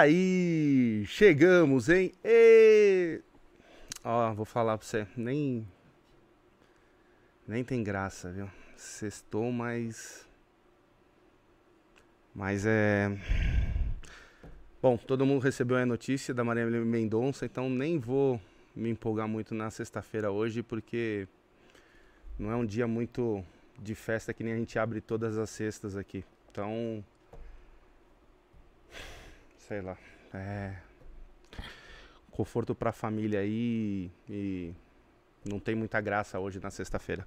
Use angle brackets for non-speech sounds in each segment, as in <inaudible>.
Aí, chegamos, hein? E... Ó, vou falar pra você, nem nem tem graça, viu? Sextou, mas mas é Bom, todo mundo recebeu a notícia da Maria Mendonça, então nem vou me empolgar muito na sexta-feira hoje, porque não é um dia muito de festa que nem a gente abre todas as sextas aqui. Então, sei lá, é conforto para a família aí e não tem muita graça hoje na sexta-feira.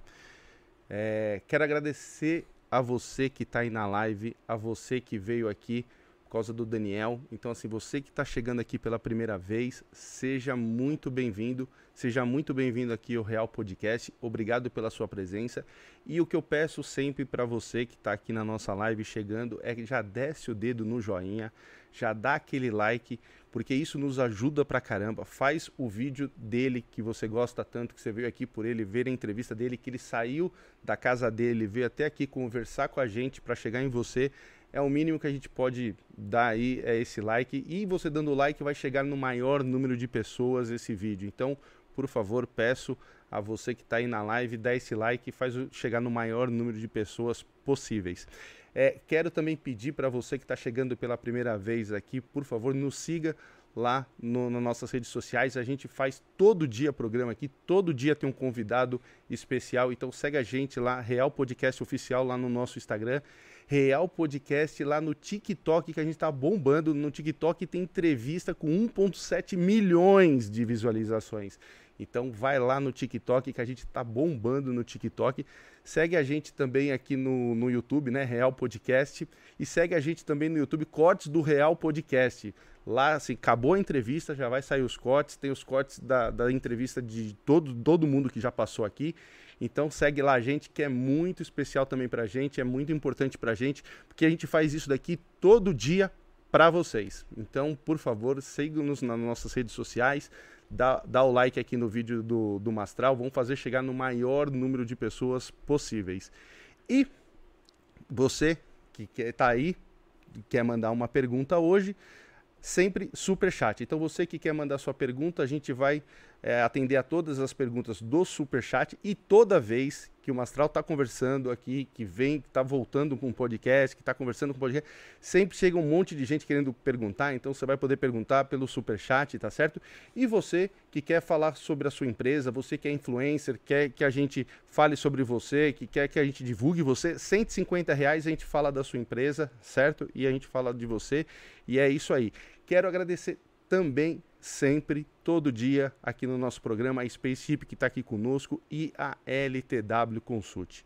É, quero agradecer a você que está aí na live, a você que veio aqui por causa do Daniel. Então, assim, você que está chegando aqui pela primeira vez, seja muito bem-vindo. Seja muito bem-vindo aqui ao Real Podcast. Obrigado pela sua presença. E o que eu peço sempre para você que está aqui na nossa live chegando é que já desce o dedo no joinha, já dá aquele like, porque isso nos ajuda pra caramba. Faz o vídeo dele que você gosta tanto, que você veio aqui por ele, ver a entrevista dele, que ele saiu da casa dele, veio até aqui conversar com a gente para chegar em você é o mínimo que a gente pode dar aí é esse like e você dando like vai chegar no maior número de pessoas esse vídeo. Então, por favor, peço a você que está aí na live, dá esse like e faz chegar no maior número de pessoas possíveis. É, quero também pedir para você que está chegando pela primeira vez aqui, por favor, nos siga lá no, nas nossas redes sociais. A gente faz todo dia programa aqui, todo dia tem um convidado especial. Então segue a gente lá, Real Podcast Oficial, lá no nosso Instagram. Real Podcast lá no TikTok, que a gente está bombando. No TikTok tem entrevista com 1,7 milhões de visualizações. Então vai lá no TikTok, que a gente está bombando no TikTok. Segue a gente também aqui no, no YouTube, né? Real Podcast. E segue a gente também no YouTube, Cortes do Real Podcast. Lá, assim, acabou a entrevista, já vai sair os cortes. Tem os cortes da, da entrevista de todo, todo mundo que já passou aqui. Então segue lá a gente, que é muito especial também pra gente, é muito importante pra gente, porque a gente faz isso daqui todo dia para vocês. Então, por favor, sigam-nos nas nossas redes sociais, dá, dá o like aqui no vídeo do, do Mastral, vamos fazer chegar no maior número de pessoas possíveis. E você que está aí, quer mandar uma pergunta hoje, sempre super chat. Então você que quer mandar sua pergunta, a gente vai é, atender a todas as perguntas do super chat e toda vez que o Mastral está conversando aqui, que vem, que está voltando com um podcast, que está conversando com um podcast, sempre chega um monte de gente querendo perguntar, então você vai poder perguntar pelo super chat, tá certo? E você que quer falar sobre a sua empresa, você que é influencer, quer que a gente fale sobre você, que quer que a gente divulgue você, 150 reais a gente fala da sua empresa, certo? E a gente fala de você, e é isso aí. Quero agradecer também sempre, todo dia, aqui no nosso programa, a Spaceship que está aqui conosco e a LTW Consult.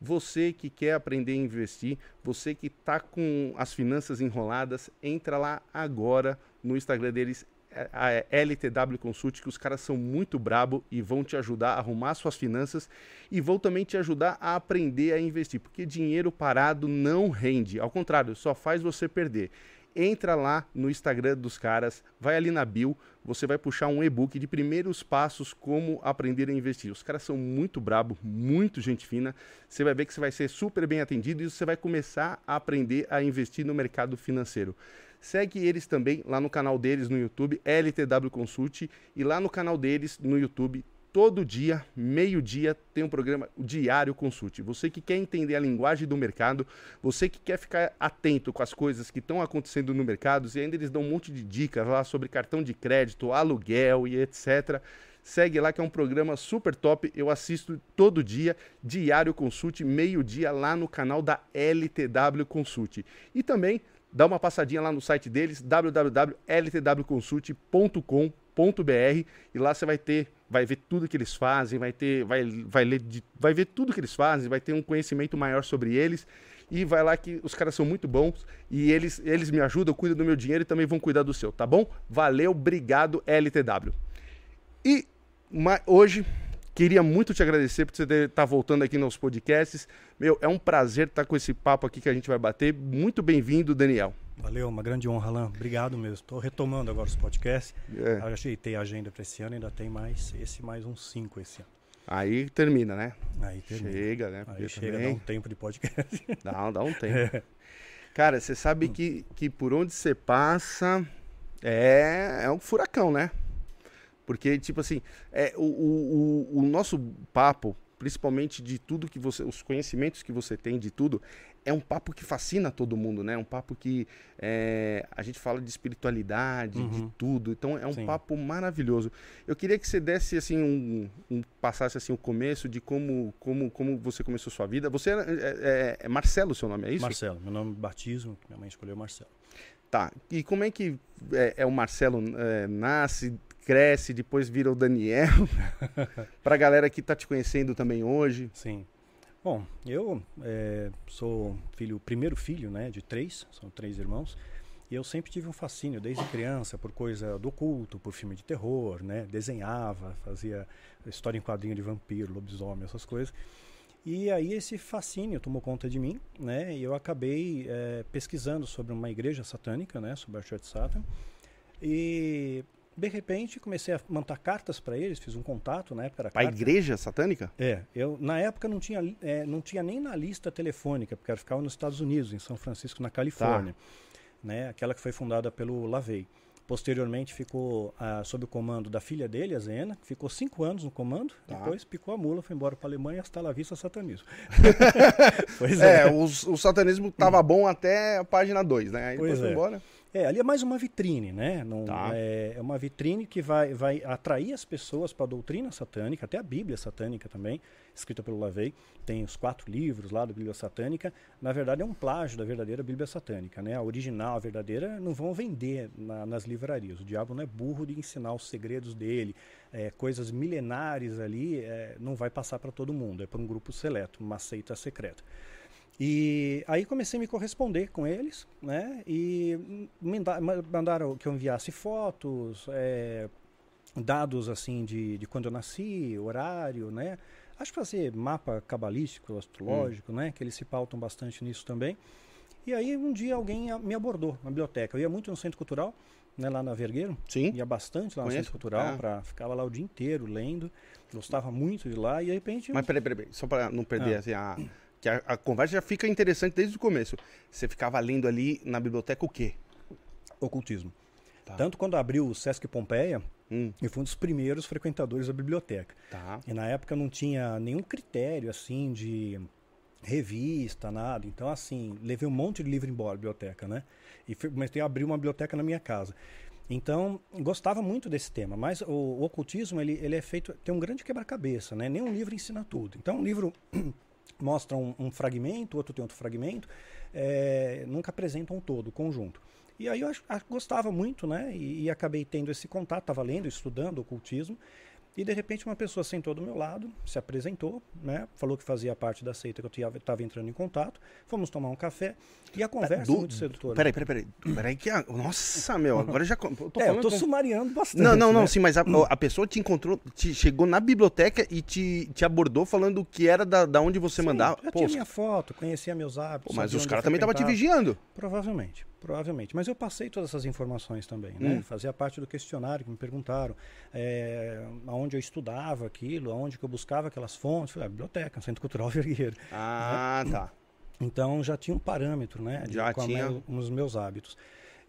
Você que quer aprender a investir, você que está com as finanças enroladas, entra lá agora no Instagram deles, a LTW Consult, que os caras são muito brabo e vão te ajudar a arrumar suas finanças e vão também te ajudar a aprender a investir, porque dinheiro parado não rende, ao contrário, só faz você perder entra lá no Instagram dos caras, vai ali na bio, você vai puxar um e-book de primeiros passos como aprender a investir. Os caras são muito brabo, muito gente fina. Você vai ver que você vai ser super bem atendido e você vai começar a aprender a investir no mercado financeiro. Segue eles também lá no canal deles no YouTube, LTW Consult, e lá no canal deles no YouTube todo dia, meio-dia, tem um programa diário consulte. Você que quer entender a linguagem do mercado, você que quer ficar atento com as coisas que estão acontecendo no mercado, e ainda eles dão um monte de dicas lá sobre cartão de crédito, aluguel e etc. Segue lá que é um programa super top. Eu assisto todo dia, diário consulte, meio-dia lá no canal da LTW Consult. E também dá uma passadinha lá no site deles, www.ltwconsult.com.br e lá você vai ter vai ver tudo que eles fazem, vai ter, vai, vai ler, de, vai ver tudo que eles fazem, vai ter um conhecimento maior sobre eles e vai lá que os caras são muito bons e eles, eles me ajudam, cuidam do meu dinheiro e também vão cuidar do seu, tá bom? Valeu, obrigado LTW. E hoje queria muito te agradecer por você estar tá voltando aqui nos podcasts. Meu, é um prazer estar com esse papo aqui que a gente vai bater. Muito bem-vindo, Daniel. Valeu, uma grande honra, Alan. Obrigado mesmo. Estou retomando agora os podcasts. É. Ajeitei a agenda para esse ano, ainda tem mais esse mais uns cinco esse ano. Aí termina, né? Aí termina. Chega, né? Aí chega, também... dá um tempo de podcast. <laughs> Dá, dá um tempo. É. Cara, você sabe que, que por onde você passa, é, é um furacão, né? Porque, tipo assim, é, o, o, o nosso papo, principalmente de tudo que você. os conhecimentos que você tem de tudo, é um papo que fascina todo mundo, né? É um papo que é, a gente fala de espiritualidade, uhum. de tudo. Então é um Sim. papo maravilhoso. Eu queria que você desse assim um, um, passasse assim o começo de como como como você começou sua vida. Você é, é, é Marcelo, seu nome é isso? Marcelo. Meu nome é batismo. Minha mãe escolheu Marcelo. Tá. E como é que é, é o Marcelo é, nasce, cresce, depois vira o Daniel? <laughs> Para a galera que está te conhecendo também hoje. Sim. Bom, eu é, sou filho, primeiro filho, né, de três, são três irmãos. E eu sempre tive um fascínio desde criança por coisa do culto, por filme de terror, né? Desenhava, fazia história em quadrinho de vampiro, lobisomem, essas coisas. E aí esse fascínio tomou conta de mim, né? E eu acabei é, pesquisando sobre uma igreja satânica, né? Sobre a Church Satan. E de repente comecei a mandar cartas para eles, fiz um contato na época. Para a igreja satânica? É, eu na época não tinha, é, não tinha nem na lista telefônica, porque eu ficava nos Estados Unidos, em São Francisco, na Califórnia, tá. né? Aquela que foi fundada pelo Lavey. Posteriormente ficou ah, sob o comando da filha dele, a Zena, que ficou cinco anos no comando, tá. depois picou a mula, foi embora para a Alemanha e hasta lá vista satanismo. <laughs> pois é, é o, o, satanismo estava bom até a página 2, né? Aí pois depois é. foi embora. É, ali é mais uma vitrine, né? Não, tá. é, é, uma vitrine que vai, vai atrair as pessoas para a doutrina satânica, até a Bíblia satânica também, escrita pelo Lavey. Tem os quatro livros lá da Bíblia satânica. Na verdade, é um plágio da verdadeira Bíblia satânica, né? A original, a verdadeira, não vão vender na, nas livrarias. O diabo não é burro de ensinar os segredos dele, é, coisas milenares ali, é, não vai passar para todo mundo. É para um grupo seleto, uma seita secreta. E aí comecei a me corresponder com eles, né? E mandaram que eu enviasse fotos, é, dados assim de, de quando eu nasci, horário, né? Acho que fazer mapa cabalístico, astrológico, hum. né? Que eles se pautam bastante nisso também. E aí um dia alguém me abordou na biblioteca. Eu ia muito no centro cultural, né, lá na Vergueiro. Sim. Ia bastante lá no centro cultural, ah. para ficava lá o dia inteiro lendo. Gostava muito de lá e de repente. Mas peraí, peraí, só para não perder ah. assim, a que a, a, conversa já fica interessante desde o começo. Você ficava lendo ali na biblioteca o quê? Ocultismo. Tá. Tanto quando abriu o Sesc Pompeia, hum. eu fui um dos primeiros frequentadores da biblioteca. Tá. E na época não tinha nenhum critério assim de revista, nada. Então, assim, levei um monte de livro embora da biblioteca, né? E comecei a abrir uma biblioteca na minha casa. Então, gostava muito desse tema, mas o, o ocultismo, ele, ele é feito, tem um grande quebra-cabeça, né? Nenhum livro ensina tudo. Então, um livro <clears throat> mostra um, um fragmento, outro tem outro fragmento, é, nunca apresentam todo, o conjunto. E aí eu ach, gostava muito, né? E, e, acabei tendo esse contato, estava lendo, estudando ocultismo. E de repente uma pessoa sentou do meu lado, se apresentou, né? Falou que fazia parte da seita que eu estava entrando em contato. Fomos tomar um café e a conversa do, muito sedutora. Peraí, peraí, peraí. Peraí que. A, nossa, meu, agora já. Eu tô, é, eu tô com... sumariando bastante. Não, não, não, né? sim, mas a, a, pessoa te encontrou, te chegou na biblioteca e te, te abordou falando que era da, da onde você sim, mandava. Já Pô, tinha minha foto, conhecia meus hábitos. Pô, mas os caras também estavam te vigiando. Provavelmente. Provavelmente. Mas eu passei todas essas informações também, né? Hum. Fazia parte do questionário que me perguntaram é, aonde eu estudava aquilo, aonde que eu buscava aquelas fontes. Falei, ah, biblioteca, Centro Cultural Vergueiro. Ah, né? tá. Então já tinha um parâmetro, né? De já tinha. nos meus hábitos.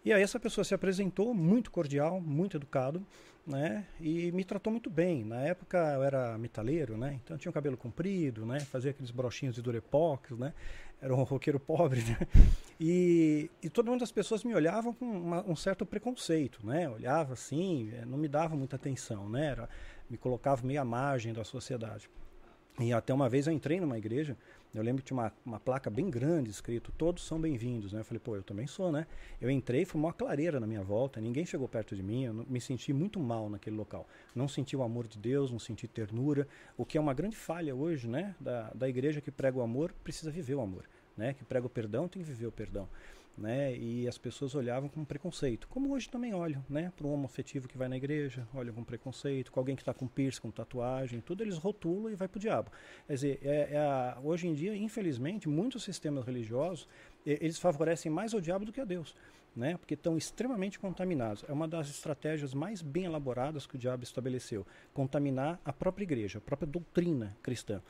E aí essa pessoa se apresentou muito cordial, muito educado, né? E me tratou muito bem. Na época eu era metaleiro, né? Então tinha o cabelo comprido, né? Fazia aqueles brochinhos de Durepox, né? Era um roqueiro pobre, né? E, e todo mundo das pessoas me olhavam com uma, um certo preconceito, né? Olhava assim, eh, não me dava muita atenção, né? Era, me colocava meio à margem da sociedade. E até uma vez eu entrei numa igreja, eu lembro que tinha uma, uma placa bem grande escrito, todos são bem-vindos, né? Eu falei, pô, eu também sou, né? Eu entrei, foi uma clareira na minha volta, ninguém chegou perto de mim, eu me senti muito mal naquele local. Não senti o amor de Deus, não senti ternura, o que é uma grande falha hoje, né? Da, da igreja que prega o amor, precisa viver o amor né? Que prega o perdão tem que viver o perdão. Né? E as pessoas olhavam com preconceito, como hoje também olham, né? Para um homoafetivo que vai na igreja, olham com preconceito, com alguém que está com piercing, com tatuagem, tudo eles rotulam e vai para o diabo. Quer dizer, é, é a, hoje em dia, infelizmente, muitos sistemas religiosos eles favorecem mais o diabo do que a Deus, né? Porque estão extremamente contaminados. É uma das estratégias mais bem elaboradas que o diabo estabeleceu, contaminar a própria igreja, a própria doutrina cristã.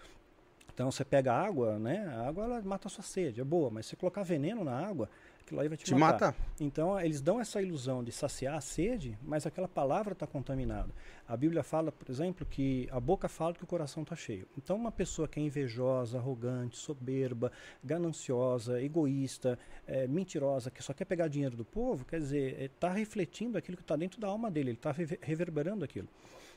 Então você pega água, né? A água ela mata a sua sede, é boa, mas se colocar veneno na água, aquilo aí vai te, Te matar. mata. Então, eles dão essa ilusão de saciar a sede, mas aquela palavra está contaminada. A Bíblia fala, por exemplo, que a boca fala que o coração está cheio. Então, uma pessoa que é invejosa, arrogante, soberba, gananciosa, egoísta, é, mentirosa, que só quer pegar dinheiro do povo, quer dizer, está refletindo aquilo que está dentro da alma dele, ele está reverberando aquilo.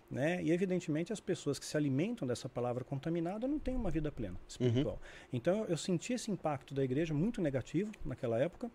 Né? E evidentemente as pessoas que se alimentam dessa palavra contaminada não têm uma vida plena espiritual. Uhum. Então eu senti esse impacto da igreja muito negativo naquela época.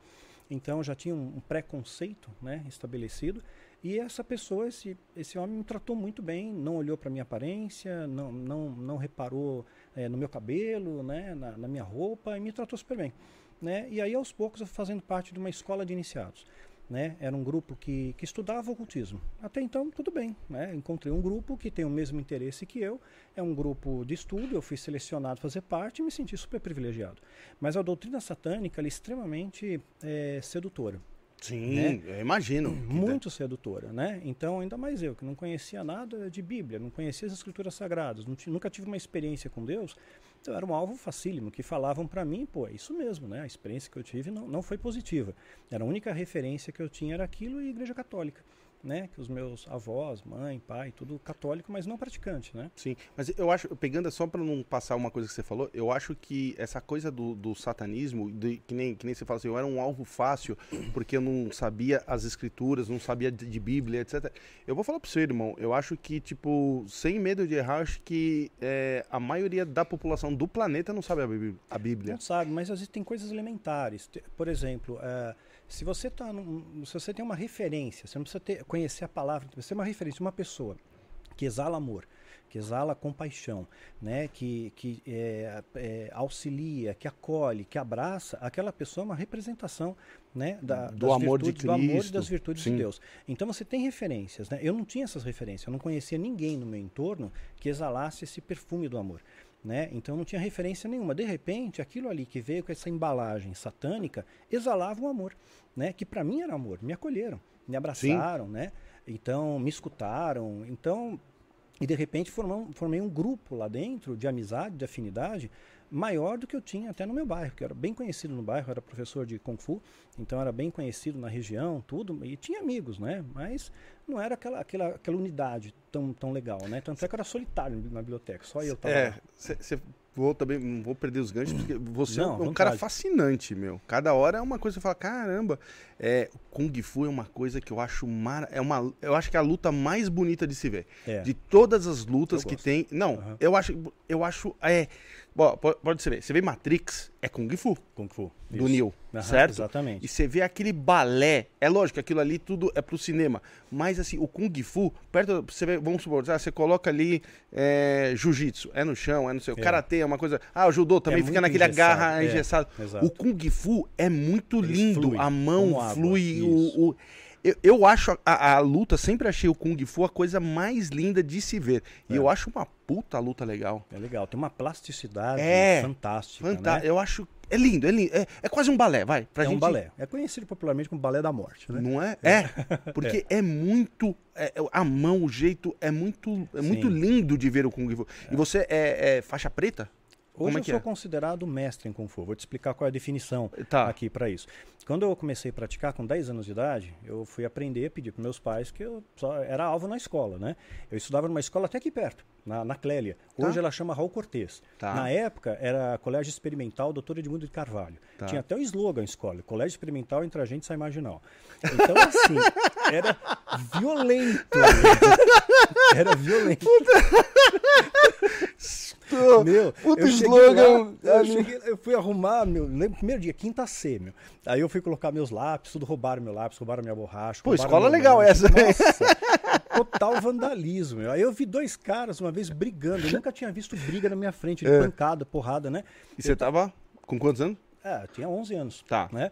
Então já tinha um, preconceito né, estabelecido. E essa pessoa, esse, esse homem me tratou muito bem, não olhou para minha aparência, não, não, não reparou é, no meu cabelo, né, na, na, minha roupa, e me tratou super bem. Né? E aí aos poucos eu fazendo parte de uma escola de iniciados né? Era um grupo que, que estudava ocultismo. Até então, tudo bem, né? Encontrei um grupo que tem o mesmo interesse que eu, é um grupo de estudo, eu fui selecionado a fazer parte e me senti super privilegiado. Mas a doutrina satânica é extremamente é, sedutora. Sim, né? eu imagino. Muito sedutora, né? Então, ainda mais eu, que não conhecia nada de Bíblia, não conhecia as escrituras sagradas, nunca tive uma experiência com Deus, então era um alvo facílimo, que falavam para mim, pô, é isso mesmo, né? A experiência que eu tive não, não foi positiva. Era a única referência que eu tinha era aquilo e Igreja Católica né? Que os meus avós, mãe, pai, tudo católico, mas não praticante, né? Sim, mas eu acho, pegando só para não passar uma coisa que você falou, eu acho que essa coisa do, do satanismo, de, que, nem, que nem você fala assim, eu era um alvo fácil porque eu não sabia as escrituras, não sabia de, de Bíblia, etc. Eu vou falar para você, irmão, eu acho que, tipo, sem medo de errar, acho que é, a maioria da população do planeta não sabe a Bíblia. Não sabe, mas às vezes tem coisas elementares. Por exemplo, é, se você tá num, se você tem uma referência, você não precisa ter, conhecer a palavra, você tem uma referência uma pessoa que exala amor, que exala compaixão, né, que, que é, é, auxilia, que acolhe, que abraça, aquela pessoa é uma representação né, da, do, amor virtudes, de do amor e das virtudes Sim. de Deus. Então você tem referências. Né? Eu não tinha essas referências, eu não conhecia ninguém no meu entorno que exalasse esse perfume do amor. Né? Então não tinha referência nenhuma. De repente, aquilo ali que veio com essa embalagem satânica exalava um amor, né? Que para mim era amor. Me acolheram, me abraçaram, Sim. né? Então me escutaram. Então e de repente formam, formei um grupo lá dentro de amizade, de afinidade, maior do que eu tinha até no meu bairro, que era bem conhecido no bairro, era professor de Kung Fu, então era bem conhecido na região, tudo, e tinha amigos, né? Mas não era aquela, aquela, aquela unidade tão, tão legal, né? Tanto é que eu era solitário na biblioteca, só eu tava É, você vou também, não vou perder os ganchos, porque você não, é um vontade. cara fascinante, meu. Cada hora é uma coisa, você fala, caramba, é, Kung Fu é uma coisa que eu acho mar... é uma, eu acho que é a luta mais bonita de se ver. É. De todas as lutas que tem, não, uhum. eu acho, eu acho, é, Bom, pode ser. Você vê Matrix, é Kung Fu. Kung Fu. Do Neo, uhum, certo? Exatamente. E você vê aquele balé. É lógico aquilo ali tudo é pro cinema. Mas assim, o Kung Fu, perto. Você vê, vamos supor, você coloca ali é, Jiu-Jitsu, é no chão, é no seu. É. Karatê é uma coisa. Ah, o judô também é fica naquele engessado, agarra é, engessado. o Kung Fu é muito Ele lindo. Flui, a mão flui. O, o, eu, eu acho a, a, luta, sempre achei o Kung Fu a coisa mais linda de se ver. E é. eu acho uma puta luta legal. É legal, tem uma plasticidade é, fantástica. Fanta né? Eu acho. É lindo, é lindo. É, é quase um balé, vai. É gente... um balé. É conhecido popularmente como balé da morte, né? Não é? É. <laughs> Porque é, é muito. É, a mão, o jeito, é muito, é muito lindo de ver o Kung Fu. E você é, é faixa preta? Hoje é eu sou é? considerado mestre em Kung Fu. Vou te explicar qual é a definição tá. aqui para isso. Quando eu comecei a praticar com 10 anos de idade, eu fui aprender a pedir para meus pais que eu só era alvo na escola, né? Eu estudava numa escola até aqui perto, na, na Clélia. Tá. Hoje tá. ela chama Raul Cortez. Tá. Na época era Colégio Experimental Doutor Edmundo de Carvalho. Tá. Tinha até o slogan escola, Colégio Experimental entre a gente sai marginal. Então assim, <laughs> era violento. era violento. Meu, Puta eu slogan. Lá, eu, cheguei, eu fui arrumar, meu, lembro, primeiro dia, quinta C, meu. Aí eu fui colocar meus lápis, tudo roubaram meu lápis, roubaram minha borracha. Pô, escola legal lápis. essa. Nossa, <laughs> total vandalismo, meu. Aí eu vi dois caras uma vez brigando, eu nunca tinha visto briga na minha frente, de é. pancada, porrada, né? E você tava com quantos anos? É, tinha 11 anos. Tá. Né?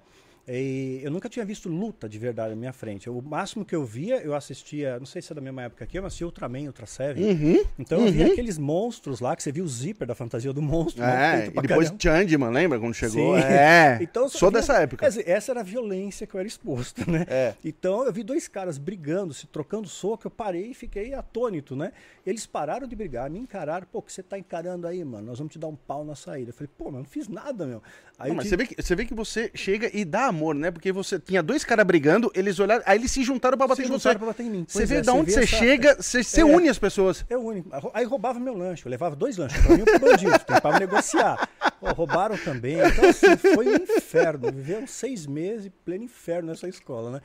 E eu nunca tinha visto luta de verdade na minha frente. O máximo que eu via, eu assistia, não sei se é da mesma época aqui, eu assistia Ultraman, Ultra Seven. Uhum, então uhum. eu via aqueles monstros lá, que você viu o zíper da fantasia do monstro. É, e depois Changeman, lembra quando chegou? Sim. É, <laughs> então, sou dessa época. Dizer, essa era a violência que eu era exposto, né? É. Então eu vi dois caras brigando, se trocando soco, eu parei e fiquei atônito, né? Eles pararam de brigar, me encararam, pô, que você tá encarando aí, mano? Nós vamos te dar um pau na saída. Eu falei, pô, mas não fiz nada, meu. Aí não, mas você, vê que, você vê que você chega e dá a amor, né? Porque você tinha dois caras brigando, eles olharam, aí eles se juntaram pra bater Se em juntaram você. pra bater em mim. Você Pois vê é, de onde você essa- chega, você, você É. une as pessoas. O único. Aí roubava meu lanche. Eu levava dois lanches pra mim e pro bandido. Tentava negociar. Pô, roubaram também. Então, assim, foi um inferno. Viveram seis meses pleno inferno nessa escola, né?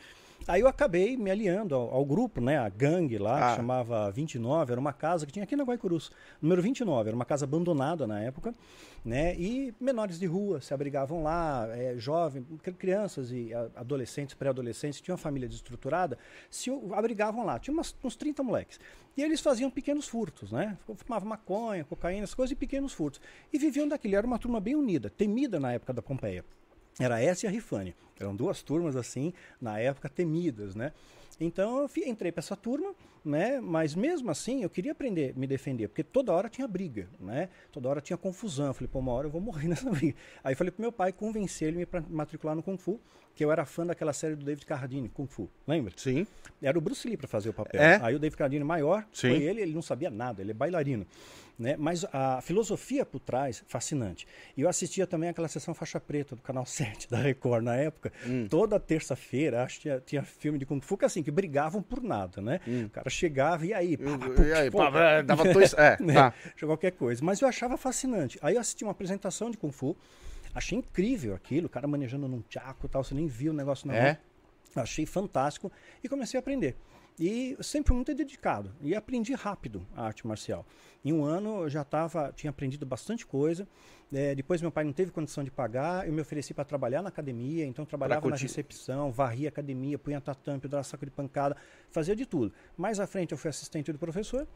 Aí eu acabei me aliando ao, ao grupo, né? A gangue lá, Ah. que chamava 29, era uma casa que tinha aqui na Guaicurus. Número 29, era uma casa abandonada na época, né? E menores de rua se abrigavam lá, é, jovens, cri- crianças e adolescentes, pré-adolescentes, tinham uma família desestruturada, se abrigavam lá. Tinha umas- uns 30 moleques. E eles faziam pequenos furtos, né? Fumavam maconha, cocaína, essas coisas, e pequenos furtos. E viviam daquilo. Era uma turma bem unida, temida na época da Pompeia. Era essa e a Rifânia. Eram duas turmas, assim, na época, temidas, né? Então eu entrei para essa turma, né? Mas mesmo assim eu queria aprender, me defender, porque toda hora tinha briga, né? Toda hora tinha confusão. Eu falei, pô, uma hora eu vou morrer <laughs> nessa briga. Aí falei pro meu pai convencer ele a me pra- matricular no Kung Fu, que eu era fã daquela série do David Carradine, Kung Fu. Lembra? Sim. Era o Bruce Lee para fazer o papel. É? Aí o David Carradine maior, Sim. foi ele, ele não sabia nada, ele é bailarino. Né? Mas a filosofia por trás, fascinante. E eu assistia também aquela sessão faixa preta do canal <laughs> 7 da Record na época. Hum. Toda terça-feira, acho que tinha, tinha filme de Kung Fu que assim, que brigavam por nada, né? O cara chegava e aí, pá, pá, Hum. E aí, pô, pá, dava dois. É, <laughs> né? tá. qualquer coisa. Mas eu achava fascinante. Aí eu assisti uma apresentação de Kung Fu, achei incrível aquilo, o cara manejando num tchaco e tal, você nem viu o negócio na É? mão. Achei fantástico e comecei a aprender. E sempre muito dedicado. E aprendi rápido a arte marcial. Em um ano eu já tava, tinha aprendido bastante coisa. É, depois meu pai não teve condição de pagar, eu me ofereci para trabalhar na academia, então trabalhava na recepção, varria a academia, punha tatame, dava saco de pancada, fazia de tudo. Mais à frente eu fui assistente do professor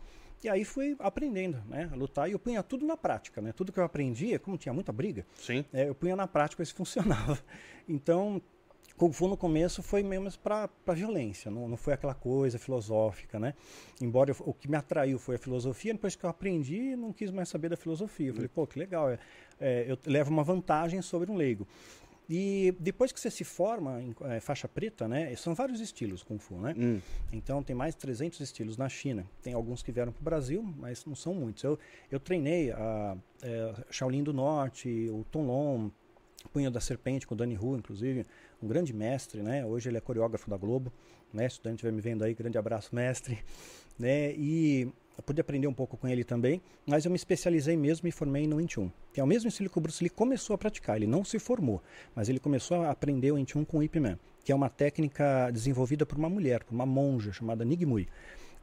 e aí fui aprendendo, né, a lutar e eu punha tudo na prática, né? Tudo que eu aprendia, como tinha muita briga, Sim. é, eu punha na prática se <laughs> funcionava. Então, Kung Fu no começo foi mesmo para violência, não, não foi aquela coisa filosófica, né? Embora eu- o que me atraiu foi a filosofia, depois que eu aprendi, não quis mais saber da filosofia. Eu falei, pô, que legal, é, é, eu levo uma vantagem sobre um leigo. E depois que você se forma em é, faixa preta, né? São vários estilos Kung Fu, né? Hum. Então tem mais de 300 estilos na China. Tem alguns que vieram para o Brasil, mas não são muitos. Eu, eu treinei a é, Shaolin do Norte, o Tonlon, Punho da Serpente com o Dani Hu, inclusive, um grande mestre, né? Hoje ele é coreógrafo da Globo, né? Dani estiver me vendo aí, grande abraço, mestre. <laughs> Né? E eu pude aprender um pouco com ele também, mas eu me especializei mesmo e formei no Chun, que é o mesmo estilo que o Bruce Lee começou a praticar. Ele não se formou, mas ele começou a aprender o Chun com o Ip Man, que é uma técnica desenvolvida por uma mulher, por uma monja chamada Nigmui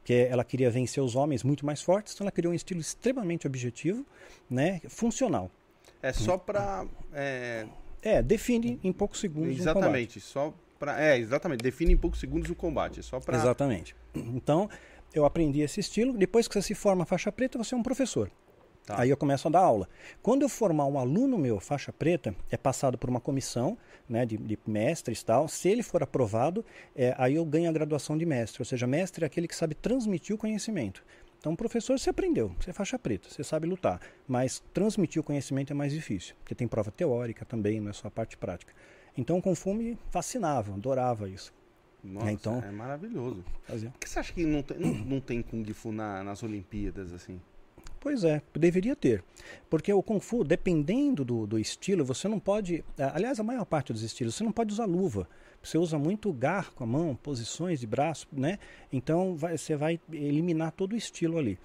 que ela queria vencer os homens muito mais fortes, então ela criou um estilo extremamente objetivo, né, funcional. É só pra. É, É, define em poucos segundos um combate. exatamente. Só pra. É, exatamente. Define em poucos segundos o combate. É só pra. Exatamente. Então, eu aprendi esse estilo. Depois que você se forma faixa preta, você é um professor. Tá. Aí eu começo a dar aula. Quando eu formar um aluno meu faixa preta, é passado por uma comissão né, de, de mestres e tal. Se ele for aprovado, é, aí eu ganho a graduação de mestre. Ou seja, mestre é aquele que sabe transmitir o conhecimento. Então, professor, você aprendeu, você é faixa preta, você sabe lutar, mas transmitir o conhecimento é mais difícil, porque tem prova teórica também, não é só a parte prática. Então, o Kung Fu me fascinava, adorava isso. Nossa, É, então- é maravilhoso. Fazia. Por que você acha que não tem, não, não tem Kung Fu na- nas Olimpíadas, assim? Pois é, deveria ter. Porque o Kung Fu, dependendo do, do estilo, você não pode. Aliás, a maior parte dos estilos, você não pode usar luva. Você usa muito gar com a mão, posições de braço, né? Então vai- você vai eliminar todo o estilo ali.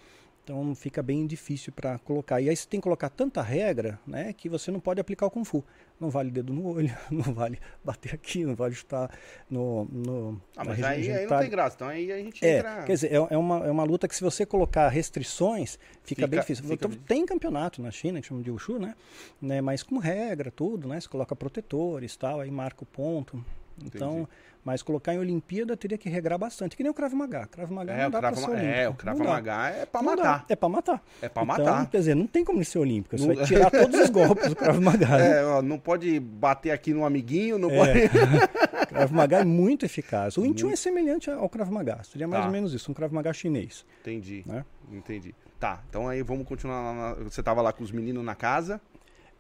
Então fica bem difícil para colocar. E aí você tem que colocar tanta regra, né, que você não pode aplicar o Kung Fu. Não vale dedo no olho, <laughs> não vale bater aqui, não vale chutar no. no Ah, mas aí, aí não tem graça. Então aí a gente É, entra. quer dizer, é, é uma, é uma luta que se você colocar restrições, fica, Fica- bem difícil. fica- Então, Tem campeonato na China, que chama de Wushu, né? né? Mas com regra, tudo, né? Você coloca protetores tal, aí marca o ponto. Então, Entendi. Mas colocar em Olimpíada teria que regrar bastante, que nem o Krav Maga. Krav Maga É, não dá pra Krav ser olímpico. é, o Krav Não dá. Maga é Não dá. matar. É pra matar. É pra Então, matar. quer dizer, não tem como ele ser olímpico. Você vai tirar todos os golpes do Krav Maga. né? <laughs> É, ó, não pode bater aqui no amiguinho, não É. pode. <laughs> Krav Maga é muito eficaz. O Chun é semelhante ao Krav Maga. Seria mais Tá. ou menos isso, um Krav Maga chinês. Entendi, Né? entendi. Tá, então aí vamos continuar na- Você tava lá com os meninos na casa.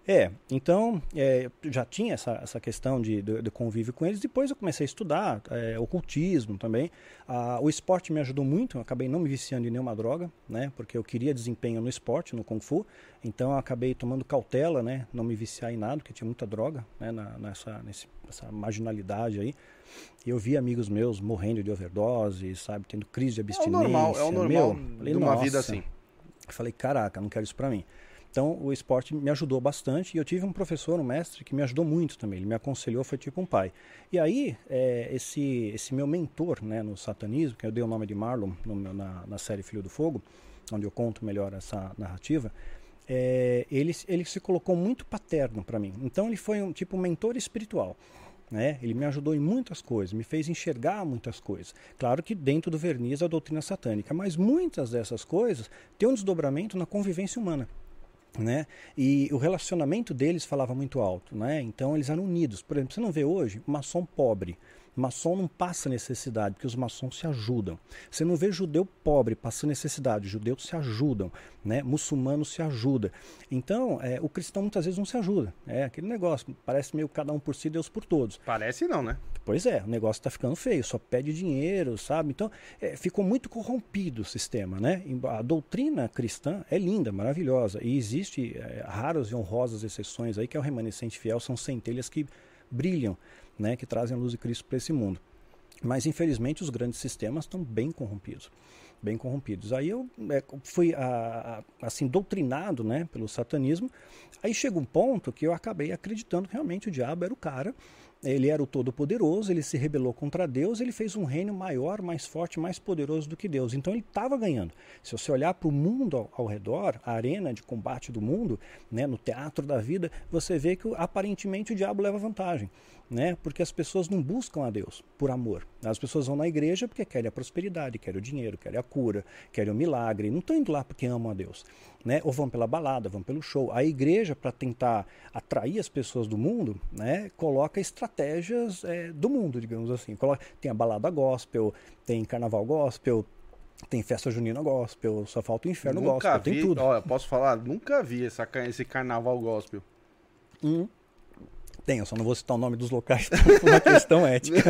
É, então é, já tinha essa, essa questão de, de, de, convívio com eles. Depois eu comecei a estudar é, ocultismo também. Ah, o esporte me ajudou muito. Eu acabei não me viciando em nenhuma droga, né? Porque eu queria desempenho no esporte, no kung fu. Então eu acabei tomando cautela, né? Não me viciar em nada, porque tinha muita droga, né? Na, nessa, nesse, nessa marginalidade aí. E eu vi amigos meus morrendo de overdose, sabe? Tendo crise de abstinência. É o normal, é o normal Meu, falei, de uma vida assim. Eu falei, caraca, não quero isso para mim. Então o esporte me ajudou bastante e eu tive um professor, um mestre que me ajudou muito também. Ele me aconselhou, foi tipo um pai. E aí é, esse esse meu mentor, né, no satanismo, que eu dei o nome de Marlon no, na, na série Filho do Fogo, onde eu conto melhor essa narrativa, é, ele ele se colocou muito paterno para mim. Então ele foi um tipo mentor espiritual. Né? Ele me ajudou em muitas coisas, me fez enxergar muitas coisas. Claro que dentro do verniz da doutrina satânica, mas muitas dessas coisas têm um desdobramento na convivência humana né? E o relacionamento deles falava muito alto, né? Então eles eram unidos. Por exemplo, você não vê hoje maçom pobre Maçom não passa necessidade, porque os maçons se ajudam. Você não vê judeu pobre passando necessidade, judeus se ajudam, né? muçulmano se ajuda. Então, é, o cristão muitas vezes não se ajuda. É aquele negócio, parece meio cada um por si, Deus por todos. Parece não, né? Pois é, o negócio está ficando feio, só pede dinheiro, sabe? Então, é, ficou muito corrompido o sistema, né? A doutrina cristã é linda, maravilhosa, e existe é, raras e honrosas exceções aí, que é o remanescente fiel, são centelhas que brilham né, que trazem a luz de Cristo para esse mundo. Mas infelizmente os grandes sistemas estão bem corrompidos, bem corrompidos. Aí eu é, fui a, a, assim doutrinado, né, pelo satanismo. Aí chega um ponto que eu acabei acreditando que realmente o diabo era o cara ele era o Todo-Poderoso, ele se rebelou contra Deus, ele fez um reino maior, mais forte, mais poderoso do que Deus. Então ele estava ganhando. Se você olhar para o mundo ao, ao, redor, a arena de combate do mundo, né, no teatro da vida, você vê que aparentemente o diabo leva vantagem né? Porque as pessoas não buscam a Deus por amor. As pessoas vão na igreja porque querem a prosperidade, querem o dinheiro, querem a cura, querem o milagre. Não estão indo lá porque amam a Deus, né? Ou vão pela balada, vão pelo show. A igreja, para tentar atrair as pessoas do mundo, né? Coloca estratégias é, do mundo, digamos assim. Coloca, tem a balada gospel, tem carnaval gospel, tem festa junina gospel, só falta o inferno nunca gospel, vi, tem tudo. Ó, posso falar? Nunca vi essa, esse carnaval gospel. Hum. Tem, eu só não vou citar o nome dos locais <laughs> por uma questão ética.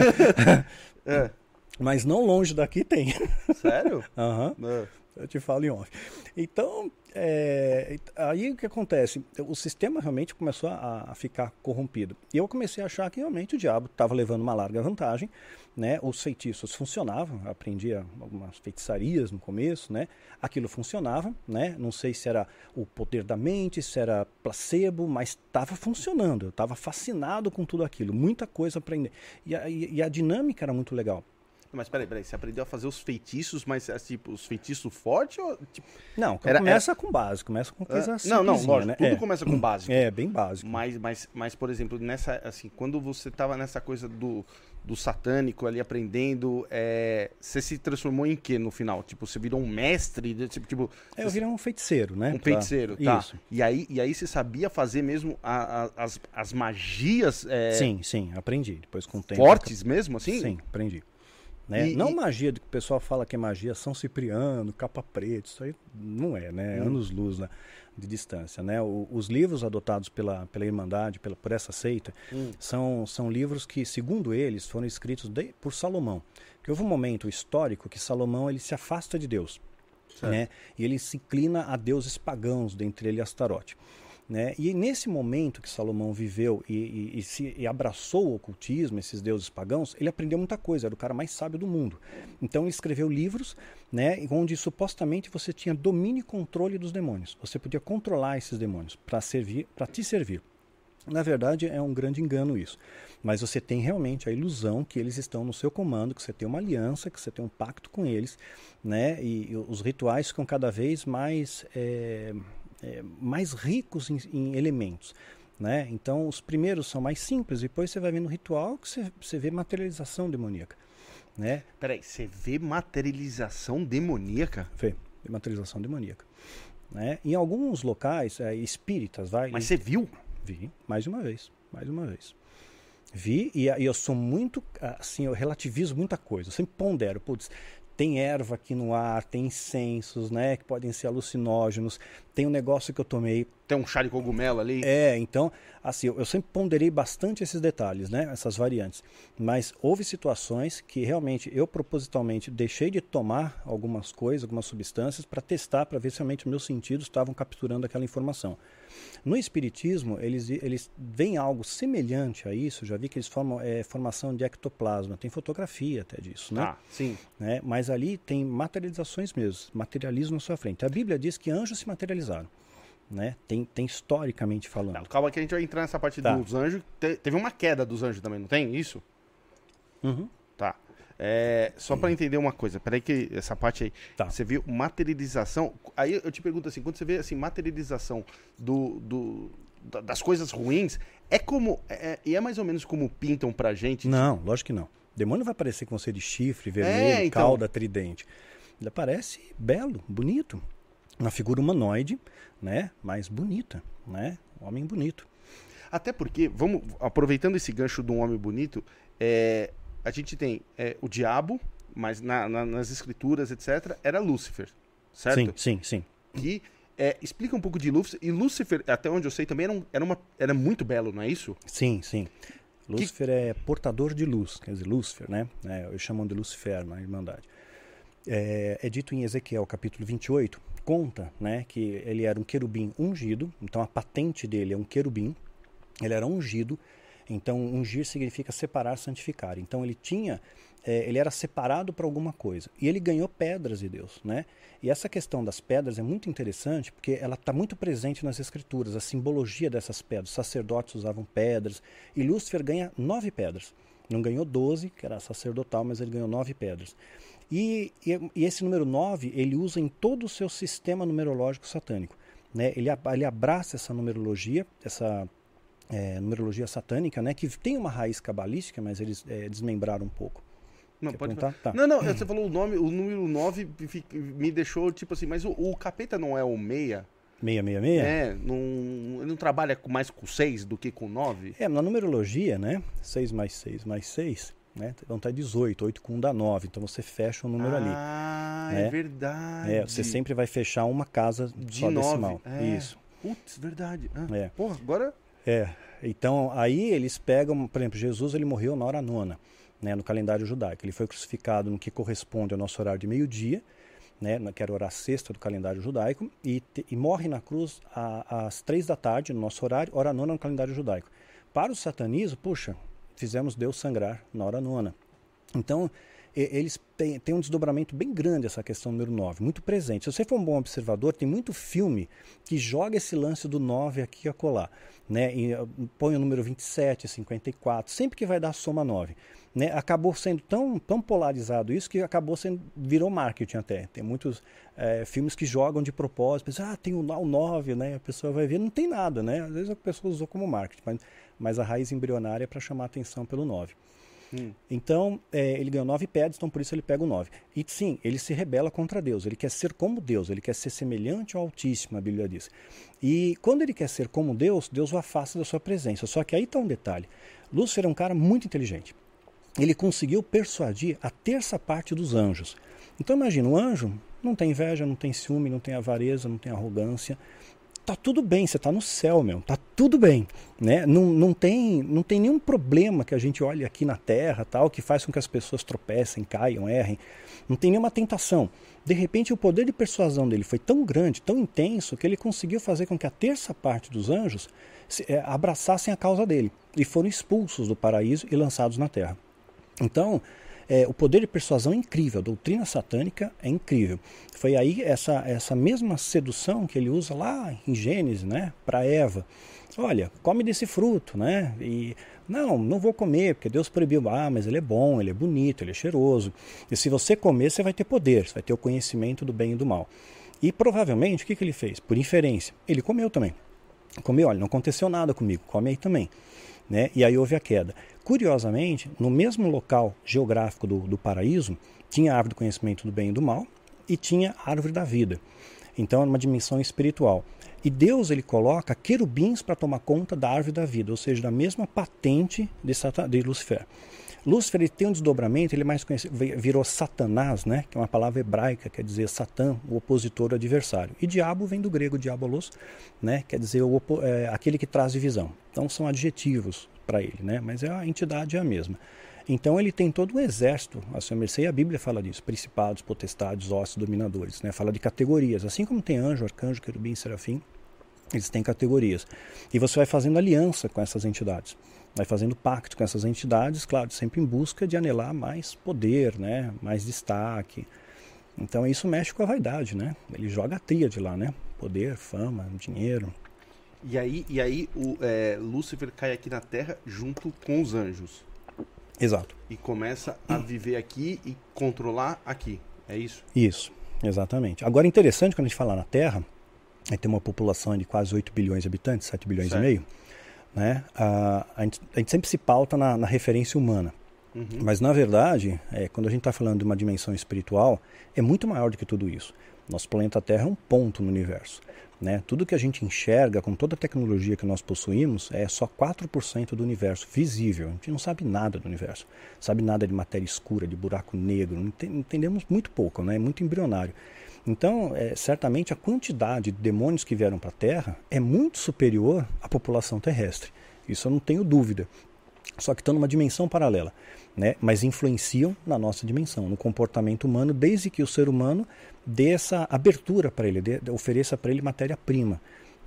<laughs> é. Mas não longe daqui tem. Sério? Aham. Uhum. Eu te falo em off. Então, é, aí o que acontece? O sistema realmente começou a, a, ficar corrompido. E eu comecei a achar que realmente o diabo estava levando uma larga vantagem. Né? Os feitiços funcionavam, eu aprendia algumas feitiçarias no começo, né? aquilo funcionava. Né? Não sei se era o poder da mente, se era placebo, mas estava funcionando. Eu estava fascinado com tudo aquilo, muita coisa a aprender. E a, e a dinâmica era muito legal. Mas peraí, peraí, você aprendeu a fazer os feitiços, mas é, tipo, os feitiços fortes ou tipo... Não, era, começa era... com básico, começa com coisa assim. Não, não, lógico, né? tudo é. começa com básico. É, bem básico. Mas, mas, mas, por exemplo, nessa, assim, quando você tava nessa coisa do, do satânico ali aprendendo, é, você se transformou em quê no final? Tipo, você virou um mestre? Tipo, tipo é, eu virei um feiticeiro, né? Um feiticeiro, tá. Isso. E aí, e aí você sabia fazer mesmo a, a, as, as magias? É... Sim, sim, aprendi. Depois com o tempo. Fortes mesmo, assim? Sim, aprendi. Né? E, não e... magia que o pessoal fala que é magia São Cipriano, capa preta, isso aí não é, né? Hum. Anos luz né? de distância, né? O, os livros adotados pela, pela Irmandade, pela, por essa seita, hum. são, são livros que, segundo eles, foram escritos de, por Salomão. Que houve um momento histórico que Salomão ele se afasta de Deus. Né? E ele se inclina a deuses pagãos, dentre ele Astarote. Né? E nesse momento que Salomão viveu e, e, e, se, e abraçou o ocultismo, esses deuses pagãos, ele aprendeu muita coisa, era o cara mais sábio do mundo. Então ele escreveu livros né, onde supostamente você tinha domínio e controle dos demônios. Você podia controlar esses demônios para servir, para te servir. Na verdade, é um grande engano isso. Mas você tem realmente a ilusão que eles estão no seu comando, que você tem uma aliança, que você tem um pacto com eles, né? E, e os rituais ficam cada vez mais é, é, mais ricos em, em elementos. Né? Então, os primeiros são mais simples, depois você vai vendo o ritual que você, você vê materialização demoníaca. Né? Peraí, você vê materialização demoníaca? Vê, materialização demoníaca. Né? Em alguns locais, é, espíritas, vai. Mas você viu? Vi, mais uma vez, mais uma vez. Vi e, e eu sou muito, assim, eu relativizo muita coisa. Eu sempre pondero, putz, tem erva aqui no ar, tem incensos, né, que podem ser alucinógenos. Tem um negócio que eu tomei. Tem um chá de cogumelo ali. É, então, assim, eu, eu sempre ponderei bastante esses detalhes, né? Essas variantes. Mas houve situações que realmente eu propositalmente deixei de tomar algumas coisas, algumas substâncias, para testar, para ver se realmente meus sentidos estavam capturando aquela informação. No Espiritismo, eles, eles veem algo semelhante a isso, já vi que eles formam é, formação de ectoplasma, tem fotografia até disso, né? Ah, sim. Né? Mas ali tem materializações mesmo, materialismo na sua frente. A Bíblia diz que anjos se materializaram. Né? Tem, tem historicamente falando. Não, calma que a gente vai entrar nessa parte tá. dos anjos. Te, teve uma queda dos anjos também, não tem isso? Uhum. Tá. É, só para entender uma coisa, peraí que essa parte aí, tá. você viu materialização, aí eu te pergunto assim, quando você vê assim, materialização do, do das coisas ruins, é como, é, e é, é mais ou menos como pintam pra gente? Não, tipo... lógico que não. Demônio vai aparecer com você de chifre, vermelho, é, então... cauda, tridente. Ele aparece belo, bonito. Uma figura humanoide, né? Mas bonita, né? Um homem bonito. Até porque, vamos aproveitando esse gancho de um homem bonito, é, a gente tem é, o diabo, mas na, na, nas escrituras, etc., era Lúcifer, certo? Sim, sim, sim. Que é, explica um pouco de Lúcifer. E Lúcifer, até onde eu sei, também era, um, era, uma, era muito belo, não é isso? Sim, sim. Lúcifer que... é portador de luz, quer dizer, Lúcifer, né? É, eu chamo de Lucifer na Irmandade. É, é, dito em Ezequiel, capítulo 28, conta né, que ele era um querubim ungido, então a patente dele é um querubim, ele era ungido então, ungir significa separar, santificar. Então, ele tinha, é, ele era separado para alguma coisa. E ele ganhou pedras de Deus, né? E essa questão das pedras é muito interessante porque ela está muito presente nas escrituras, a simbologia dessas pedras. Sacerdotes usavam pedras. E Lúcifer ganha nove pedras. Não ganhou doze, que era sacerdotal, mas ele ganhou nove pedras. E, e, e, esse número nove ele usa em todo o seu sistema numerológico satânico. Né? Ele, ele abraça essa numerologia, essa é, numerologia satânica, né, que tem uma raiz cabalística, mas eles é, desmembraram um pouco. Não, pode tá. Não, não, você falou o nome, o número 9 me deixou tipo assim, mas o, o capeta não é o meia? 666? É, não, ele não trabalha mais com 6 do que com 9? É, na numerologia, né? 6 mais 6 mais 6, né? Então tá 18, 8 com 1 dá 9. Então você fecha o número ah, ali. Ah, né? é verdade. É, você sempre vai fechar uma casa de só 9. decimal. É. Isso. Putz, verdade. Ah, é. Porra, agora é, então aí eles pegam, por exemplo, Jesus ele morreu na hora nona, né, no calendário judaico. Ele foi crucificado no que corresponde ao nosso horário de meio-dia, né, que era a hora sexta do calendário judaico, e, e morre na cruz a, às três da tarde, no nosso horário, hora nona no calendário judaico. Para o satanismo, puxa, fizemos Deus sangrar na hora nona. Então, eles têm, têm um desdobramento bem grande essa questão número 9, muito presente. Se você for um bom observador, tem muito filme que joga esse lance do 9 aqui a colar. Né? E uh, põe o número 27, 54, sempre que vai dar soma 9. Né? Acabou sendo tão, tão polarizado isso que acabou sendo, virou marketing até. Tem muitos é, filmes que jogam de propósito, pensam, ah, tem o, o 9, né? a pessoa vai ver, não tem nada, né? Às vezes a pessoa usou como marketing, mas, mas a raiz embrionária é para chamar atenção pelo 9. Hum. Então, é, ele ganhou nove pedras, então por isso ele pega o nove. E sim, ele se rebela contra Deus, ele quer ser como Deus, ele quer ser semelhante ao Altíssimo, a Bíblia diz. E quando ele quer ser como Deus, Deus o afasta da sua presença. Só que aí está um detalhe: Lúcifer é um cara muito inteligente. Ele conseguiu persuadir a terça parte dos anjos. Então imagina, o anjo não tem inveja, não tem ciúme, não tem avareza, não tem arrogância, tá tudo bem, você tá no céu, meu, tá tudo bem, né? Não, não, tem, não tem nenhum problema que a gente olhe aqui na Terra, tal, que faz com que as pessoas tropecem, caiam, errem. Não tem nenhuma tentação. De repente, o poder de persuasão dele foi tão grande, tão intenso, que ele conseguiu fazer com que a terça parte dos anjos se, é, abraçassem a causa dele e foram expulsos do paraíso e lançados na Terra. Então, é, o poder de persuasão é incrível, a doutrina satânica é incrível. Foi aí essa, essa mesma sedução que ele usa lá em Gênesis, né, para Eva. Olha, come desse fruto, né? E não, não vou comer, porque Deus proibiu. Ah, mas ele é bom, ele é bonito, ele é cheiroso. E se você comer, você vai ter poder, você vai ter o conhecimento do bem e do mal. E provavelmente, o que, que ele fez? Por inferência, ele comeu também. Comeu, olha, não aconteceu nada comigo, come aí também. Né? E aí houve a queda. Curiosamente, no mesmo local geográfico do, do paraíso, tinha a árvore do conhecimento do bem e do mal e tinha a árvore da vida. Então era uma dimensão espiritual. E Deus ele coloca querubins para tomar conta da árvore da vida, ou seja, da mesma patente de, Satan, de Lucifer. Lúcifer ele tem um desdobramento, ele é mais conhecido, virou Satanás, né? que é uma palavra hebraica, quer dizer Satã, o opositor, o adversário. E diabo vem do grego diabolos, né? quer dizer o, é, aquele que traz divisão. Então são adjetivos para ele, né? mas a entidade é a mesma. Então ele tem todo um exército, a sua mercê, e a Bíblia fala disso, principados, potestades, ossos, dominadores, né? fala de categorias, assim como tem anjo, arcanjo, querubim, serafim, eles têm categorias. E você vai fazendo aliança com essas entidades vai fazendo pacto com essas entidades, claro, sempre em busca de anelar mais poder, né, mais destaque. Então isso mexe com a vaidade, né? Ele joga a tríade lá, né? Poder, fama, dinheiro. E aí, e aí o é, Lúcifer cai aqui na Terra junto com os anjos. Exato. E começa a viver aqui e controlar aqui. É isso? Isso, exatamente. Agora interessante quando a gente fala na Terra, aí tem uma população de quase 8 bilhões de habitantes, 7 bilhões certo. e meio. Né? A, a, gente, a gente sempre se pauta na, na referência humana. Uhum. Mas, na verdade, é, quando a gente está falando de uma dimensão espiritual, é muito maior do que tudo isso. Nosso planeta Terra é um ponto no universo. Né? Tudo que a gente enxerga com toda a tecnologia que nós possuímos é só 4% do universo visível. A gente não sabe nada do universo. Sabe nada de matéria escura, de buraco negro. Entendemos muito pouco, né? é muito embrionário. Então, é, certamente a quantidade de demônios que vieram para a Terra é muito superior à população terrestre. Isso eu não tenho dúvida. Só que estão numa dimensão paralela, né? mas influenciam na nossa dimensão, no comportamento humano, desde que o ser humano dê essa abertura para ele, dê, ofereça para ele matéria-prima.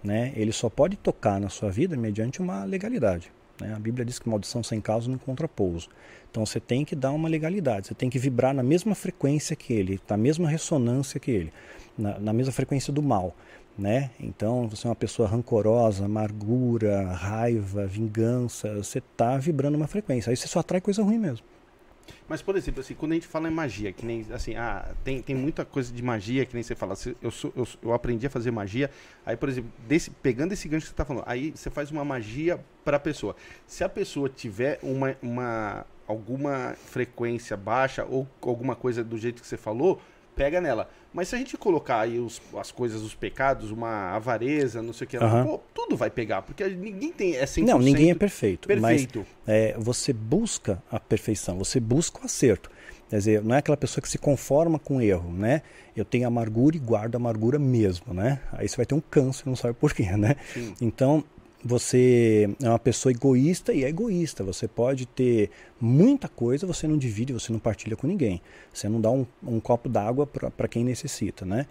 Né? Ele só pode tocar na sua vida mediante uma legalidade. Né? A Bíblia diz que maldição sem causa não encontra pouso. Então você tem que dar uma legalidade, você tem que vibrar na mesma frequência que ele, na mesma ressonância que ele, na, na mesma frequência do mal. Né? Então, você é uma pessoa rancorosa, amargura, raiva, vingança, você está vibrando uma frequência. Aí você só atrai coisa ruim mesmo. Mas, por exemplo, assim, quando a gente fala em magia, que nem assim, ah, tem, tem muita coisa de magia, que nem você fala, eu, sou, eu, eu aprendi a fazer magia, aí, por exemplo, desse, pegando esse gancho que você está falando, aí você faz uma magia para a pessoa. Se a pessoa tiver uma, uma alguma frequência baixa ou alguma coisa do jeito que você falou, pega nela. Mas se a gente colocar aí os, as coisas, os pecados, uma avareza, não sei o que, uhum. pô, tudo vai pegar, porque ninguém tem é 100% Não, ninguém é perfeito. Perfeito. Mas, é, você busca a perfeição, você busca o acerto. Quer dizer, não é aquela pessoa que se conforma com o erro, né? Eu tenho amargura e guardo amargura mesmo, né? Aí você vai ter um câncer, não sabe porquê, né? Sim. Então, você é uma pessoa egoísta e é egoísta. Você pode ter muita coisa, você não divide, você não partilha com ninguém. Você não dá um, um copo d'água para quem necessita, né?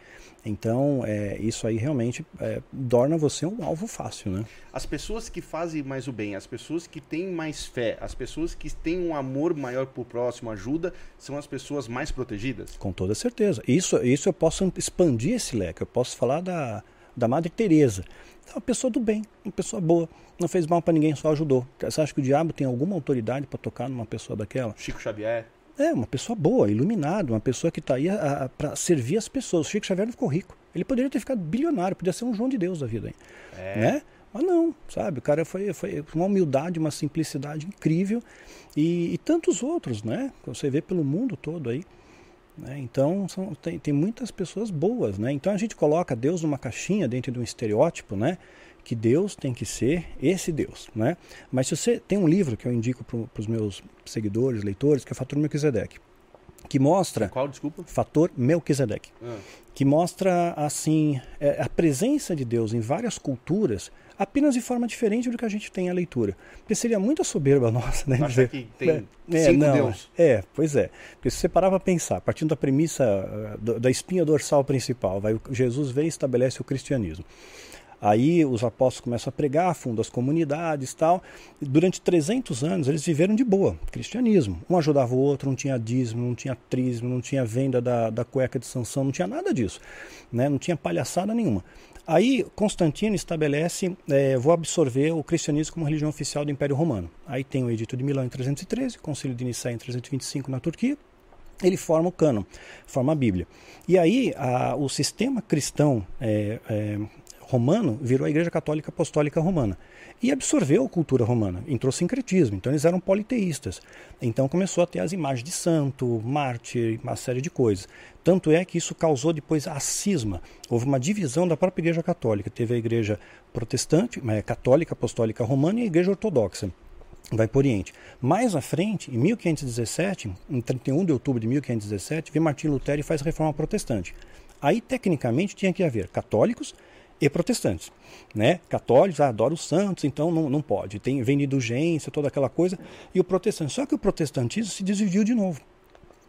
Então, é, isso aí realmente é, torna você um alvo fácil, né? As pessoas que fazem mais o bem, as pessoas que têm mais fé, as pessoas que têm um amor maior por próximo, ajuda, são as pessoas mais protegidas? Com toda certeza. Isso, isso eu posso expandir esse leque. Eu posso falar da, da Madre Teresa é uma pessoa do bem, uma pessoa boa. Não fez mal para ninguém, só ajudou. Você acha que o diabo tem alguma autoridade para tocar numa pessoa daquela? Chico Xavier. É, uma pessoa boa, iluminada, uma pessoa que está aí para servir as pessoas. O Chico Xavier não ficou rico. Ele poderia ter ficado bilionário, podia ser um João de Deus da vida. Hein? É. Né? Mas não, sabe? O cara foi, foi uma humildade, uma simplicidade incrível. E, e tantos outros, né? Você vê pelo mundo todo aí. Né? Então, são, tem, tem muitas pessoas boas. Né? Então, a gente coloca Deus numa caixinha dentro de um estereótipo, né? que Deus tem que ser esse Deus. Né? Mas se você tem um livro que eu indico para os meus seguidores, leitores, que é Fator Melquisedeque, que mostra... Qual, desculpa? Fator Melquisedeque. Ah. Que mostra, assim, é, a presença de Deus em várias culturas apenas de forma diferente do que a gente tem a leitura. Porque seria muita soberba <laughs> nossa, né? Dizer, que tem é, é, cinco não, Deus. É, pois é. Porque se você parar para pensar, partindo da premissa uh, da espinha dorsal principal, vai, Jesus vem e estabelece o cristianismo. Aí os apóstolos começam a pregar, fundam as comunidades tal. Durante 300 anos eles viveram de boa, cristianismo. Um ajudava o outro, não tinha dízimo, não tinha trismo, não tinha venda da, da cueca de Sansão, não tinha nada disso. Né? Não tinha palhaçada nenhuma. Aí Constantino estabelece, é, vou absorver o cristianismo como religião oficial do Império Romano. Aí tem o Edito de Milão em 313, o Concílio de Nicéia em 325 na Turquia, ele forma o cânon, forma a Bíblia. E aí a, o sistema cristão é, é, romano virou a Igreja Católica Apostólica Romana e absorveu a cultura romana, entrou sincretismo, então eles eram politeístas. Então começou a ter as imagens de santo, mártir, uma série de coisas. Tanto é que isso causou depois a cisma. Houve uma divisão da própria Igreja Católica. Teve a Igreja Protestante, católica, apostólica romana e a Igreja Ortodoxa. vai para o Oriente. Mais à frente, em 1517, em 31 de outubro de 1517, vem Martim Lutero e faz reforma protestante. Aí, tecnicamente, tinha que haver católicos e protestantes. Né? Católicos ah, adoram os santos, então não, não pode. Tem, vem indulgência, toda aquela coisa. E o protestante. Só que o protestantismo se dividiu de novo.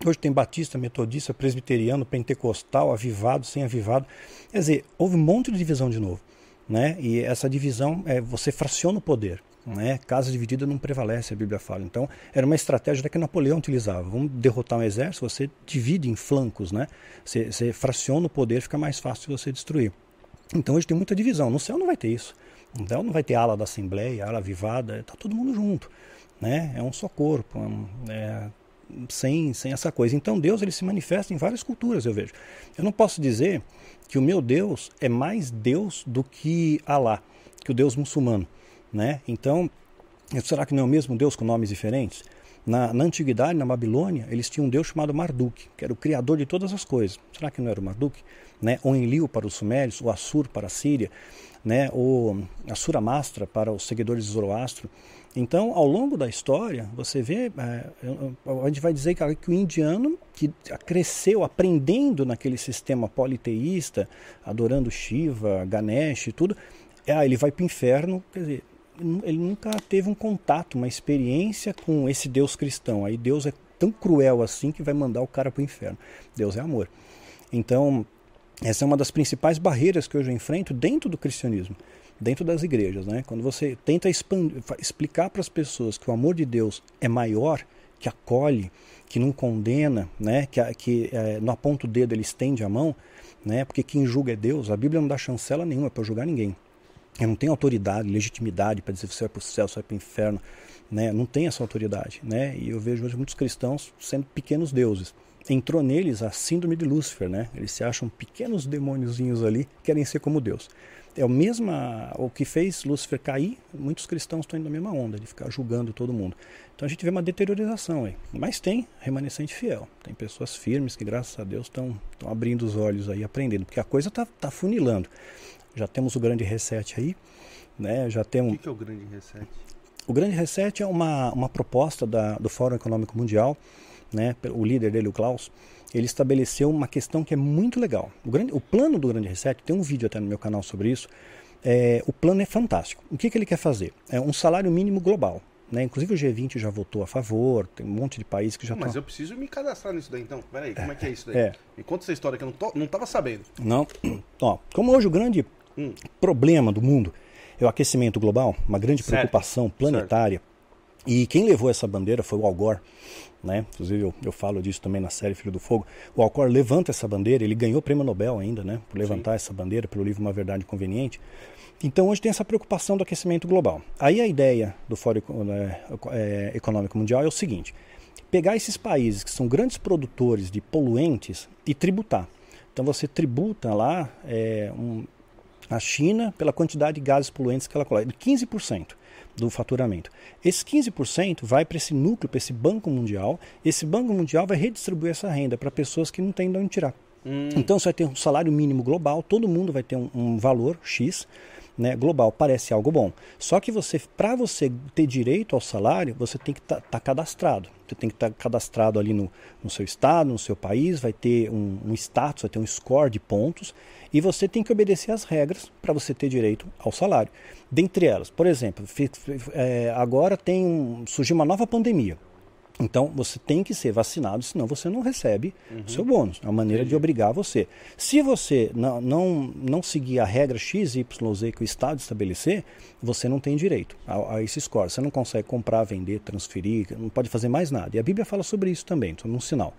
Hoje tem batista, metodista, presbiteriano, pentecostal, avivado, sem avivado. Quer dizer, houve um monte de divisão de novo. Né? E essa divisão, é, você fraciona o poder. Né? Casa dividida não prevalece, a Bíblia fala. Então, era uma estratégia até que Napoleão utilizava. Vamos derrotar um exército, você divide em flancos, né? Você, você fraciona o poder, fica mais fácil de você destruir. Então, hoje tem muita divisão. No céu não vai ter isso. Céu não vai ter ala da Assembleia, ala avivada, está todo mundo junto. Né? É um só corpo, é, sem, sem essa coisa. Então, Deus ele se manifesta em várias culturas, eu vejo. Eu não posso dizer que o meu Deus é mais Deus do que Alá, que o Deus muçulmano. Né? Então, será que não é o mesmo Deus com nomes diferentes? Na, na, antiguidade, na Babilônia, eles tinham um deus chamado Marduk, que era o criador de todas as coisas. Será que não era o Marduk? Né? O Enlil para os sumérios, o Assur para a Síria, né? o Assura Mastra para os seguidores de Zoroastro. Então, ao longo da história, você vê, é, a gente vai dizer que, que o indiano que cresceu aprendendo naquele sistema politeísta, adorando Shiva, Ganesh e tudo, ah, ele vai para o inferno, quer dizer, ele nunca teve um contato, uma experiência com esse Deus cristão. Aí Deus é tão cruel assim que vai mandar o cara para o inferno. Deus é amor. Então, essa é uma das principais barreiras que hoje eu enfrento dentro do cristianismo, dentro das igrejas. Né? Quando você tenta expandir, explicar para as pessoas que o amor de Deus é maior, que acolhe, que não condena, né? que, que é, no aponto o dedo ele estende a mão, né? porque quem julga é Deus, a Bíblia não dá chancela nenhuma para julgar ninguém. Eu não tenho autoridade, legitimidade para dizer se você vai para o céu, se vai para o inferno. Né? Não tem essa autoridade. Né? E eu vejo hoje muitos cristãos sendo pequenos deuses. Entrou neles a síndrome de Lúcifer. Né? Eles se acham pequenos demôniozinhos ali, querem ser como Deus. É o mesmo o que fez Lúcifer cair. Muitos cristãos estão indo na mesma onda, de ficar julgando todo mundo. Então a gente vê uma deteriorização aí. Mas tem remanescente fiel. Tem pessoas firmes que, graças a Deus, estão abrindo os olhos aí, aprendendo. Porque a coisa está tá funilando. Já temos o grande reset aí, né? Já temos. O que, que é o grande reset? O grande reset é uma, uma proposta da, do Fórum Econômico Mundial, né? O líder dele, o Klaus, ele estabeleceu uma questão que é muito legal. O, grande, o plano do grande reset, tem um vídeo até no meu canal sobre isso. É, o plano é fantástico. O que, que ele quer fazer? É um salário mínimo global. Né? Inclusive o G20 já votou a favor, tem um monte de países que já estão. Mas eu preciso me cadastrar nisso daí então. Peraí, como é que é isso daí? É. Me conta essa história que eu não, não tava sabendo. Não. <clears throat> Ó, como hoje o grande hum. problema do mundo é o aquecimento global, uma grande certo. preocupação planetária. Certo. E quem levou essa bandeira foi o Al Gore, né? Inclusive eu, eu falo disso também na série Filho do Fogo. O Al Gore levanta essa bandeira, ele ganhou o prêmio Nobel ainda, né? Por levantar Sim. essa bandeira pelo livro Uma Verdade Conveniente. Então hoje tem essa preocupação do aquecimento global. Aí a ideia do Fórum né, é, Econômico Mundial é o seguinte: pegar esses países que são grandes produtores de poluentes e tributar. Então você tributa lá é, um, a China pela quantidade de gases poluentes que ela coloca, 15% do faturamento. Esse 15% vai para esse núcleo, para esse Banco Mundial. Esse Banco Mundial vai redistribuir essa renda para pessoas que não têm de onde tirar. Hum. Então você vai ter um salário mínimo global, todo mundo vai ter um, um valor X né, global. Parece algo bom. Só que você, para você ter direito ao salário, você tem que estar tá, tá cadastrado. Você tem que estar tá cadastrado ali no, no seu estado, no seu país, vai ter um, um status, vai ter um score de pontos e você tem que obedecer às regras para você ter direito ao salário. Dentre elas, por exemplo, é, agora tem surgiu uma nova pandemia. Então você tem que ser vacinado, senão você não recebe uhum. o seu bônus. É uma maneira Entendi. de obrigar você. Se você não, não, não seguir a regra XYZ que o Estado estabelecer, você não tem direito a, a esse score. Você não consegue comprar, vender, transferir, não pode fazer mais nada. E a Bíblia fala sobre isso também, então um sinal.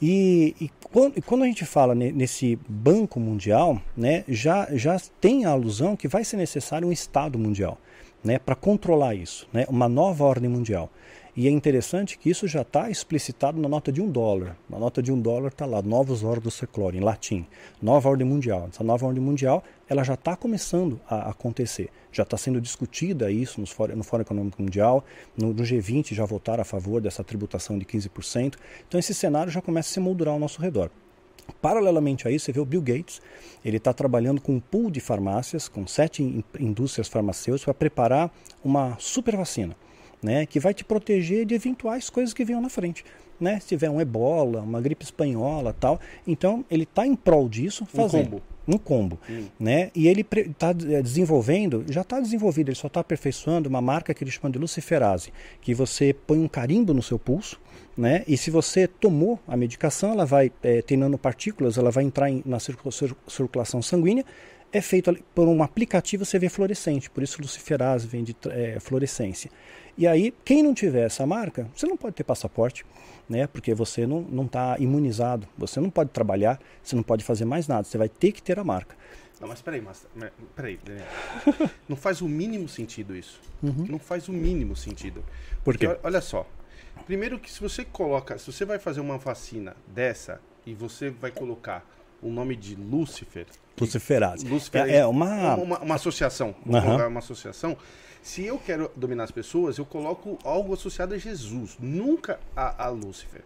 E, e, quando, e, quando, a gente fala nesse banco mundial, né, já, já tem a alusão que vai ser necessário um Estado mundial né, para controlar isso, né, uma nova ordem mundial. E é interessante que isso já está explicitado na nota de um dólar. Na nota de um dólar está lá, Novos Ordos Seclore, em latim. Nova ordem mundial. Essa nova ordem mundial ela já está começando a acontecer. Já está sendo discutida isso no Fórum, no Fórum Econômico Mundial. No, no, G20 já votaram a favor dessa tributação de 15%. Então esse cenário já começa a se moldurar ao nosso redor. Paralelamente a isso, você vê o Bill Gates, ele está trabalhando com um pool de farmácias, com sete indústrias farmacêuticas, para preparar uma super vacina né, que vai te proteger de eventuais coisas que venham na frente. Né? Se tiver um ebola, uma gripe espanhola tal. Então, ele está em prol disso, fazendo. Um combo. Um combo. Hum. Né? E ele está eh, desenvolvendo, já está desenvolvido, ele só está aperfeiçoando uma marca que ele chama de luciferase, que você põe um carimbo no seu pulso, né? E se você tomou a medicação, ela vai é, ter nanopartículas, ela vai entrar em, na circulação sanguínea, é feito por um aplicativo CV fluorescente, por isso luciferase vem de é, fluorescência. E aí, quem não tiver essa marca, você não pode ter passaporte, né? Porque você não está imunizado, você não pode trabalhar, você não pode fazer mais nada, você vai ter que ter a marca. Não, mas peraí, mas, peraí, <laughs> não faz o mínimo sentido isso. Uhum. Não faz o mínimo sentido. Por quê? Porque, olha só, primeiro que se você coloca, se você vai fazer uma vacina dessa e você vai colocar o nome de Lúcifer, Luciferase. Lucifer é, é uma... uma... uma associação, uhum. uma associação se eu quero dominar as pessoas, eu coloco algo associado a Jesus, nunca a, a Lúcifer.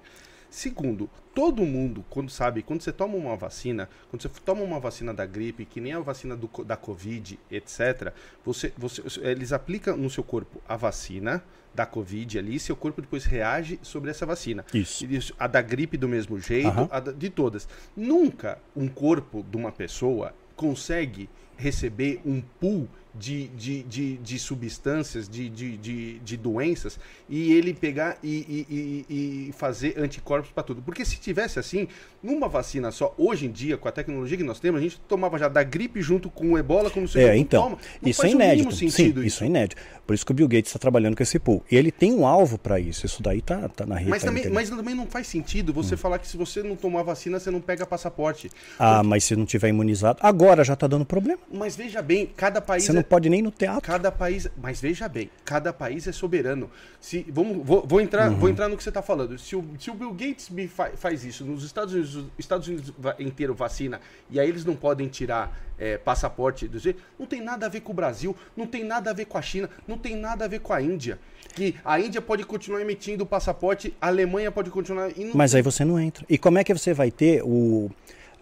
Segundo, todo mundo, quando sabe, quando você toma uma vacina, quando você toma uma vacina da gripe, que nem a vacina do, da Covid, etc., você, você, eles aplicam no seu corpo a vacina da Covid ali, seu corpo depois reage sobre essa vacina. Isso. A da gripe do mesmo jeito, uhum. a da, de todas. Nunca um corpo de uma pessoa consegue receber um pool de, de, de, de substâncias, de, de, de, de, doenças, e ele pegar e, e, e fazer anticorpos para tudo. Porque se tivesse assim, numa vacina só, hoje em dia, com a tecnologia que nós temos, a gente tomava já da gripe junto com o ebola, como se É, então, toma. isso é inédito. Sim, isso. isso é inédito. Por isso que o Bill Gates está trabalhando com esse pool. E ele tem um alvo para isso. Isso daí tá, tá na rede. Mas, também, mas também não faz sentido você hum. falar que se você não tomar vacina, você não pega passaporte. Ah, Porque... mas se não tiver imunizado, agora já está dando problema. Mas veja bem, cada país. Não pode nem no teatro. Cada país. Mas veja bem, cada país é soberano. Se, vamos, vou, vou entrar, uhum. vou entrar no que você está falando. Se o, se o Bill Gates fa faz isso, nos Estados Unidos, os Estados Unidos inteiro vacina, e aí eles não podem tirar é, passaporte do jeito, não tem nada a ver com o Brasil, não tem nada a ver com a China, não tem nada a ver com a Índia. Que a Índia pode continuar emitindo o passaporte, a Alemanha pode continuar. Mas aí você não entra. E como é que você vai ter o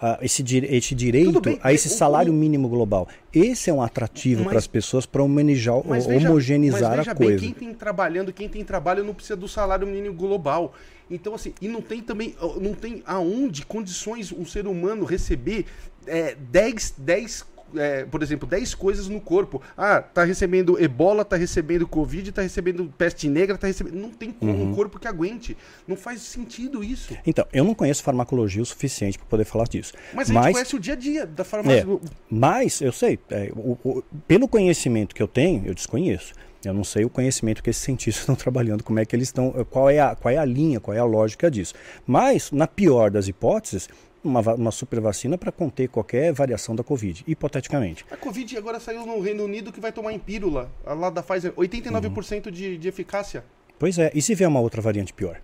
uh, esse, esse direito bem, a esse salário mínimo global. Esse é um atrativo para as pessoas para homogeneizar, veja, homogeneizar a coisa. Bem, quem tem trabalhando, quem tem trabalho não precisa do salário mínimo global. Então, assim, e não tem também, não tem aonde condições um ser humano receber é, 10, 10 é, por exemplo, 10 coisas no corpo. Ah, tá recebendo ebola, tá recebendo covid, tá recebendo peste negra, tá recebendo. Não tem uhum. um corpo que aguente. Não faz sentido isso. Então, eu não conheço farmacologia o suficiente para poder falar disso. Mas a gente conhece o dia a dia da farmácia. É, mas, eu sei, é, o, o, pelo conhecimento que eu tenho, eu desconheço. Eu não sei o conhecimento que esses cientistas <laughs> estão trabalhando, como é que eles estão, qual é a, qual é a linha, qual é a lógica disso. Mas, na pior das hipóteses, uma, uma super vacina para conter qualquer variação da Covid, hipoteticamente. A Covid agora saiu no Reino Unido que vai tomar em pílula, lá da Pfizer, 89% uhum. de, de eficácia. Pois é, e se vier uma outra variante pior?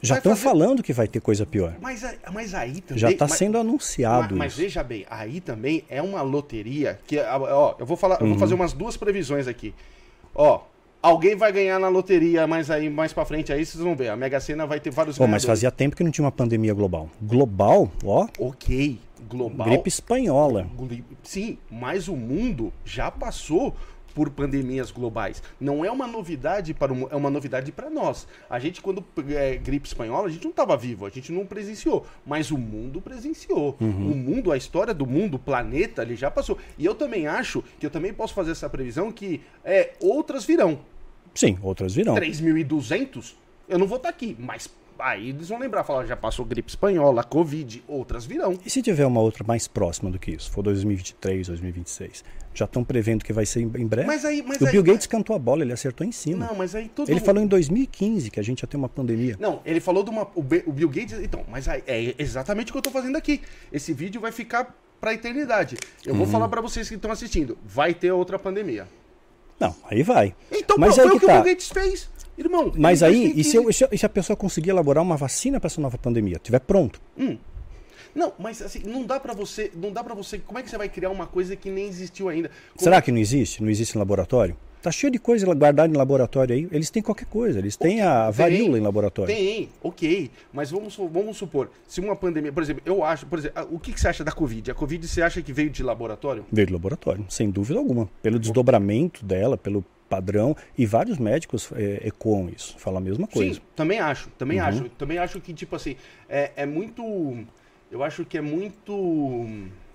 Já estão fazer... falando que vai ter coisa pior. Mas, mas aí também. Já está sendo anunciado. Mas, mas, veja bem, aí também é uma loteria que. Ó, eu vou falar, uhum. eu vou uhum. fazer umas duas previsões aqui. Ó, Alguém vai ganhar na loteria, mas aí mais para frente aí vocês vão ver. A Mega Sena vai ter vários oh, Mas fazia tempo que não tinha uma pandemia global. Global, ó. Ok, global. Gripe espanhola. Sim, mas o mundo já passou por pandemias globais. Não é uma novidade para o, é uma novidade para nós. A gente quando é, gripe espanhola, a gente não estava vivo, a gente não presenciou, mas o mundo presenciou. Uhum. O mundo, a história do mundo, o planeta, ele já passou. E eu também acho que eu também posso fazer essa previsão que é outras virão. Sim, outras virão. 3.200, eu não vou estar tá aqui, mas aí eles vão lembrar, falar, já passou gripe espanhola, Covid, outras virão. E se tiver uma outra mais próxima do que isso, for 2023, 2026? Já estão prevendo que vai ser em breve. Mas aí, mas o aí, Bill Gates cantou a bola, ele acertou em cima. Não, mas aí todo Ele falou em 2015 que a gente ia ter uma pandemia. Não, ele falou de uma. O, Bill Gates. Então, mas aí, é exatamente o que eu estou fazendo aqui. Esse vídeo vai ficar para a eternidade. Eu uhum. vou falar para vocês que estão assistindo: vai ter outra pandemia. Não, aí vai. Então, mas aí o que tá. o Bill Gates fez. Irmão, mas aí, e se, eu, se, a pessoa conseguir elaborar uma vacina para essa nova pandemia, tiver pronto? Hum. Não, mas assim, não dá para você, não dá para você, como é que você vai criar uma coisa que nem existiu ainda? Como Será é... que não existe? Não existe em laboratório? Tá cheio de coisa guardada em laboratório aí. Eles têm qualquer coisa. Eles têm a varíola tem, em laboratório. Tem, ok. Mas vamos, vamos supor, se uma pandemia. Por exemplo, eu acho. Por exemplo, o que, que você acha da Covid? A Covid você acha que veio de laboratório? Veio de laboratório, sem dúvida alguma. Pelo desdobramento dela, pelo padrão e vários médicos é, ecoam isso, falam a mesma coisa. Sim, também acho, também uhum. acho, também acho que tipo assim é, é muito, eu acho que é muito,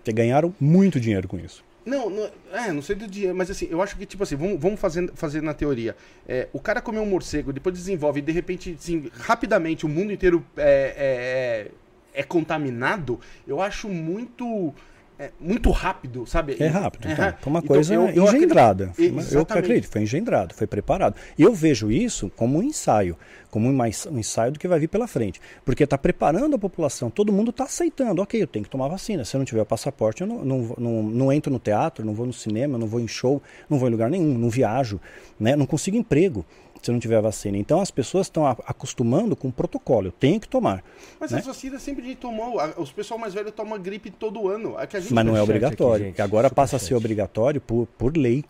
que ganharam muito dinheiro com isso. Não, não, é, não sei do dinheiro, mas assim, eu acho que, tipo assim, vamos, vamos fazer, fazer na teoria. É, o cara comeu um morcego, depois desenvolve, e de repente, assim, rapidamente, o mundo inteiro é, é, é contaminado, eu acho muito é muito rápido, sabe? É rápido, é, então, uma então, coisa eu, eu engendrada. Acredito, eu acredito, foi engendrado, foi preparado. E eu vejo isso como um ensaio, como um ensaio do que vai vir pela frente. Porque está preparando a população, todo mundo está aceitando, ok, eu tenho que tomar vacina. Se eu não tiver o passaporte, eu não, não, não, não entro no teatro, não vou no cinema, não vou em show, não vou em lugar nenhum, não viajo, né? não consigo emprego se não tiver vacina. Então as pessoas estão acostumando com o protocolo, eu tenho que tomar. Mas né? as vacinas sempre a gente tomou, os pessoal mais velho toma gripe todo ano. É Mas não é obrigatório, aqui, agora passa a ser obrigatório por, por lei.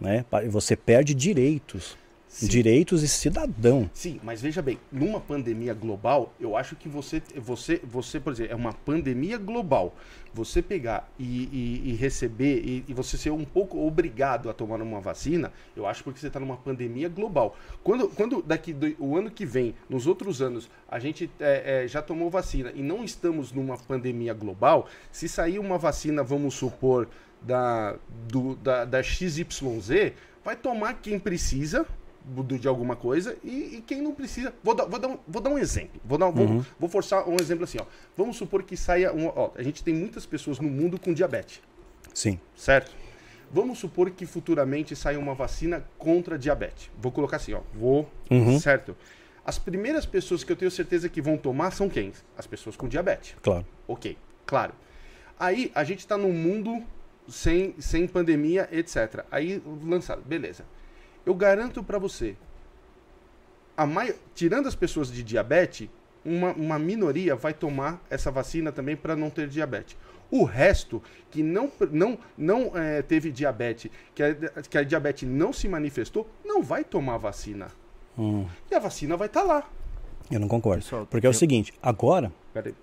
Né? Você perde direitos. Sim. direitos e cidadão. Sim, mas veja bem, numa pandemia global, eu acho que você, você, você por exemplo, é uma pandemia global. Você pegar e, e, e receber e, e, você ser um pouco obrigado a tomar uma vacina, eu acho porque você está numa pandemia global. Quando, quando daqui do, o ano que vem, nos outros anos, a gente é, é, já tomou vacina e não estamos numa pandemia global, se sair uma vacina, vamos supor, da, do, da, da XYZ, vai tomar quem precisa de alguma coisa e, e, quem não precisa. Vou dar, vou dar, um, vou dar um exemplo. Vou, dar, uhum. vou, vou, forçar um exemplo assim. Ó. Vamos supor que saia. Um, ó, a gente tem muitas pessoas no mundo com diabetes. Sim. Certo? Vamos supor que futuramente saia uma vacina contra diabetes. Vou colocar assim, ó. Vou. Uhum. Certo? As primeiras pessoas que eu tenho certeza que vão tomar são quem? As pessoas com diabetes. Claro. Ok, claro. Aí a gente está num mundo sem, sem pandemia, etc. Aí lançado, beleza eu garanto para você, mai... tirando as pessoas de diabetes, uma, uma minoria vai tomar essa vacina também para não ter diabetes. O resto que não, não, não é, teve diabetes, que a, que a diabetes não se manifestou, não vai tomar a vacina. Hum. E a vacina vai estar tá lá. Eu não concordo. Pessoal, porque é o seguinte, agora. Peraí.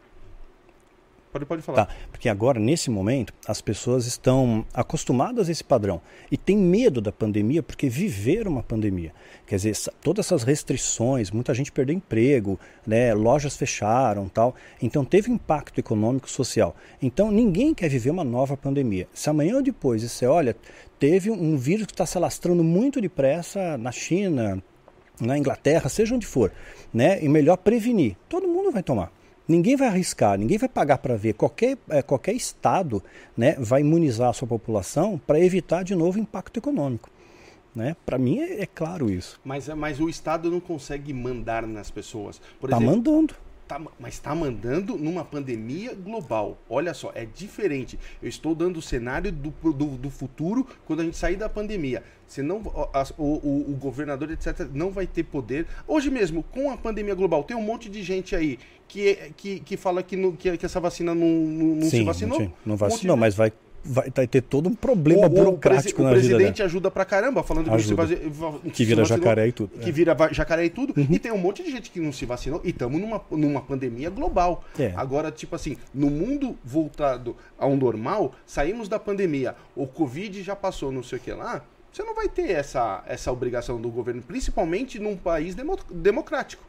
Pode, pode falar. Tá, porque agora, nesse momento, as pessoas estão acostumadas a esse padrão e têm medo da pandemia porque viveram uma pandemia. Quer dizer, todas essas restrições, muita gente perdeu emprego, né, lojas fecharam tal. Então teve impacto econômico social. Então ninguém quer viver uma nova pandemia. Se amanhã ou depois você olha, teve um vírus que está se alastrando muito depressa na China, na Inglaterra, seja onde for, né? E melhor prevenir. Todo mundo vai tomar. Ninguém vai arriscar, ninguém vai pagar para ver. Qualquer, é, qualquer Estado né, vai imunizar a sua população para evitar de novo impacto econômico. Né? Para mim é, é, claro isso. Mas, mas o Estado não consegue mandar nas pessoas. Está mandando. Tá, mas está mandando numa pandemia global. Olha só, é diferente. Eu estou dando o cenário do, do, do futuro quando a gente sair da pandemia. Senão, a, o, o, o, governador, etc., não vai ter poder. Hoje mesmo, com a pandemia global, tem um monte de gente aí que, que, que fala que, no, que, que essa vacina não, não, não Sim, se vacinou. Não, não vacinou, um mas vai vai, ter todo um problema o, burocrático o, na vida. O presidente ajuda pra caramba, falando ajuda. que, se, que vira vacinou, jacaré e tudo. Que é. vira jacaré e tudo. Uhum. E tem um monte de gente que não se vacinou. E estamos numa, numa pandemia global. É. Agora, tipo assim, no mundo voltado ao normal, saímos da pandemia. O Covid já passou, não sei o que lá. Você não vai ter essa, essa obrigação do governo, principalmente num país demo, democrático.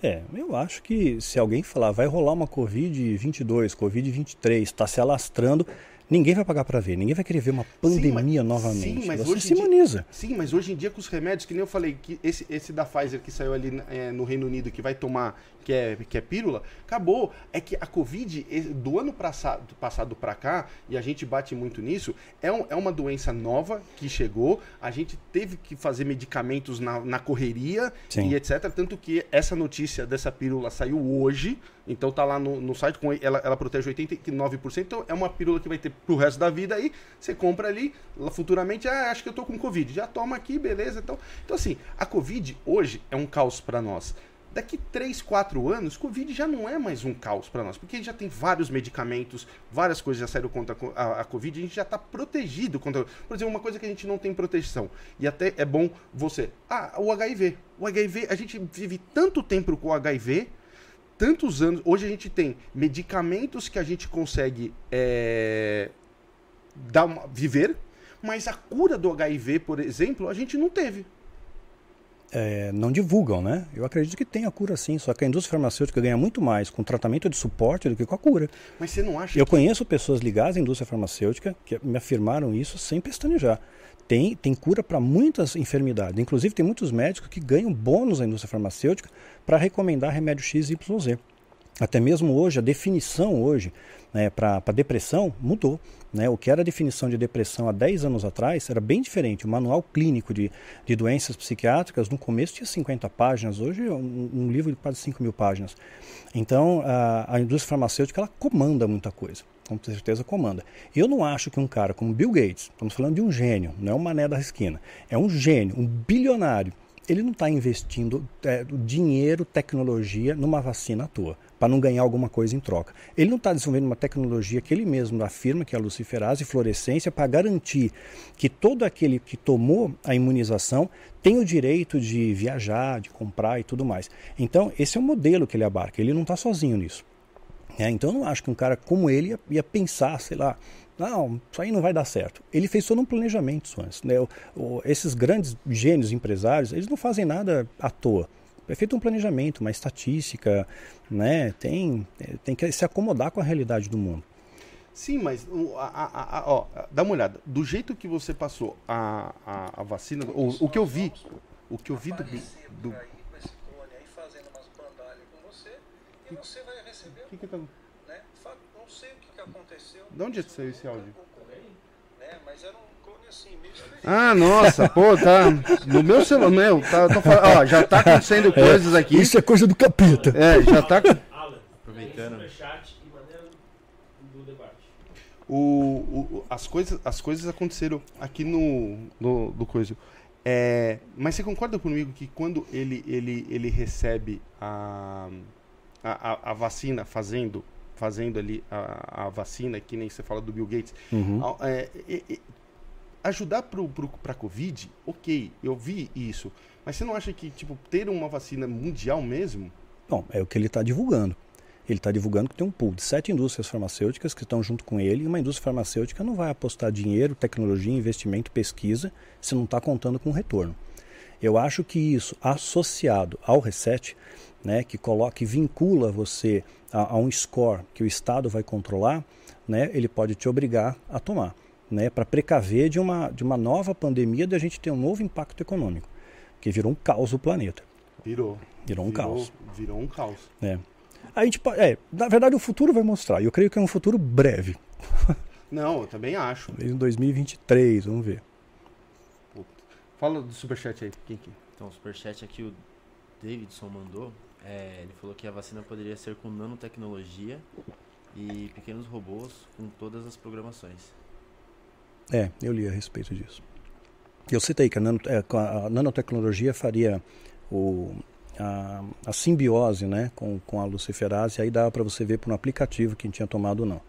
É, eu acho que se alguém falar vai rolar uma Covid-22, Covid-23, está se alastrando, Ninguém vai pagar para ver, ninguém vai querer ver uma pandemia sim, mas, novamente. Sim, mas Você hoje se imuniza. sim, mas hoje em dia com os remédios, que nem eu falei, que esse, esse da Pfizer que saiu ali é, no Reino Unido, que vai tomar, que é, que é pílula, acabou. É que a Covid, do ano passado, passado para cá, e a gente bate muito nisso, é, um, é uma doença nova que chegou, a gente teve que fazer medicamentos na, na correria sim. e etc. Tanto que essa notícia dessa pílula saiu hoje, então tá lá no, no site, com ela, ela protege 89%, então é uma pílula que vai ter pro resto da vida aí, você compra ali, futuramente, ah, acho que eu tô com Covid, já toma aqui, beleza, então. Então assim, a Covid hoje é um caos para nós. Daqui 3, 4 anos, Covid já não é mais um caos para nós, porque já tem vários medicamentos, várias coisas já saíram contra a, a Covid, a gente já está protegido contra. Por exemplo, uma coisa que a gente não tem proteção, e até é bom você. Ah, o HIV. O HIV, a gente vive tanto tempo com o HIV tantos anos. Hoje a gente tem medicamentos que a gente consegue é, dar uma, viver. Mas a cura do HIV, por exemplo, a gente não teve. É, não divulgam, né? Eu acredito que tem a cura sim, só que a indústria farmacêutica ganha muito mais com tratamento de suporte do que com a cura. Mas você não acha Eu que... conheço pessoas ligadas à indústria farmacêutica que me afirmaram isso sem pestanejar. Tem, tem cura para muitas enfermidades. Inclusive, tem muitos médicos que ganham bônus na indústria farmacêutica para recomendar remédio X, Y, Z. Até mesmo hoje, a definição hoje né, para depressão mudou. Né? O que era a definição de depressão há 10 anos atrás era bem diferente. O manual clínico de, de doenças psiquiátricas, no começo tinha 50 páginas, hoje é um, um livro de quase 5 mil páginas. Então, a, a indústria farmacêutica ela comanda muita coisa com certeza comanda. Eu não acho que um cara como Bill Gates, estamos falando de um gênio, não é um mané da esquina, é um gênio, um bilionário, ele não está investindo é, dinheiro, tecnologia numa vacina à toa, para não ganhar alguma coisa em troca. Ele não está desenvolvendo uma tecnologia que ele mesmo afirma que é a luciferase e fluorescência para garantir que todo aquele que tomou a imunização tem o direito de viajar, de comprar e tudo mais. Então, esse é o modelo que ele abarca. Ele não está sozinho nisso. É, então, eu não acho que um cara como ele ia, ia pensar, sei lá, não, isso aí não vai dar certo. Ele fez todo um planejamento isso antes. Né? O, o, esses grandes gênios empresários, eles não fazem nada à toa. É feito um planejamento, uma estatística, né? tem, é, tem que se acomodar com a realidade do mundo. Sim, mas a, a, a, ó, dá uma olhada. Do jeito que você passou a, a, vacina, o, o que eu vi, o que eu vi do, do... E você. Que que tá... né? Não sei o que, que aconteceu. De onde saiu esse áudio? Né? Mas era um clone assim, meio Ah, nossa, pô, tá. No meu celular, meu, tá, tô falando, ó, já tá acontecendo <laughs> coisas aqui. Isso é coisa do capeta. É, já tá. Alan, Aproveitando. chat e maneira do debate. O, o, as, coisas, as coisas aconteceram aqui no, no do coisa. É, mas você concorda comigo que quando ele, ele, ele recebe a, a, a, vacina fazendo fazendo ali a, a, vacina, que nem você fala do Bill Gates, Uhum. é, é, é, ajudar para a Covid, ok, eu vi isso. Mas você não acha que tipo, ter uma vacina mundial mesmo? Bom, é o que ele está divulgando. Ele está divulgando que tem um pool de sete indústrias farmacêuticas que estão junto com ele, e uma indústria farmacêutica não vai apostar dinheiro, tecnologia, investimento, pesquisa, se não está contando com retorno. Eu acho que isso, associado ao reset, né, que coloca, que vincula você a, a, um score que o Estado vai controlar, né, ele pode te obrigar a tomar, né, para precaver de uma, de uma nova pandemia, de a gente ter um novo impacto econômico, que virou um caos o planeta. Virou. Virou um virou, caos. Virou um caos. É. A gente, é, na verdade, o futuro vai mostrar. E eu creio que é um futuro breve. <laughs> Não, eu também acho. Em 2023, vamos ver. Puta. Fala do superchat aí. Quem que? Então, o superchat aqui o Davidson mandou. É, ele falou que a vacina poderia ser com nanotecnologia e pequenos robôs com todas as programações. É, eu li a respeito disso. Eu citei que a, é, nanotecnologia faria o, a, a, simbiose né, com, com a luciferase, aí dava para você ver por um aplicativo quem tinha tomado ou não.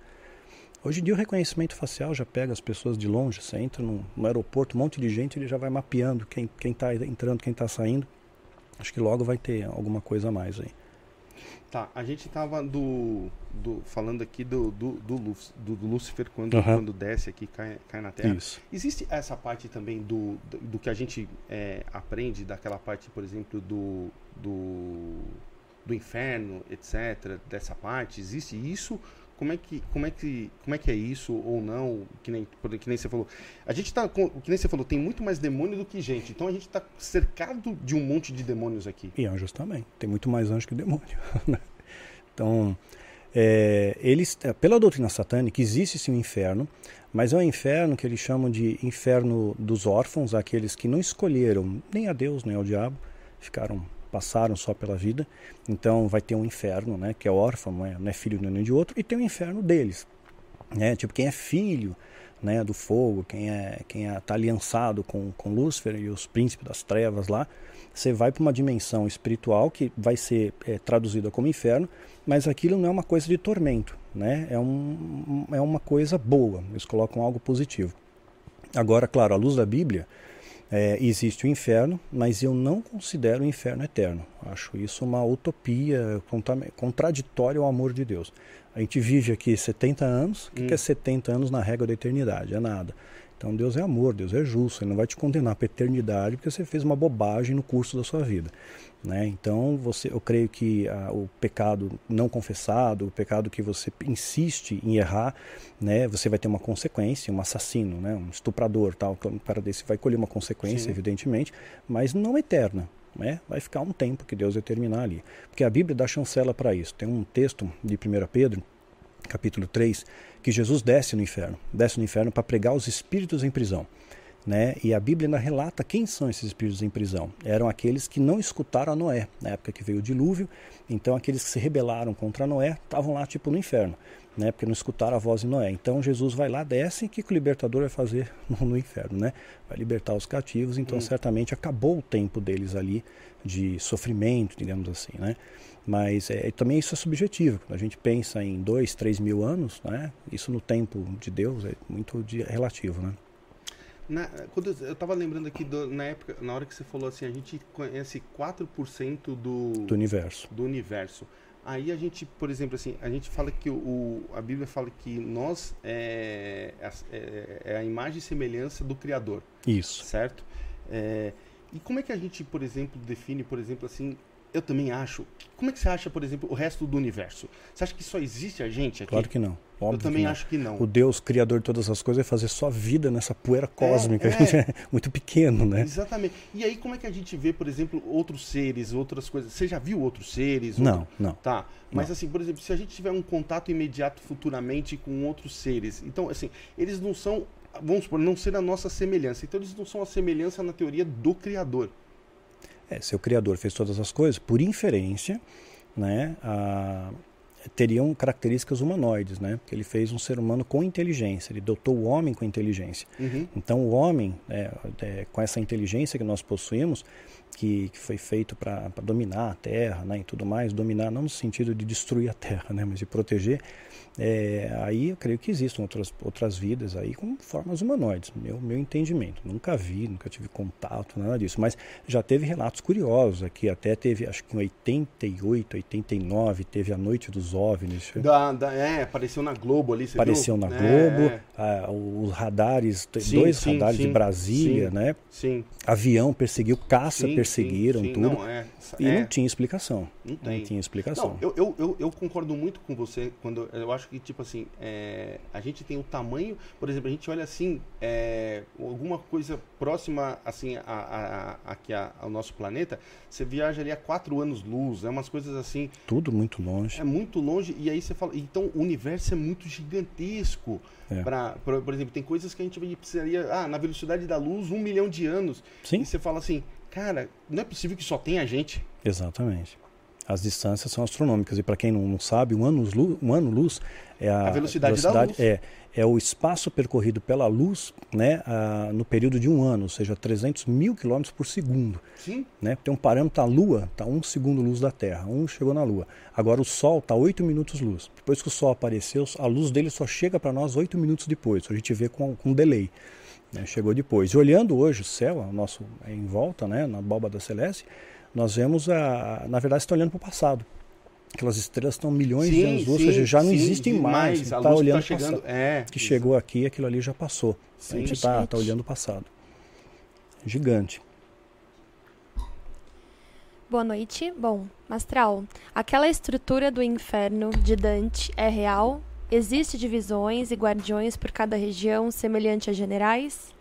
Hoje em dia o reconhecimento facial já pega as pessoas de longe, você entra no, no aeroporto, um monte de gente, ele já vai mapeando quem está entrando, quem está saindo. Acho que logo vai ter alguma coisa a mais aí. Tá, a gente tava do, do falando aqui do, do, do, do, do Lúcifer quando, Uhum. quando desce aqui, cai, cai na Terra. Isso. Existe essa parte também do, do, do que a gente é, aprende, daquela parte, por exemplo, do, do, do inferno, etc., dessa parte? Existe isso? Como é que, como é que, como é, que é isso ou não? Que nem, que nem você falou. A gente tá, com, que nem você falou, tem muito mais demônio do que gente. Então a gente tá cercado de um monte de demônios aqui. E anjos também. Tem muito mais anjo que demônio. <laughs> né? então, é, eles, pela doutrina satânica, existe sim um inferno, mas é um inferno que eles chamam de inferno dos órfãos, aqueles que não escolheram nem a Deus nem ao diabo, ficaram passaram só pela vida. Então vai ter um inferno, né, que é órfão, não é, não é filho nem de outro, e tem o um inferno deles, né, tipo quem é filho, né, do fogo, quem é quem é, tá aliançado com, com Lúcifer e os príncipes das trevas lá, você vai para uma dimensão espiritual que vai ser é, traduzida como inferno, mas aquilo não é uma coisa de tormento, né, é, um, é uma coisa boa, eles colocam algo positivo. Agora, claro, à luz da Bíblia, é, existe o inferno, mas eu não considero o inferno eterno. Acho isso uma utopia contraditória ao amor de Deus. A gente vive aqui 70 anos, o que, hum. que é 70 anos na régua da eternidade? É nada. Então Deus é amor, Deus é justo, Ele não vai te condenar para a eternidade porque você fez uma bobagem no curso da sua vida. Né? Então você, eu creio que ah, o pecado não confessado, o pecado que você insiste em errar, né, você vai ter uma consequência, um assassino, né, um estuprador, tal, um cara desse vai colher uma consequência, Sim. evidentemente, mas não eterna. Né? Vai ficar um tempo que Deus determinar ali. Porque a Bíblia dá chancela para isso. Tem um texto de 1 Pedro, capítulo 3, que Jesus desce no inferno. Desce no inferno para pregar os espíritos em prisão. Né? E a Bíblia ainda relata quem são esses espíritos em prisão. Eram aqueles que não escutaram a Noé, na época que veio o dilúvio. Então, aqueles que se rebelaram contra Noé estavam lá, tipo, no inferno, né? porque não escutaram a voz de Noé. Então, Jesus vai lá, desce, e o que, o libertador vai fazer <laughs> no, no inferno? Né? Vai libertar os cativos. Então, Hum. certamente, acabou o tempo deles ali de sofrimento, digamos assim. Né? Mas é, também isso é subjetivo. Quando a gente pensa em dois, três mil anos, né? isso no tempo de Deus é muito de- relativo. Né? Na- quando eu- eu tava lembrando aqui, do- na época, na hora que você falou assim, a gente conhece 4% do, Do universo. do universo. Aí a gente, por exemplo, assim, a gente fala que o- a Bíblia fala que nós é, é, é a imagem e semelhança do Criador, Isso. certo? É, e como é que a gente, por exemplo, define, por exemplo, assim, eu também acho. Como é que você acha, por exemplo, o resto do universo? Você acha que só existe a gente aqui? Claro que não. Óbvio eu também que acho que não. O Deus criador de todas as coisas vai fazer só vida nessa poeira cósmica. é. A <laughs> gente é muito pequeno, né? Exatamente. E aí, como é que a gente vê, por exemplo, outros seres, outras coisas? Você já viu outros seres? Não, Outro- não. Tá. Mas Não. assim, por exemplo, se a gente tiver um contato imediato futuramente com outros seres, então assim, eles não são, vamos supor, não ser a nossa semelhança. Então eles não são a semelhança na teoria do Criador. É, se o Criador fez todas as coisas, por inferência, né, a- teriam características humanoides, né? Porque ele fez um ser humano com inteligência, ele dotou o homem com inteligência. Uhum. Então o homem, é, é, com essa inteligência que nós possuímos, que, que foi feito para dominar a Terra, né, e tudo mais, dominar não no sentido de destruir a Terra, né, mas de proteger, é, aí eu creio que existem outras, outras vidas aí com formas humanoides, meu, meu entendimento. Nunca vi, nunca tive contato, nada disso, mas já teve relatos curiosos aqui, até teve, acho que em 88, 89, teve a Noite dos OVNIs, Da, da- é, apareceu na Globo ali, você apareceu viu? na É, Globo, é. os radares, Sim, dois sim, radares de sim, Brasília, sim. né? Sim. Avião perseguiu, caça perseguiram, tudo. Não, é, e é, não tinha explicação. não tem. Não tinha explicação. Não, eu, eu, eu, eu concordo muito com você quando eu acho que, tipo assim, é, a gente tem o tamanho, por exemplo, a gente olha assim, é, alguma coisa próxima, assim, a, a, a- aqui a- ao nosso planeta, você viaja ali a quatro anos-luz, é umas coisas assim, Tudo muito longe. é muito longe, e aí você fala, então o universo é muito gigantesco. É. Pra, por, por exemplo, tem coisas que a gente precisaria, ah, na velocidade da luz, um milhão de anos. Sim, E você fala assim, cara, não é possível que só tenha gente. exatamente. As distâncias são astronômicas. E para quem não, sabe, um ano-luz um ano -luz é a, A velocidade da luz. É, é o espaço percorrido pela luz né, a- no período de um ano, ou seja, 300 mil quilômetros por segundo. Sim, né? Tem um parâmetro, a Lua está um segundo luz da Terra, um chegou na Lua. Agora o Sol está oito minutos luz. Depois que o Sol apareceu, a luz dele só chega para nós oito minutos depois. A gente vê com, com delay. Né? Chegou depois. E olhando hoje o céu, o nosso é em volta, né, na abóbada celeste, nós vemos a, na verdade, está olhando para o passado. Aquelas estrelas estão milhões de Sim, anos luz, sim, ou seja, já não sim, existem mais. demais. Está que olhando tá o chegando, passado. é, Que chegou aqui, aquilo ali já passou. Sim. A gente está Gente. tá olhando o passado. Gigante. Boa noite. Bom, Mastral, aquela estrutura do inferno de Dante é real? Existe divisões e guardiões por cada região semelhante a generais?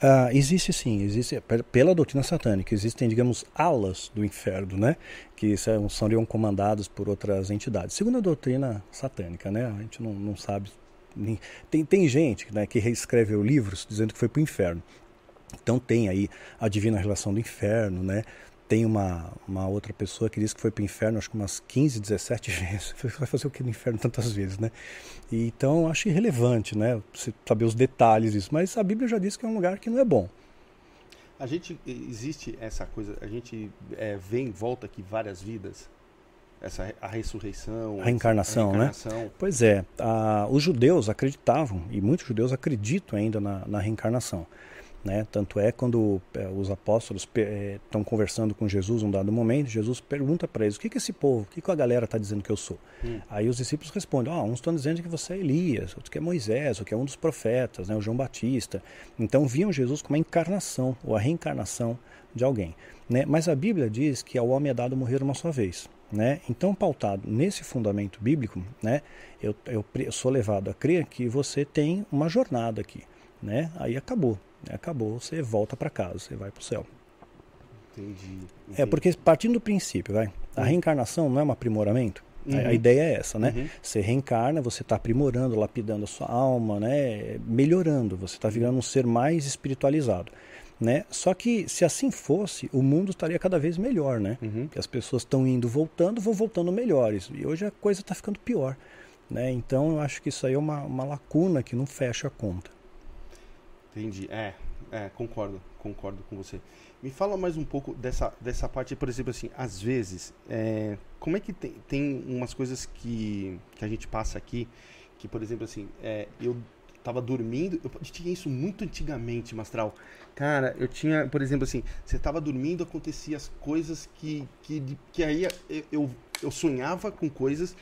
Ah, existe sim, existe pe- pela doutrina satânica, existem, digamos, alas do inferno, né? Que são, seriam comandados por outras entidades. Segundo a doutrina satânica, né? A gente não, não sabe. nem- Tem, tem gente né, que reescreveu livros dizendo que foi para o inferno. Então tem aí a divina relação do inferno, né? Tem uma, uma outra pessoa que diz que foi para o inferno, acho que umas 15, 17 <laughs> vezes. Vai fazer o que no inferno tantas vezes, né? E, então acho irrelevante, né? Saber os detalhes disso. Mas a Bíblia já diz que é um lugar que não é bom. A gente, existe essa coisa, a gente é, vê em volta aqui várias vidas, essa, a ressurreição, A reencarnação, a né? reencarnação. Pois é, a- os judeus acreditavam, e muitos judeus acreditam ainda na, na reencarnação. Né? Tanto é quando é, os apóstolos estão é, conversando com Jesus um dado momento, Jesus pergunta para eles: o que, que esse povo, o que, que a galera está dizendo que eu sou? Hum. Aí os discípulos respondem: oh, uns estão dizendo que você é Elias, outros que é Moisés, ou que é um dos profetas, né, o João Batista. Então viam Jesus como a encarnação ou a reencarnação de alguém. Né? Mas a Bíblia diz que ao homem é dado morrer uma só vez. Né? Então, pautado nesse fundamento bíblico, né, eu, eu, eu sou levado a crer que você tem uma jornada aqui. Né? Aí acabou. Acabou, você volta para casa, você vai para o céu. Entendi, entendi. É porque partindo do princípio, vai, a uhum. reencarnação não é um aprimoramento. Uhum. A, a ideia é essa, né? Uhum. Você reencarna, você está aprimorando, lapidando a sua alma, né? Melhorando, você está virando um ser mais espiritualizado. Né? Só que se assim fosse, o mundo estaria cada vez melhor, né? Uhum. as pessoas estão indo, voltando, vão voltando melhores. E hoje a coisa está ficando pior, né? Então eu acho que isso aí é uma, uma lacuna que não fecha a conta. Entendi. É, é, concordo, concordo com você. Me fala mais um pouco dessa, dessa parte, por exemplo, assim, às vezes, é, como é que tem, tem umas coisas que, que a gente passa aqui, que, por exemplo, assim, é, eu tava dormindo, eu tinha isso muito antigamente, Mastral. Cara, eu tinha, por exemplo, assim, você tava dormindo, acontecia as coisas que, que, que aí eu, eu sonhava com coisas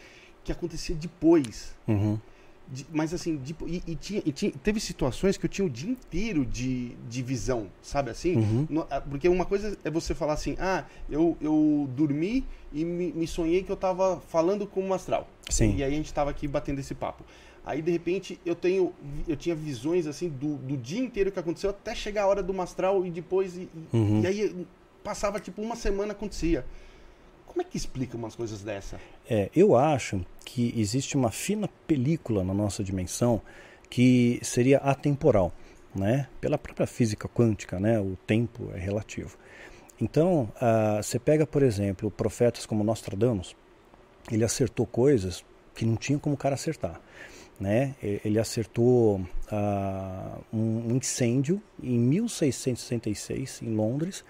que acontecia depois. Uhum. De, mas assim, de, e, e, tinha, e, tinha, teve situações que eu tinha o dia inteiro de, de visão, sabe assim? Uhum. No, porque uma coisa é você falar assim, ah, eu, eu dormi e me, me sonhei que eu tava falando com o astral. Sim. E aí a gente tava aqui batendo esse papo. Aí de repente eu tenho eu tinha visões assim do, do dia inteiro que aconteceu até chegar a hora do mastral e depois e, uhum. e aí passava tipo uma semana acontecia. Como é que explica umas coisas dessa? É, eu acho que existe uma fina película na nossa dimensão que seria atemporal, né? Pela própria física quântica, né? O tempo é relativo. Então, uh, você pega, por exemplo, profetas como Nostradamus, ele acertou coisas que não tinha como o cara acertar. Né? Ele acertou uh, um incêndio em 1666 em Londres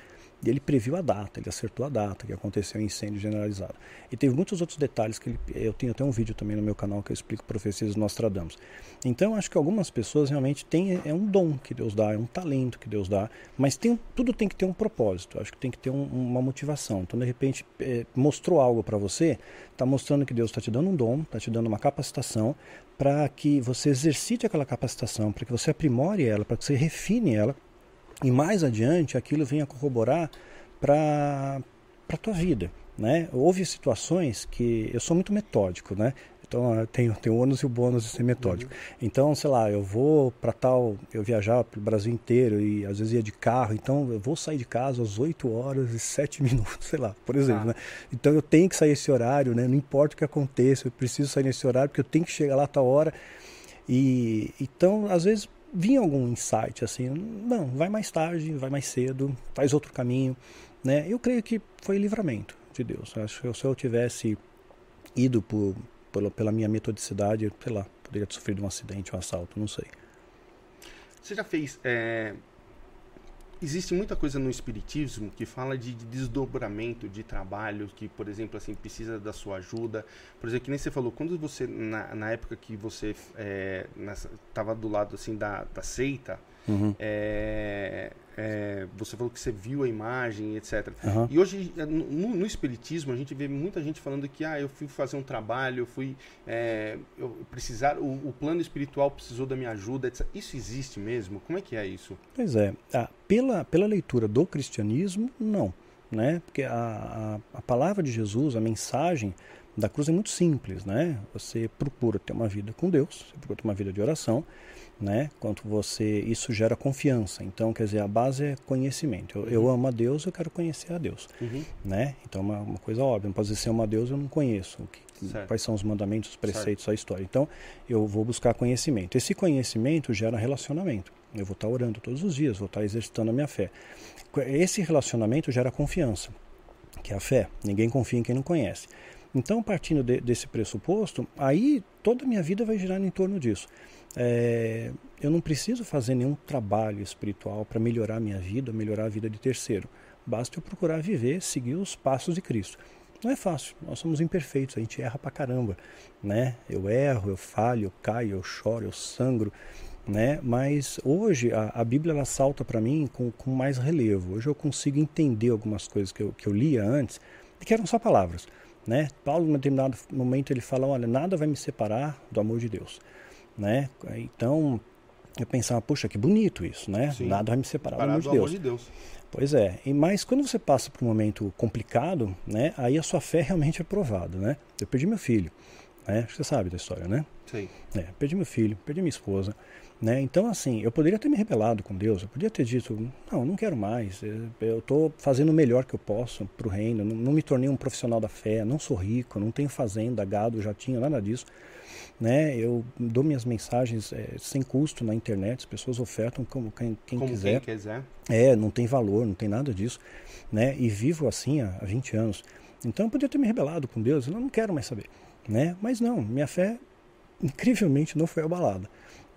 e ele previu a data, ele acertou a data que aconteceu o incêndio generalizado. E teve muitos outros detalhes que ele, eu tenho até um vídeo também no meu canal que eu explico profecias do Nostradamus. Então acho que algumas pessoas realmente têm é um dom que Deus dá, é um talento que Deus dá, mas tem, tudo tem que ter um propósito. Acho que tem que ter um, uma motivação. Então de repente é, mostrou algo para você, está mostrando que Deus está te dando um dom, está te dando uma capacitação para que você exercite aquela capacitação, para que você aprimore ela, para que você refine ela e mais adiante aquilo venha corroborar para a tua vida. Né? Houve situações que eu sou muito metódico, né? Então tem, tem o ônus e o bônus de ser metódico. Uhum. Então, sei lá, eu vou para tal, eu viajava para o Brasil inteiro e às vezes ia de carro, então eu vou sair de casa às 8 horas e 7 <laughs> minutos, sei lá, por exemplo. Ah. Né? Então eu tenho que sair esse horário, né? não importa o que aconteça, eu preciso sair nesse horário porque eu tenho que chegar lá a tal hora. E então, às vezes vinha algum insight assim, não, vai mais tarde, vai mais cedo, faz outro caminho, né? Eu creio que foi livramento de Deus. Acho que se eu tivesse ido por, pela, pela minha metodicidade, sei lá, poderia ter sofrido um acidente, um assalto, não sei. Você já fez é, existe muita coisa no espiritismo que fala de, de, desdobramento de trabalho que por exemplo assim precisa da sua ajuda. Por exemplo que nem você falou quando você na, na época que você estava é, do lado assim da, da seita Uhum. É, é, você falou que você viu a imagem, etc. Uhum. E hoje, no, no, Espiritismo, a gente vê muita gente falando que ah, eu fui fazer um trabalho, eu fui. É, eu precisar, o, o, plano espiritual precisou da minha ajuda, etc. Isso existe mesmo? Como é que é isso? Pois é. Ah, pela, pela leitura do cristianismo, não. Né? Porque a, a, a palavra de Jesus, a mensagem da cruz é muito simples, né? Você procura ter uma vida com Deus, você procura ter uma vida de oração, né? Quanto você isso gera confiança. Então, quer dizer, a base é conhecimento. Eu, uhum. eu amo a Deus, eu quero conhecer a Deus, uhum. né? Então, é uma, uma, coisa óbvia. Não pode dizer se amo a Deus, eu não conheço. Que, quais são os mandamentos, os preceitos, certo. a história. Então, eu vou buscar conhecimento. Esse conhecimento gera relacionamento. Eu vou estar orando todos os dias, vou estar exercitando a minha fé. Esse relacionamento gera confiança, que é a fé. Ninguém confia em quem não conhece. Então, partindo de, desse pressuposto, aí toda a minha vida vai girar em torno disso. É, eu não preciso fazer nenhum trabalho espiritual para melhorar a minha vida, melhorar a vida de terceiro. Basta eu procurar viver, seguir os passos de Cristo. Não é fácil, nós somos imperfeitos, a gente erra pra caramba, né? Eu erro, eu falho, eu caio, eu choro, eu sangro, né? Mas hoje a, a Bíblia ela salta para mim com, com mais relevo. Hoje eu consigo entender algumas coisas que eu, que eu lia antes que eram só palavras, né? Paulo, em determinado momento, ele fala: Olha, nada vai me separar do amor de Deus, né? Então eu pensava, puxa, que bonito isso, né? Sim. Nada vai me separar do amor de Deus. amor de Deus. Pois é, e mas quando você passa por um momento complicado, né, aí a sua fé realmente é provada, né? Eu perdi meu filho, né? Acho que Você sabe da história, né? Sei. É, perdi meu filho, perdi minha esposa, né? Então assim, eu poderia ter me rebelado com Deus, eu poderia ter dito, não, não quero mais, eu- estou fazendo o melhor que eu posso para o reino, não, não me tornei um profissional da fé, não sou rico, não tenho fazenda, gado, jatinho, nada disso, né? Eu dou minhas mensagens é, sem custo na internet, as pessoas ofertam como quem, quem Como quiser. quem quiser. É, não tem valor, não tem nada disso, né? E vivo assim há, há 20 anos. Então eu podia ter me rebelado com Deus, eu não quero mais saber, né? Mas não, minha fé incrivelmente não foi abalada,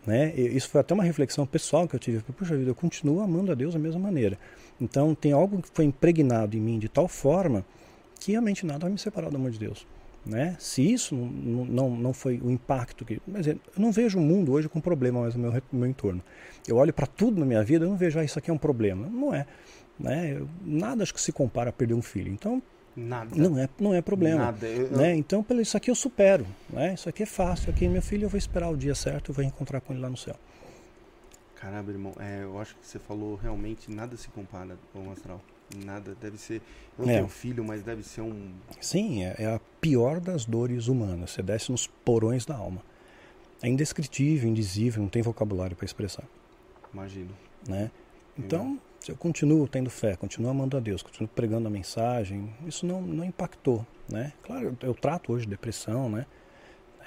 né? Isso foi até uma reflexão pessoal que eu tive, puxa vida, eu continuo amando a Deus da mesma maneira. Então tem algo que foi impregnado em mim de tal forma que realmente nada vai me separar do amor de Deus. Né? Se isso não, não, não foi o impacto que. Mas eu não vejo o mundo hoje com problema mais no meu, no meu entorno. Eu olho para tudo na minha vida, eu não vejo, ah, isso aqui é um problema. Não é. Né? Eu- nada acho que se compara a perder um filho. Então, Nada. não é, não é problema. Nada. Eu- Né? Então, pelo isso aqui eu supero. Né? Isso aqui é fácil. Aqui, meu filho, eu vou esperar o dia certo, eu vou encontrar com ele lá no céu. Caramba, irmão, é, eu acho que você falou realmente nada se compara ao astral. Nada. Deve ser. Eu não É. tenho filho, mas deve ser um. Sim, é, é a pior das dores humanas. Você desce nos porões da alma. É indescritível, indizível, não tem vocabulário para expressar. Imagino. né? Então, se eu continuo tendo fé, continuo amando a Deus, continuo pregando a mensagem, isso não, não impactou, né? Claro, eu, eu trato hoje depressão, né?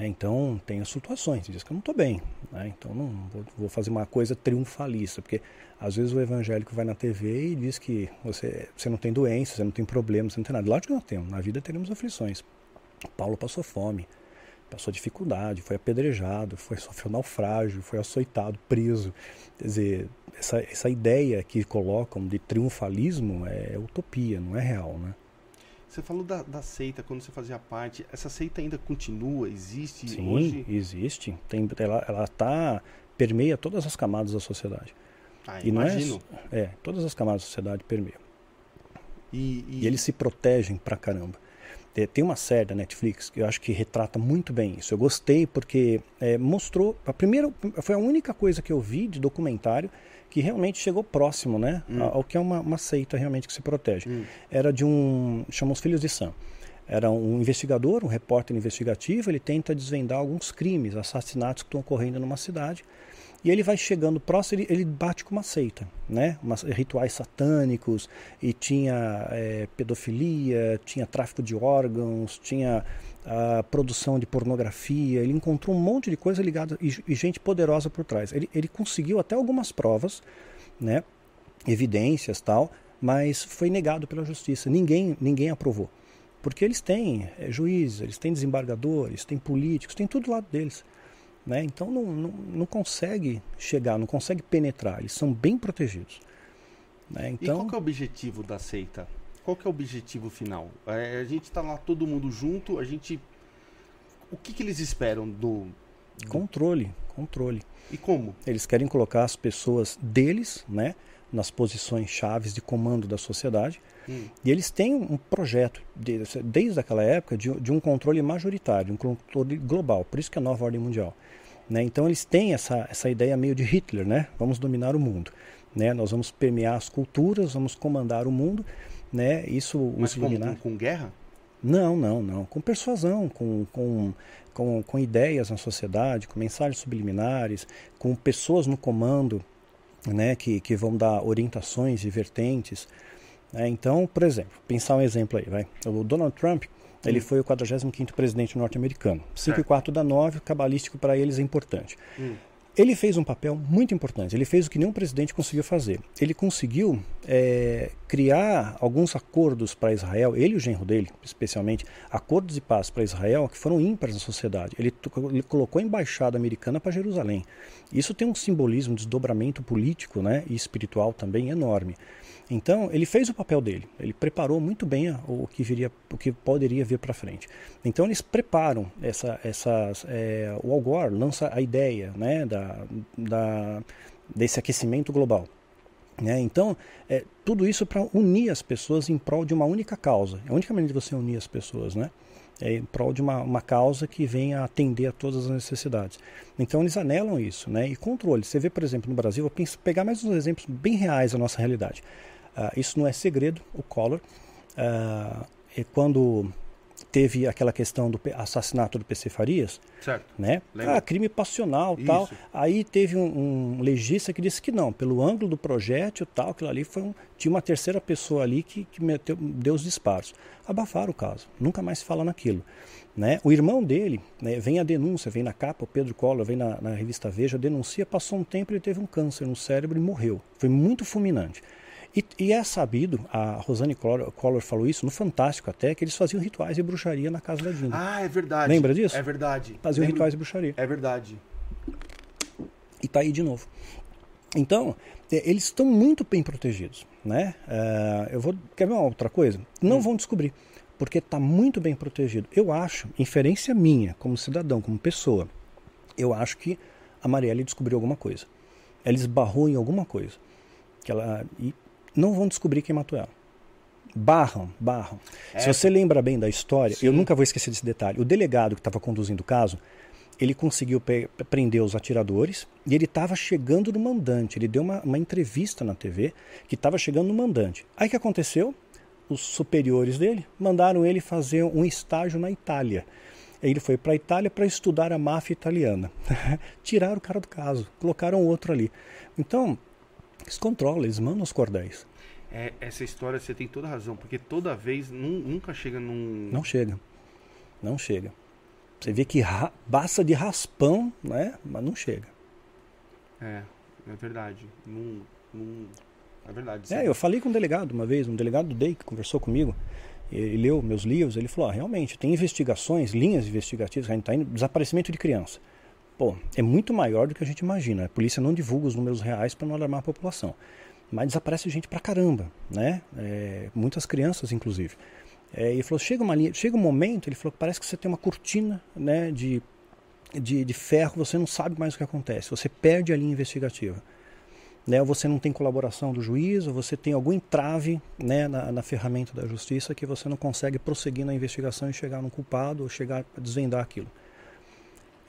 É, então, tem as situações, diz que eu não estou bem, né? Então, não vou, fazer uma coisa triunfalista, porque às vezes o evangélico vai na TV e diz que você, você não tem doença, você não tem problema, você não tem nada. Lógico que nós temos, na vida teremos aflições. Paulo passou fome, passou dificuldade, foi apedrejado, foi sofreu naufrágio, foi açoitado, preso. Quer dizer, essa, essa ideia que colocam de triunfalismo é utopia, não é real, né? Você falou da, da seita quando você fazia parte. Essa seita ainda continua? Existe Sim, hoje? existe. Tem, ela, ela tá permeia todas as camadas da sociedade. Ah, E é, imagino. é, todas as camadas da sociedade permeiam. E, e- E eles se protegem pra caramba. É, Tem uma série da Netflix que eu acho que retrata muito bem isso. Eu gostei porque é, mostrou. A primeira, foi a única coisa que eu vi de documentário que realmente chegou próximo, né, Hum. ao que é uma, uma seita realmente que se protege. Hum. Era de um, chama os Filhos de Sam. Era um investigador, um repórter investigativo. Ele tenta desvendar alguns crimes, assassinatos que estão ocorrendo numa cidade. E ele vai chegando próximo, ele, ele bate com uma seita, né? Umas, rituais satânicos, e tinha é, pedofilia, tinha tráfico de órgãos, tinha a produção de pornografia. Ele encontrou um monte de coisa ligada e, e gente poderosa por trás. Ele, ele conseguiu até algumas provas, né? Evidências tal, mas foi negado pela justiça. Ninguém, ninguém aprovou. Porque eles têm é, juízes, eles têm desembargadores, têm políticos, tem tudo do lado deles. Né? Então não, não, não consegue chegar, não consegue penetrar, eles são bem protegidos. Né? E Então, qual que é o objetivo da seita? Qual que é o objetivo final? É, a gente tá lá todo mundo junto, a gente. O que, que eles esperam do. controle, controle. E como? Eles querem colocar as pessoas deles né, nas posições chaves de comando da sociedade. Hum. E eles têm um projeto, de- desde aquela época, de, de um controle majoritário, um controle global. Por isso que é a nova ordem mundial. Né? Então eles têm essa, essa ideia meio de Hitler, né? Vamos dominar o mundo. Né? Nós vamos permear as culturas, vamos comandar o mundo. Né? Isso Mas Com, com guerra? Não, não, não. Com persuasão, com, com, com, com ideias na sociedade, com mensagens subliminares, com pessoas no comando né, que, que vão dar orientações e vertentes. né. Então, por exemplo, pensar um exemplo aí, vai. O Donald Trump, ele Hum. foi o 45º presidente norte-americano. 5 e Certo. 4 da 9, cabalístico para eles é importante. Hum. Ele fez um papel muito importante. Ele fez o que nenhum presidente conseguiu fazer. Ele conseguiu é, criar alguns acordos para Israel, ele e o genro dele, especialmente, acordos de paz para Israel que foram ímpares na sociedade. Ele, ele colocou a embaixada americana para Jerusalém. Isso tem um simbolismo, um desdobramento político né, e espiritual também enorme. Então, ele fez o papel dele, ele preparou muito bem o que, viria, o que poderia vir para frente. Então, eles preparam essa, essas. É, o Al Gore lança a ideia né, da, da, desse aquecimento global. Né? Então, é, tudo isso para unir as pessoas em prol de uma única causa. É a única maneira de você unir as pessoas, né? É em prol de uma, uma causa que venha atender a todas as necessidades. Então, eles anelam isso, né? E controle. Você vê, por exemplo, no Brasil, eu penso pegar mais uns exemplos bem reais da nossa realidade. Uh, isso não é segredo, o Collor. Uh, é quando teve aquela questão do assassinato do PC Farias, certo. né? Ah, crime passional, Isso. tal. Aí teve um, um, legista que disse que não, pelo ângulo do projétil, tal, aquilo ali foi um, tinha uma terceira pessoa ali que, que meteu, deu os disparos. Abafaram o caso, nunca mais se fala naquilo. Né? O irmão dele né, vem a denúncia, vem na capa, o Pedro Collor vem na, na revista Veja, denuncia, passou um tempo ele teve um câncer no cérebro e morreu. Foi muito fulminante. E, e, é sabido, a Rosane Collor, Collor, falou isso no Fantástico até, que eles faziam rituais de bruxaria na casa da Dinda. Ah, é verdade. Lembra disso? É verdade. Faziam Lembro... rituais de bruxaria. É verdade. E tá aí de novo. Então, é, eles estão muito bem protegidos. Né? Uh, eu vou. Quer ver uma outra coisa? Não hum. vão descobrir, porque está muito bem protegido. Eu acho, inferência minha, como cidadão, como pessoa, eu acho que a Marielle descobriu alguma coisa. Ela esbarrou em alguma coisa. Que ela, e não vão descobrir quem matou ela. Barram, barram. É. Se você lembra bem da história, Sim. eu nunca vou esquecer desse detalhe. O delegado que estava conduzindo o caso, ele conseguiu prender os atiradores e ele estava chegando no mandante. Ele deu uma, uma entrevista na TV que estava chegando no mandante. Aí o que aconteceu? Os superiores dele mandaram ele fazer um estágio na Itália. Ele foi para a Itália para estudar a máfia italiana. <laughs> Tiraram o cara do caso, colocaram outro ali. Então, eles controlam, eles mandam os cordéis. É, essa história você tem toda razão, porque toda vez nunca chega num. Não chega. Não chega. Você vê que ra... basta de raspão, né? Mas não chega. É, é verdade. Não, não... É verdade. É, eu falei com um delegado uma vez, um delegado do DEI que conversou comigo. Ele leu meus livros, ele falou: ah, realmente, tem investigações, linhas investigativas, a gente está indo, desaparecimento de criança pô, é muito maior do que a gente imagina. A polícia não divulga os números reais para não alarmar a população. Mas desaparece gente pra caramba, né? É, muitas crianças, inclusive. É, ele falou, chega, uma linha, chega um momento, ele falou que parece que você tem uma cortina né, de, de, de ferro, você não sabe mais o que acontece, você perde a linha investigativa. Né, ou você não tem colaboração do juiz, ou você tem algum entrave né, na, na, ferramenta da justiça que você não consegue prosseguir na investigação e chegar no culpado ou chegar a desvendar aquilo.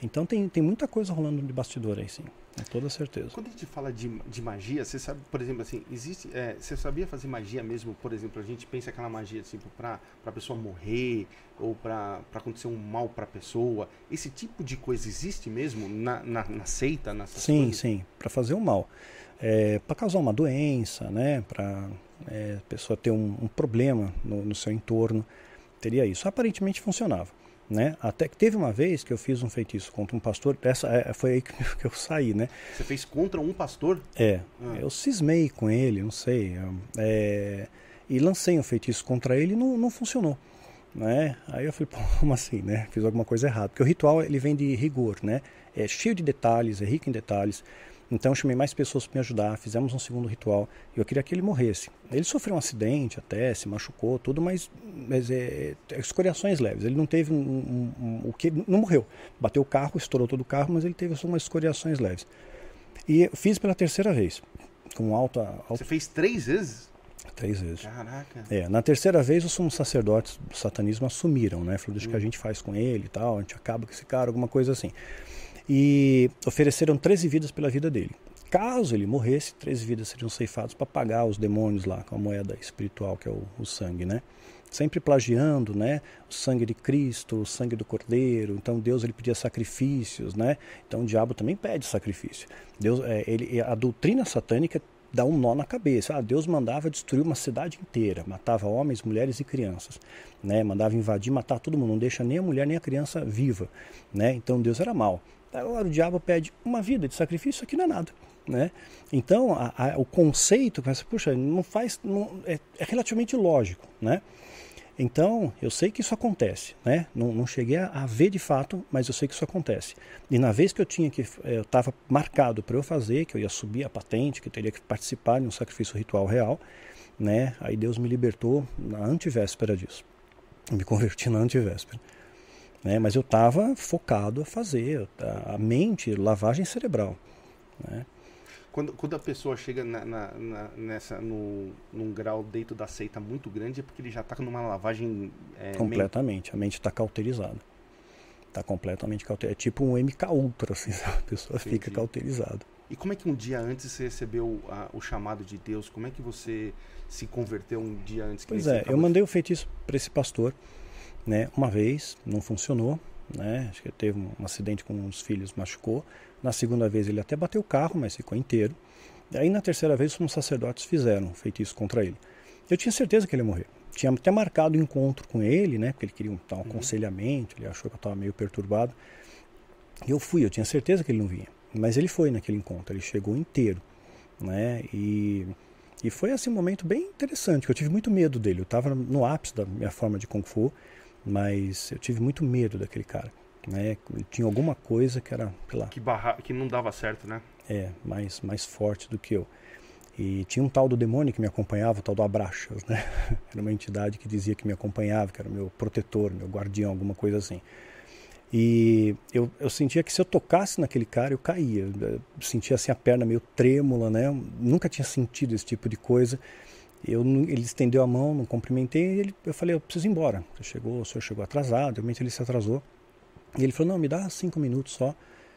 Então tem, tem muita coisa rolando de bastidor aí, sim. Com toda certeza. Quando a gente fala de, de magia, você sabe, por exemplo, assim, existe. É, você sabia fazer magia mesmo, por exemplo, a gente pensa aquela magia assim, pra, pra pessoa morrer, ou pra, pra acontecer um mal pra pessoa. Esse tipo de coisa existe mesmo na, na, na seita? Sim, coisas? sim, para fazer o um mal. É, para causar uma doença, né? Pra é, a pessoa ter um, um problema no, no seu entorno. Teria isso. Aparentemente funcionava. Né? Até que teve uma vez que eu fiz um feitiço contra um pastor, essa é, foi aí que <laughs> eu saí, né? Você fez contra um pastor? É, ah. eu cismei com ele, não sei, é, e lancei um feitiço contra ele e não, não funcionou, né? Aí eu falei, pô, como assim, né? Fiz alguma coisa errada, porque o ritual ele vem de rigor, né? É cheio de detalhes, é rico em detalhes, então eu chamei mais pessoas para me ajudar, fizemos um segundo ritual. E eu queria que ele morresse. Ele sofreu um acidente até, se machucou, tudo, mas, mas é, é escoriações leves. Ele não teve um, um, um, o que não morreu. Bateu o carro, estourou todo o carro, mas ele teve só umas escoriações leves. E eu fiz pela terceira vez, com alta, alta... Você fez três vezes? Três vezes. Caraca. É, na terceira vez os sumos sacerdotes do satanismo assumiram, né? Falou, deixa hum. que a hum. gente faz com ele e tal, a gente acaba com esse cara, alguma coisa assim e ofereceram 13 vidas pela vida dele. Caso ele morresse, 13 vidas seriam ceifadas para pagar os demônios lá com a moeda espiritual que é o, o, sangue, né? Sempre plagiando, né? O sangue de Cristo, o sangue do Cordeiro. Então Deus ele pedia sacrifícios, né? Então o diabo também pede sacrifício. Deus, é, ele, a doutrina satânica dá um nó na cabeça. Ah, Deus mandava destruir uma cidade inteira, matava homens, mulheres e crianças, né? Mandava invadir, matar todo mundo, não deixa nem a mulher nem a criança viva, né? Então Deus era mau. Agora o diabo pede uma vida de sacrifício, aqui não é nada. né? Então, a, a, o conceito, você, puxa, não faz, não, é, é, relativamente lógico, né? Então, eu sei que isso acontece, né? Não, não cheguei a, a, ver de fato, mas eu sei que isso acontece. E na vez que eu tinha que, eh, eu estava marcado para eu fazer, que eu ia subir a patente, que eu teria que participar de um sacrifício ritual real, né? Aí Deus me libertou na antivéspera disso. Me converti na antivéspera. Né? Mas eu estava focado a fazer, a mente, lavagem cerebral. Né? Quando, quando a pessoa chega na, na, na, nessa, no, num grau dentro da seita muito grande, é porque ele já está numa lavagem. É, Completamente, a mente está cauterizada. Está completamente cauterizada. É tipo um MK Ultra, assim, <laughs> a pessoa Entendi. fica cauterizada. E como é que um dia antes você recebeu a, o chamado de Deus? Como é que você se converteu um dia antes? pois é, eu mandei o feitiço para esse pastor, né? Uma vez, não funcionou, né? Acho que teve um acidente com os filhos, machucou. Na segunda vez ele até bateu o carro, mas ficou inteiro. E aí na terceira vez os sacerdotes fizeram um feitiço contra ele. Eu tinha certeza que ele ia morrer. Tinha até marcado um encontro com ele, né? Porque ele queria um, um uhum. aconselhamento, ele achou que eu estava meio perturbado. Eu fui, eu tinha certeza que ele não vinha. Mas ele foi naquele encontro, ele chegou inteiro, né? E, e foi assim um momento bem interessante, eu tive muito medo dele. Eu estava no ápice da minha forma de Kung Fu, mas eu tive muito medo daquele cara. Né? Tinha alguma coisa que era, sei lá, que, barra... que não dava certo, né? É, mais, mais forte do que eu. E tinha um tal do demônio que me acompanhava, o tal do Abraxas, né? <laughs> Era uma entidade que dizia que me acompanhava, que era meu protetor, meu guardião, alguma coisa assim. E eu, eu sentia que se eu tocasse naquele cara, eu caía. Eu sentia assim a perna meio trêmula, né? Eu nunca tinha sentido esse tipo de coisa. Eu, ele estendeu a mão, não cumprimentei, e ele, eu falei, eu preciso ir embora. Você chegou, o senhor chegou atrasado, realmente ele se atrasou. E ele falou, não, me dá cinco minutos só.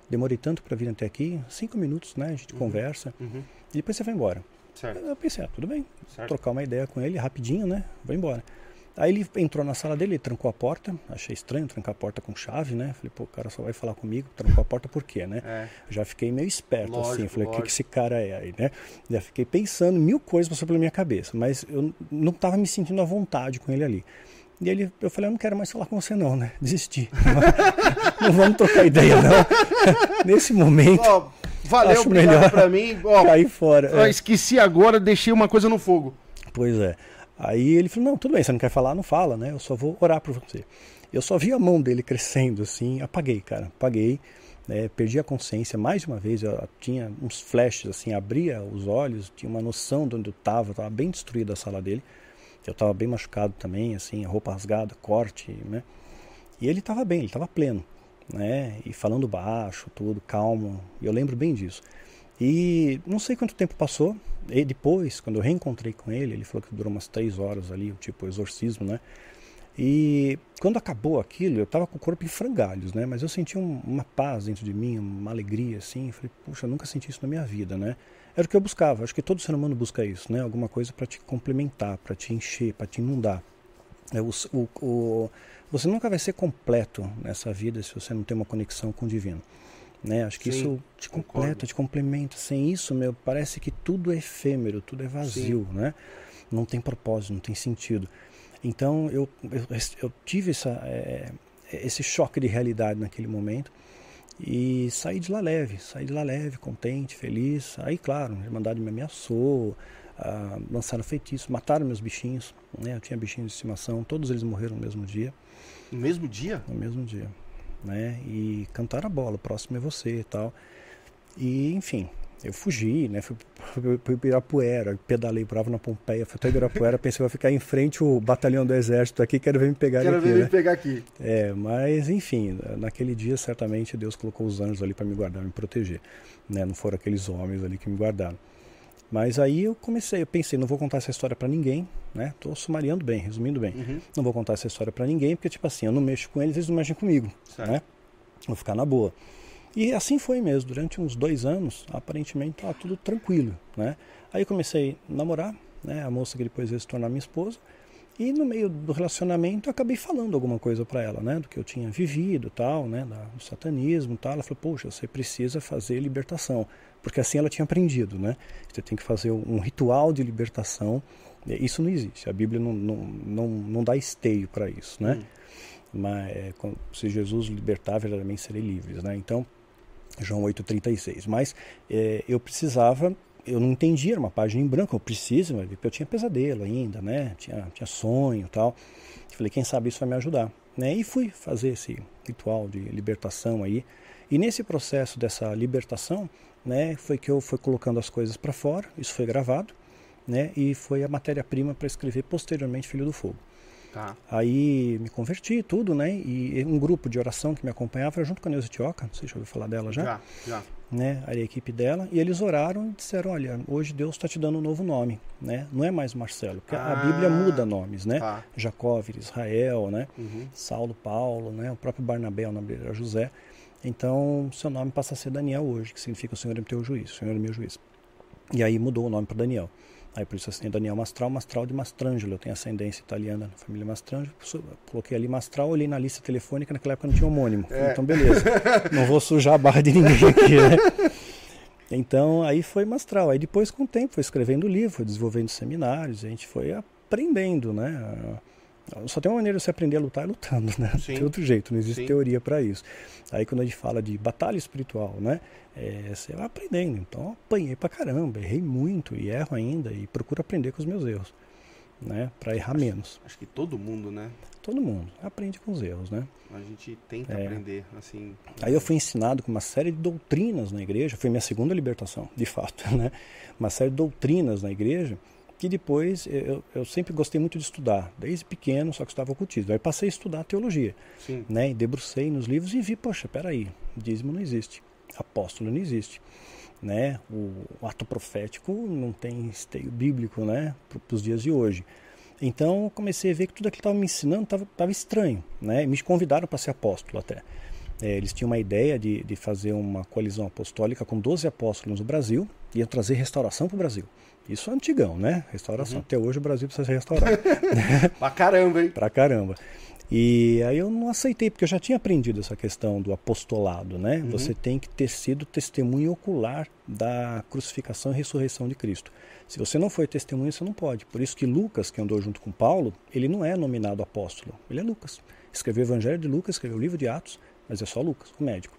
Demorei tanto para vir até aqui, cinco minutos, né? A gente uhum. conversa. Uhum. E depois você vai embora. Certo. Eu pensei, ah, tudo bem. Trocar uma ideia com ele rapidinho, né? Vou embora. Aí ele entrou na sala dele, ele trancou a porta. Achei estranho trancar a porta com chave, né? Falei, pô, o cara só vai falar comigo, trancou a porta por quê, né? É. Já fiquei meio esperto assim, lógico, assim. Falei, o que, que esse cara é aí, né? Já fiquei pensando, mil coisas passaram pela minha cabeça, mas eu não estava me sentindo à vontade com ele ali. E ele, eu falei, eu não quero mais falar com você não, né? Desisti. <laughs> não vamos trocar ideia não. <laughs> Nesse momento. Oh, valeu, acho melhor para mim. Oh, <laughs> cair fora. É. Esqueci agora, deixei uma coisa no fogo. Pois é. Aí ele falou: Não, tudo bem, você não quer falar, não fala, né? Eu só vou orar por você. Eu só vi a mão dele crescendo assim, apaguei, cara, apaguei. Né? perdi a consciência mais uma vez. Eu tinha uns flashes, assim, abria os olhos, tinha uma noção de onde eu estava, estava bem destruída a sala dele. Eu estava bem machucado também, assim, roupa rasgada, corte, né? E ele estava bem, ele estava pleno, né? E falando baixo, tudo, calmo. Eu lembro bem disso. E não sei quanto tempo passou. E depois, quando eu reencontrei com ele, ele falou que durou umas três horas ali, tipo exorcismo, né? E quando acabou aquilo, eu estava com o corpo em frangalhos, né? Mas eu senti um, uma paz dentro de mim, uma alegria, assim. falei, puxa, eu nunca senti isso na minha vida, né? Era o que eu buscava. Acho que todo ser humano busca isso, né? Alguma coisa para te complementar, para te encher, para te inundar. É, o, o, o, você nunca vai ser completo nessa vida se você não tem uma conexão com o divino. Né? Acho que Sim, isso te completa, concordo. te complementa. Sem isso, meu, parece que tudo é efêmero, tudo é vazio, Sim. né? Não tem propósito, não tem sentido. Então eu, eu, eu tive essa, é, esse choque de realidade naquele momento e saí de lá leve, saí de lá leve, contente, feliz. Aí, claro, a Irmandade me ameaçou, ah, lançaram feitiço, mataram meus bichinhos. Né? Eu tinha bichinhos de estimação, todos eles morreram no mesmo dia. No mesmo dia? No mesmo dia né? E cantar a bola, próximo é você e tal. E, enfim, eu fugi, né? Fui, fui Ibirapuera, pedalei, bravo na Pompeia, fui até Ibirapuera, <laughs> pensei, vai ficar em frente o batalhão do exército aqui, quero ver me pegar quero aqui. Quero ver né? me pegar aqui. É, mas enfim, naquele dia certamente Deus colocou os anjos ali para me guardar, me proteger. Né? Não foram aqueles homens ali que me guardaram. Mas aí eu comecei, eu pensei, não vou contar essa história para ninguém, né? Tô sumariando bem, resumindo bem. Uhum. Não vou contar essa história para ninguém, porque tipo assim, eu não mexo com eles, eles não mexem comigo, certo. né? Vou ficar na boa. E assim foi mesmo, durante uns dois anos, aparentemente estava tudo tranquilo, né? Aí comecei a namorar, né? A moça que depois veio se tornar minha esposa. E no meio do relacionamento acabei falando alguma coisa para ela, né, do que eu tinha vivido, tal, né, do satanismo, tal. Ela falou: "Poxa, você precisa fazer libertação" porque assim ela tinha aprendido, né? Você tem que fazer um ritual de libertação. Isso não existe. A Bíblia não, não, não, não dá esteio para isso, né? Hum. Mas é, se Jesus libertar, verdadeiramente serei livres, né? Então, João 8,36. Mas é, eu precisava, eu não entendia, era uma página em branco, eu preciso, eu tinha pesadelo ainda, né? Tinha, tinha sonho e tal. Falei, quem sabe isso vai me ajudar. Né? E fui fazer esse ritual de libertação aí. E nesse processo dessa libertação, né, foi que eu fui colocando as coisas para fora, isso foi gravado, né, e foi a matéria-prima para escrever posteriormente Filho do Fogo. Tá. Aí me converti tudo, né? E um grupo de oração que me acompanhava junto com a Neuza Tioca, não sei se já ouviu falar dela já. Já, já. Né, a equipe dela, e eles oraram e disseram: Olha, hoje Deus está te dando um novo nome, né? Não é mais Marcelo, porque Ah, a Bíblia muda nomes, né? Tá. Jacó, Israel, né? Uhum. Saulo, Paulo, né? O próprio Barnabé, o nome dele era José. Então, seu nome passa a ser Daniel hoje, que significa o Senhor é teu juiz, o Senhor é meu juiz. E aí mudou o nome para Daniel. Aí por isso assim, Daniel Mastral, Mastral de Mastrangelo. Eu tenho ascendência italiana na família Mastrangelo. Coloquei ali Mastral, olhei na lista telefônica, naquela época não tinha homônimo. É. Então, beleza. Não vou sujar a barra de ninguém <laughs> aqui, né? Então, aí foi Mastral. Aí depois, com o tempo, foi escrevendo livro, foi desenvolvendo seminários, a gente foi aprendendo, né? Só tem uma maneira de você aprender a lutar é lutando, né? Não Sim. tem outro jeito, não existe Sim. teoria para isso. Aí quando a gente fala de batalha espiritual, né? É, você vai aprendendo. Então apanhei pra caramba, errei muito e erro ainda e procuro aprender com os meus erros, né? Para errar menos. Acho que todo mundo, né? Todo mundo aprende com os erros, né? A gente tenta É. aprender, assim. Aí eu fui ensinado com uma série de doutrinas na igreja, foi minha segunda libertação, de fato, <laughs> né? Uma série de doutrinas na igreja que depois eu, eu sempre gostei muito de estudar, desde pequeno, só que estudava ocultismo. Aí passei a estudar teologia, Sim. né? E debrucei nos livros e vi, poxa, peraí, dízimo não existe, apóstolo não existe, né? O, o ato profético não tem esteio bíblico, né? Para os dias de hoje. Então comecei a ver que tudo aquilo que estava me ensinando estava estranho, né? E me convidaram para ser apóstolo até. É, eles tinham uma ideia de, de fazer uma coalizão apostólica com 12 apóstolos no Brasil e iam trazer restauração para o Brasil. Isso é antigão, né? Restauração. Até hoje o Brasil precisa se restaurar. <laughs> <laughs> Pra caramba, hein? pra caramba. E aí eu não aceitei, porque eu já tinha aprendido essa questão do apostolado, né? Você tem que ter sido testemunho ocular da crucificação e ressurreição de Cristo. Se você não foi testemunha, você não pode. Por isso que Lucas, que andou junto com Paulo, ele não é nominado apóstolo. Ele é Lucas. Escreveu o Evangelho de Lucas, escreveu o livro de Atos, mas é só Lucas, o médico.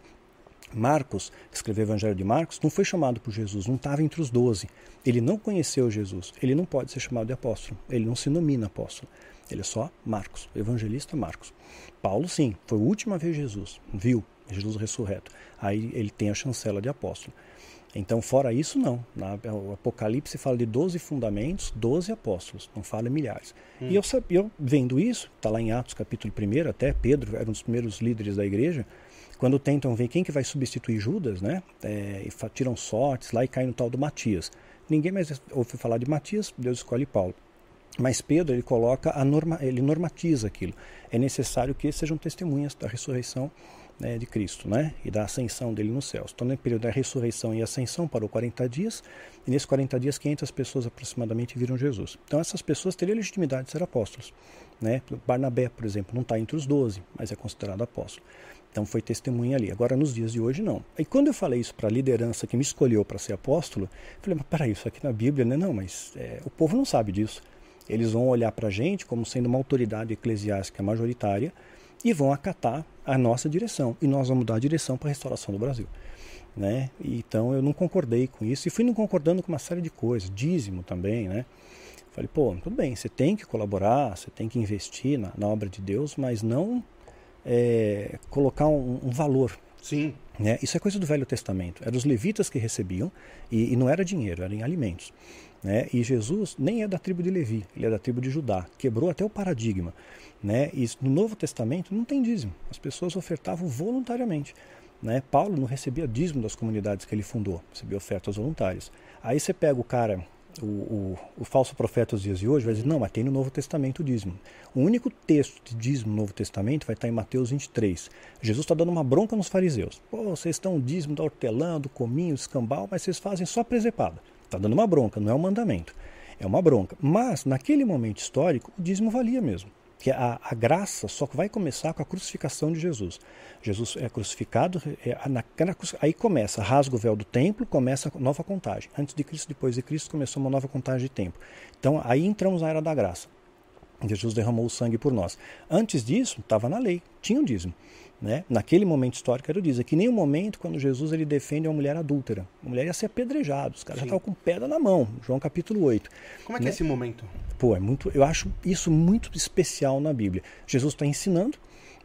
Marcos, que escreveu o Evangelho de Marcos, não foi chamado por Jesus, não estava entre os doze. Ele não conheceu Jesus. Ele não pode ser chamado de apóstolo. Ele não se nomina apóstolo. Ele é só Marcos, o evangelista Marcos. Paulo, sim, foi a ver Jesus, viu Jesus ressurreto. Aí ele tem a chancela de apóstolo. Então, fora isso, não. O Apocalipse fala de 12 fundamentos, 12 apóstolos, não fala em milhares. E eu, eu vendo isso, está lá em Atos capítulo 1, até Pedro era um dos primeiros líderes da igreja, quando tentam ver quem que vai substituir Judas, né? É, e tiram sortes lá e caem no tal do Matias. Ninguém mais ouve falar de Matias, Deus escolhe Paulo. Mas Pedro ele coloca a norma, ele normatiza aquilo. É necessário que sejam testemunhas da ressurreição né, de Cristo, né? E da ascensão dele nos céus. Então, no período da ressurreição e ascensão, parou 40 dias, e nesses 40 dias, 500 pessoas aproximadamente viram Jesus. Então, essas pessoas teriam legitimidade de ser apóstolos. Né? Barnabé, por exemplo, não está entre os 12, mas é considerado apóstolo. Então, foi testemunha ali. Agora, nos dias de hoje, não. E quando eu falei isso para a liderança que me escolheu para ser apóstolo, eu falei, mas peraí, isso aqui na Bíblia, né? Não, mas é, o povo não sabe disso. Eles vão olhar para a gente como sendo uma autoridade eclesiástica majoritária e vão acatar a nossa direção. E nós vamos dar a direção para a restauração do Brasil. Né? Então eu não concordei com isso e fui não concordando com uma série de coisas, dízimo também, né? Falei, pô, tudo bem, você tem que colaborar, você tem que investir na, na obra de Deus, mas não é, colocar um, um valor Sim. né? Isso é coisa do Velho Testamento. Eram os levitas que recebiam e, e não era dinheiro, era em alimentos. Né? E Jesus nem é da tribo de Levi, ele é da tribo de Judá. Quebrou até o paradigma. Né? E no Novo Testamento não tem dízimo. As pessoas ofertavam voluntariamente. Né? Paulo não recebia dízimo das comunidades que ele fundou, recebia ofertas voluntárias. Aí você pega o cara, o, o, o falso profeta dos dias de hoje, vai dizer: não, mas tem no Novo Testamento o dízimo. O único texto de dízimo no Novo Testamento vai estar em Mateus 23. Jesus está dando uma bronca nos fariseus. Pô, vocês estão dízimo da hortelã, do cominho, do escambau, mas vocês fazem só presepada. Está dando uma bronca, não é um mandamento. É uma bronca. Mas, naquele momento histórico, o dízimo valia mesmo. Que a, a graça só vai começar com a crucificação de Jesus. Jesus é crucificado, é, na, na, aí começa, rasga o véu do templo, começa a nova contagem. Antes de Cristo, depois de Cristo, começou uma nova contagem de tempo. Então, aí entramos na era da graça. Jesus derramou o sangue por nós. Antes disso, estava na lei, tinha o dízimo. Né? Naquele momento histórico, quero dizer, que nem o momento quando Jesus ele defende uma mulher adúltera. A mulher ia ser apedrejada, os caras já estavam com pedra na mão, João capítulo 8. Como é que Né? é esse momento? Pô, é muito, eu acho isso muito especial na Bíblia. Jesus está ensinando,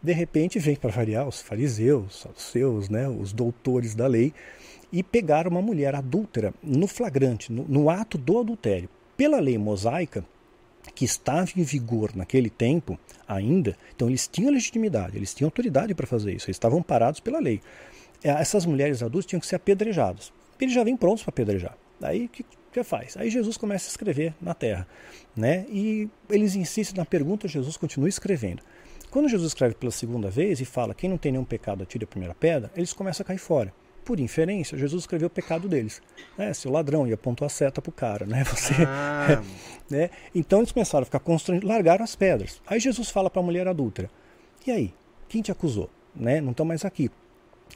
de repente vem para variar os fariseus, os seus, né, os doutores da lei, e pegaram uma mulher adúltera no flagrante, no, no ato do adultério. Pela lei mosaica, que estava em vigor naquele tempo ainda, então eles tinham legitimidade, eles tinham autoridade para fazer isso, eles estavam parados pela lei. Eh, Essas mulheres adultas tinham que ser apedrejadas. Eles já vêm prontos para apedrejar. Aí o que, que faz? Aí Jesus começa a escrever na terra. Né? E eles insistem na pergunta, Jesus continua escrevendo. Quando Jesus escreve pela segunda vez e fala quem não tem nenhum pecado atire a primeira pedra, eles começam a cair fora. Por inferência, Jesus escreveu o pecado deles. Né? Seu ladrão, e apontou a seta pro cara. Né? <laughs> Você, Ah, <laughs> né? Então eles começaram a ficar constrangidos, largaram as pedras. Aí Jesus fala para a mulher adúltera: E aí? Quem te acusou? Né? Não estão mais aqui.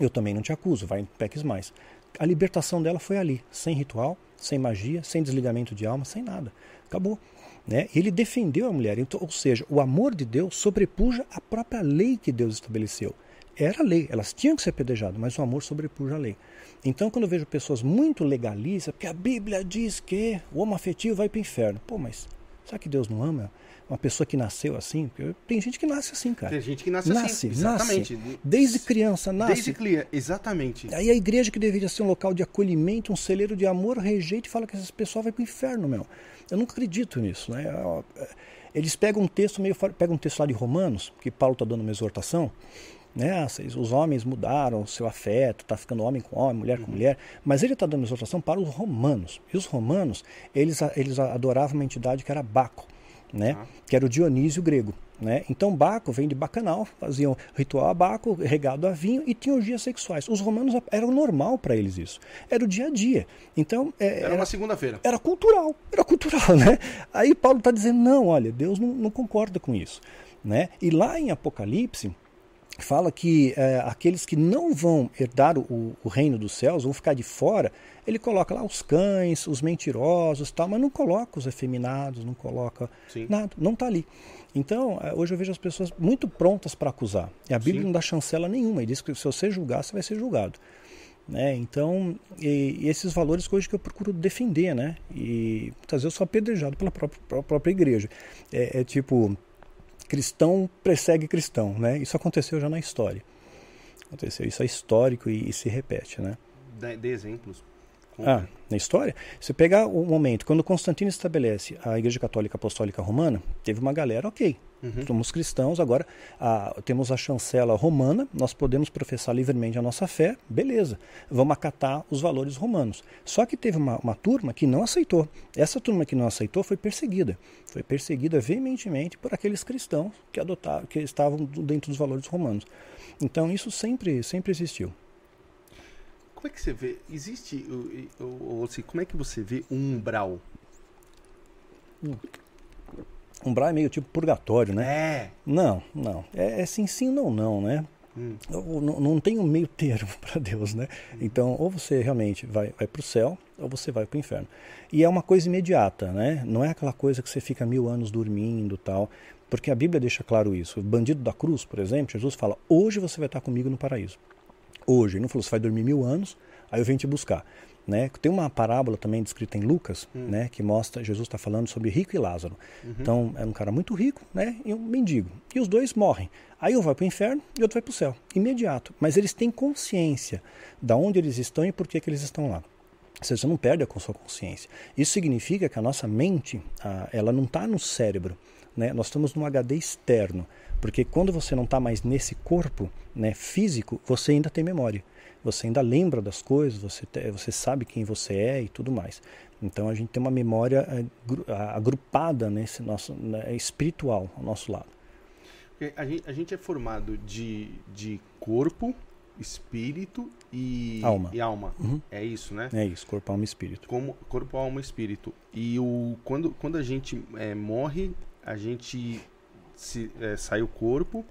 Eu também não te acuso, vai, peques mais. A libertação dela foi ali, sem ritual, sem magia, sem desligamento de alma, sem nada. Acabou. Né? Ele defendeu a mulher, então, ou seja, o amor de Deus sobrepuja a própria lei que Deus estabeleceu. Era lei, elas tinham que ser apedrejadas, mas o amor sobrepuja a lei. Então, quando eu vejo pessoas muito legalistas, porque a Bíblia diz que o homo afetivo vai para o inferno. Pô, mas será que Deus não ama uma pessoa que nasceu assim? Porque Tem gente que nasce assim, cara. tem gente que nasce, Nasce, assim. Exatamente. Desde criança, nasce. Desde criança, exatamente. Aí a igreja que deveria ser um local de acolhimento, um celeiro de amor, rejeita e fala que essas pessoas vão para o inferno, meu. Eu nunca acredito nisso, né? Eles pegam um texto meio pegam um texto lá de Romanos, que Paulo está dando uma exortação, né? Os homens mudaram o seu afeto, tá ficando homem com homem, mulher com mulher, mas ele está dando exortação para os romanos. E os romanos, eles eles adoravam uma entidade que era Baco, né? Ah. Que era o Dionísio grego. Né? Então Baco vem de bacanal, faziam ritual a Baco, regado a vinho e tinham orgias sexuais. Os romanos era normal para eles isso. Era o dia a dia. Então é, Era uma segunda-feira. era cultural, era cultural, né? Aí Paulo está dizendo, não, olha, Deus não, não concorda com isso. Né? E lá em Apocalipse, fala que é, aqueles que não vão herdar o, o reino dos céus, vão ficar de fora, ele coloca lá os cães, os mentirosos, tal, mas não coloca os efeminados, não coloca Sim. nada, não está ali. Então, é, hoje eu vejo as pessoas muito prontas para acusar. E a Bíblia Sim. não dá chancela nenhuma, e diz que se você julgar, você vai ser julgado. Né? Então, e, e esses valores que hoje que eu procuro defender, né? E muitas vezes eu sou apedrejado pela própria, própria igreja. É, é tipo, cristão persegue cristão, né? Isso aconteceu já na história. Aconteceu, isso é histórico e, e se repete, né? Dê, dê exemplos. Ah, na história, se pegar o momento quando Constantino estabelece a Igreja Católica Apostólica Romana, teve uma galera, ok, Uhum. somos cristãos, agora ah, temos a chancela romana, nós podemos professar livremente a nossa fé, beleza, vamos acatar os valores romanos. Só que teve uma, uma turma que não aceitou. Essa turma que não aceitou foi perseguida. Foi perseguida veementemente por aqueles cristãos que adotaram, que estavam dentro dos valores romanos. Então isso sempre, sempre existiu. Como é que você vê? Existe. o- o- o- assim, como é que você vê um umbral? Umbral é meio tipo purgatório, né? É. Não, não. É, é sim, sim, não, não, né? Hum. Eu- Não, não tem um meio termo <laughs> para Deus, né? Então, ou você realmente vai, vai para o céu, ou você vai para o inferno. E é uma coisa imediata, né? Não é aquela coisa que você fica mil anos dormindo tal. Porque a Bíblia deixa claro isso. O bandido da cruz, por exemplo, Jesus fala: hoje você vai estar comigo no paraíso. Hoje. Ele não falou: você vai dormir mil anos, aí eu venho te buscar. Né? Tem uma parábola também descrita em Lucas, né, que mostra Jesus está falando sobre rico e Lázaro. Então é um cara muito rico, né, e um mendigo. E os dois morrem. Aí um vai para o inferno e outro vai para o céu, imediato. Mas eles têm consciência da onde eles estão e por que, que eles estão lá. Ou seja, você não perde a sua consciência. Isso significa que a nossa mente, ah, ela não está no cérebro. Né? Nós estamos num HD externo. Porque quando você não está mais nesse corpo né, físico, você ainda tem memória. Você ainda lembra das coisas, você, te- você sabe quem você é e tudo mais. Então a gente tem uma memória eh, gru- agrupada nesse nosso né, espiritual ao nosso lado. A gente, a gente é formado de, de corpo, espírito e Alma. E alma. Uhum. É isso, né? É isso, corpo, alma e espírito. Como corpo, alma e espírito. E o, quando, quando a gente é, morre, a gente se, é, sai o corpo,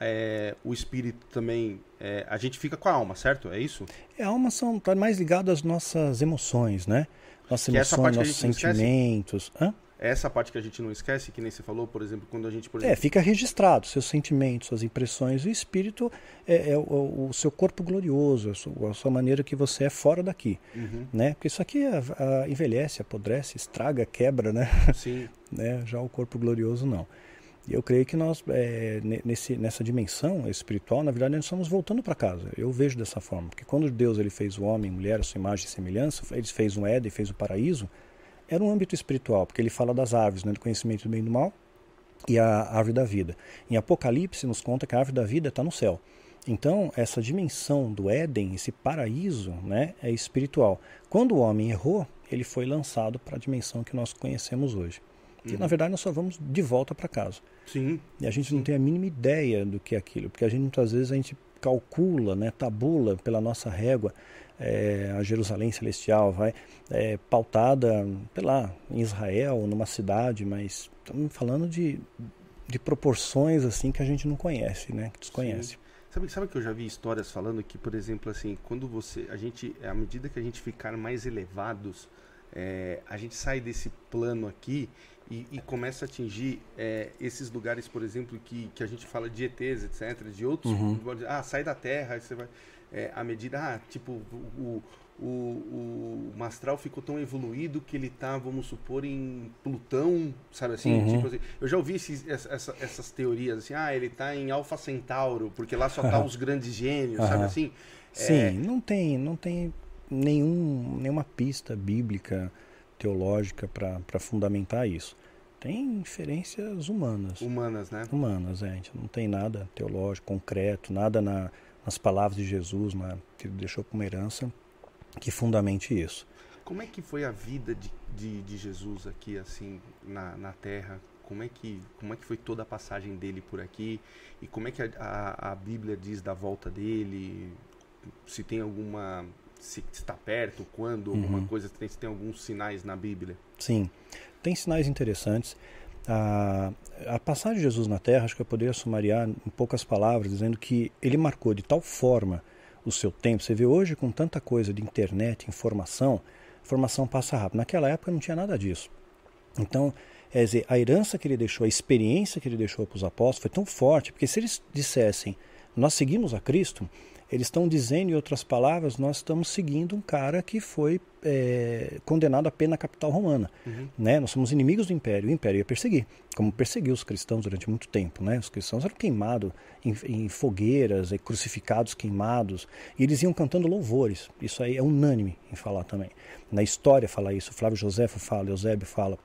é, o espírito também. é, a gente fica com a alma, certo? É isso? É, a alma está mais ligada às nossas emoções, né? Nossas Que é emoções, nossos sentimentos. Hã? essa parte que a gente não esquece, que nem você falou, por exemplo, quando a gente, por É, exemplo, fica registrado seus sentimentos, suas impressões. O espírito é, é o, o seu corpo glorioso, a sua, a sua maneira que você é fora daqui, Uhum, né? Porque isso aqui a- a- envelhece, apodrece, estraga, quebra, né? sim, <laughs> né? Já o corpo glorioso não. Eu creio que nós, é, ne- nesse, nessa dimensão espiritual, na verdade, nós estamos voltando para casa. Eu vejo dessa forma. Porque quando Deus ele fez o homem mulher, a sua imagem e semelhança, ele fez um Éden, fez o paraíso, era um âmbito espiritual, porque ele fala das árvores, né, do conhecimento do bem e do mal, e a árvore da vida. Em Apocalipse nos conta que a árvore da vida está no céu. Então, essa dimensão do Éden, esse paraíso, né, é espiritual. Quando o homem errou, ele foi lançado para a dimensão que nós conhecemos hoje. E, na verdade, nós só vamos de volta para casa. sim, E a gente não tem a mínima ideia do que é aquilo, porque a gente muitas vezes a gente calcula, né, tabula pela nossa régua é, a Jerusalém celestial, vai é, pautada, sei lá, em Israel, numa cidade, mas estamos falando de, de proporções assim que a gente não conhece, né, que desconhece. Sabe, sabe que eu já vi histórias falando que, por exemplo, assim, quando você, a gente, à medida que a gente ficar mais elevados, é, a gente sai desse plano aqui e, e começa a atingir é, esses lugares, por exemplo, que, que a gente fala de ETs, etc., de outros, Uhum. ah, sai da Terra, aí você vai, é, à medida, ah, tipo, o, o, o, o Mastral ficou tão evoluído que ele tá, vamos supor, em Plutão, sabe assim? Uhum. Tipo assim, eu já ouvi esses, essa- essa- essas teorias assim, ah, ele tá em Alpha Centauro, porque lá só tá <laughs> os grandes gênios, sabe Aham. assim? Sim, não tem, não tem nenhum, nenhuma pista bíblica, teológica para fundamentar isso. Tem inferências humanas. Humanas, né? humanas, é, a gente não tem nada teológico, concreto, nada na- nas palavras de Jesus, na, que ele deixou como herança, que fundamente isso. Como é que foi a vida de, de, de Jesus aqui, assim, na, na Terra? Como é, que, como é que foi toda a passagem dele por aqui? E como é que a, a, a Bíblia diz da volta dele? Se tem alguma... Se está perto, quando, alguma Uhum. coisa, se tem, tem alguns sinais na Bíblia. Sim, tem sinais interessantes. A, a passagem de Jesus na Terra, acho que eu poderia sumariar em poucas palavras, dizendo que ele marcou de tal forma o seu tempo. Você vê hoje com tanta coisa de internet, informação, a informação passa rápido. Naquela época não tinha nada disso. Então, quer dizer, a herança que ele deixou, a experiência que ele deixou para os apóstolos foi tão forte, porque se eles dissessem, nós seguimos a Cristo, eles estão dizendo, em outras palavras, nós estamos seguindo um cara que foi é, condenado à pena capital romana. Uhum. Né? Nós somos inimigos do império, o império ia perseguir, como perseguiu os cristãos durante muito tempo. Né? Os cristãos eram queimados em, em fogueiras, e crucificados, queimados, e eles iam cantando louvores. Isso aí é unânime em falar também. Na história fala isso, Flávio Josefo fala, Eusébio fala,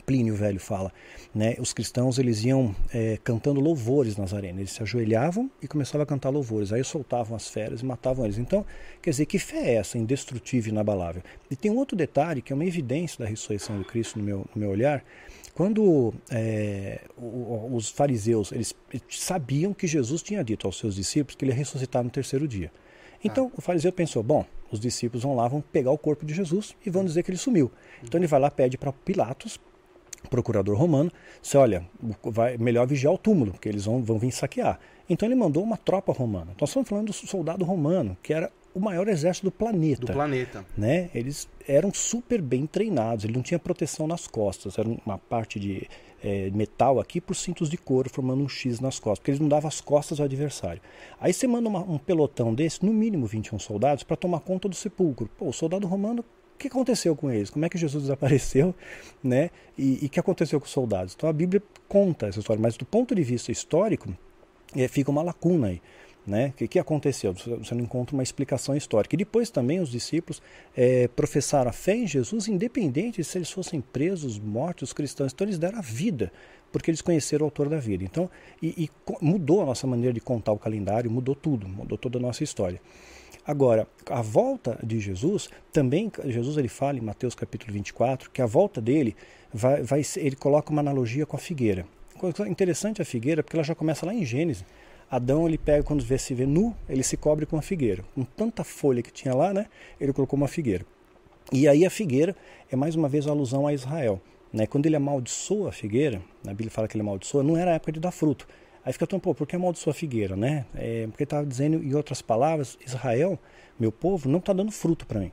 Plínio Velho fala, né? Os cristãos eles iam é, cantando louvores nas arenas, eles se ajoelhavam e começavam a cantar louvores, aí soltavam as feras e matavam eles. Então, quer dizer, que fé é essa, indestrutível e inabalável? E tem um outro detalhe que é uma evidência da ressurreição de Cristo no meu, no meu olhar. Quando é, o- os fariseus eles sabiam que Jesus tinha dito aos seus discípulos que ele ia ressuscitar no terceiro dia. Então o fariseu pensou: bom, os discípulos vão lá, vão pegar o corpo de Jesus e vão dizer que ele sumiu. Então ele vai lá, pede para Pilatos, procurador romano, disse, olha, vai, melhor vigiar o túmulo, porque eles vão, vão vir saquear. Então ele mandou uma tropa romana. Nós estamos falando do soldado romano, que era o maior exército do planeta. Do planeta. né? Eles eram super bem treinados, ele não tinha proteção nas costas, era uma parte de eh, metal aqui por cintos de couro, formando um X nas costas, porque eles não davam as costas ao adversário. Aí você manda uma- um pelotão desse, no mínimo 21 soldados, para tomar conta do sepulcro. Pô, o soldado romano o que aconteceu com eles? Como é que Jesus desapareceu? <laughs> Né? E o que aconteceu com os soldados? Então a Bíblia conta essa história, mas do ponto de vista histórico, eh, fica uma lacuna aí. Né? O que, que aconteceu? Você não encontra uma explicação histórica. E depois também os discípulos eh, professaram a fé em Jesus, independente se eles fossem presos, mortos, cristãos. Então eles deram a vida, porque eles conheceram o autor da vida. Então, e, e mudou a nossa maneira de contar o calendário, mudou tudo, mudou toda a nossa história. Agora, a volta de Jesus, também Jesus ele fala em Mateus capítulo 24 que a volta dele vai, vai ele coloca uma analogia com a figueira. Interessante a figueira, porque ela já começa lá em Gênesis. Adão ele pega quando vê se vê nu, ele se cobre com a figueira. Com tanta folha que tinha lá, né? Ele colocou uma figueira. E aí a figueira é mais uma vez uma alusão a Israel. Né? Quando ele amaldiçoa a figueira, na Bíblia fala que ele amaldiçoa, não era a época de dar fruto. Aí fica tão, pô, por que amaldiçoa a figueira, né? É, porque estava dizendo, em outras palavras, Israel, meu povo, não está dando fruto para mim.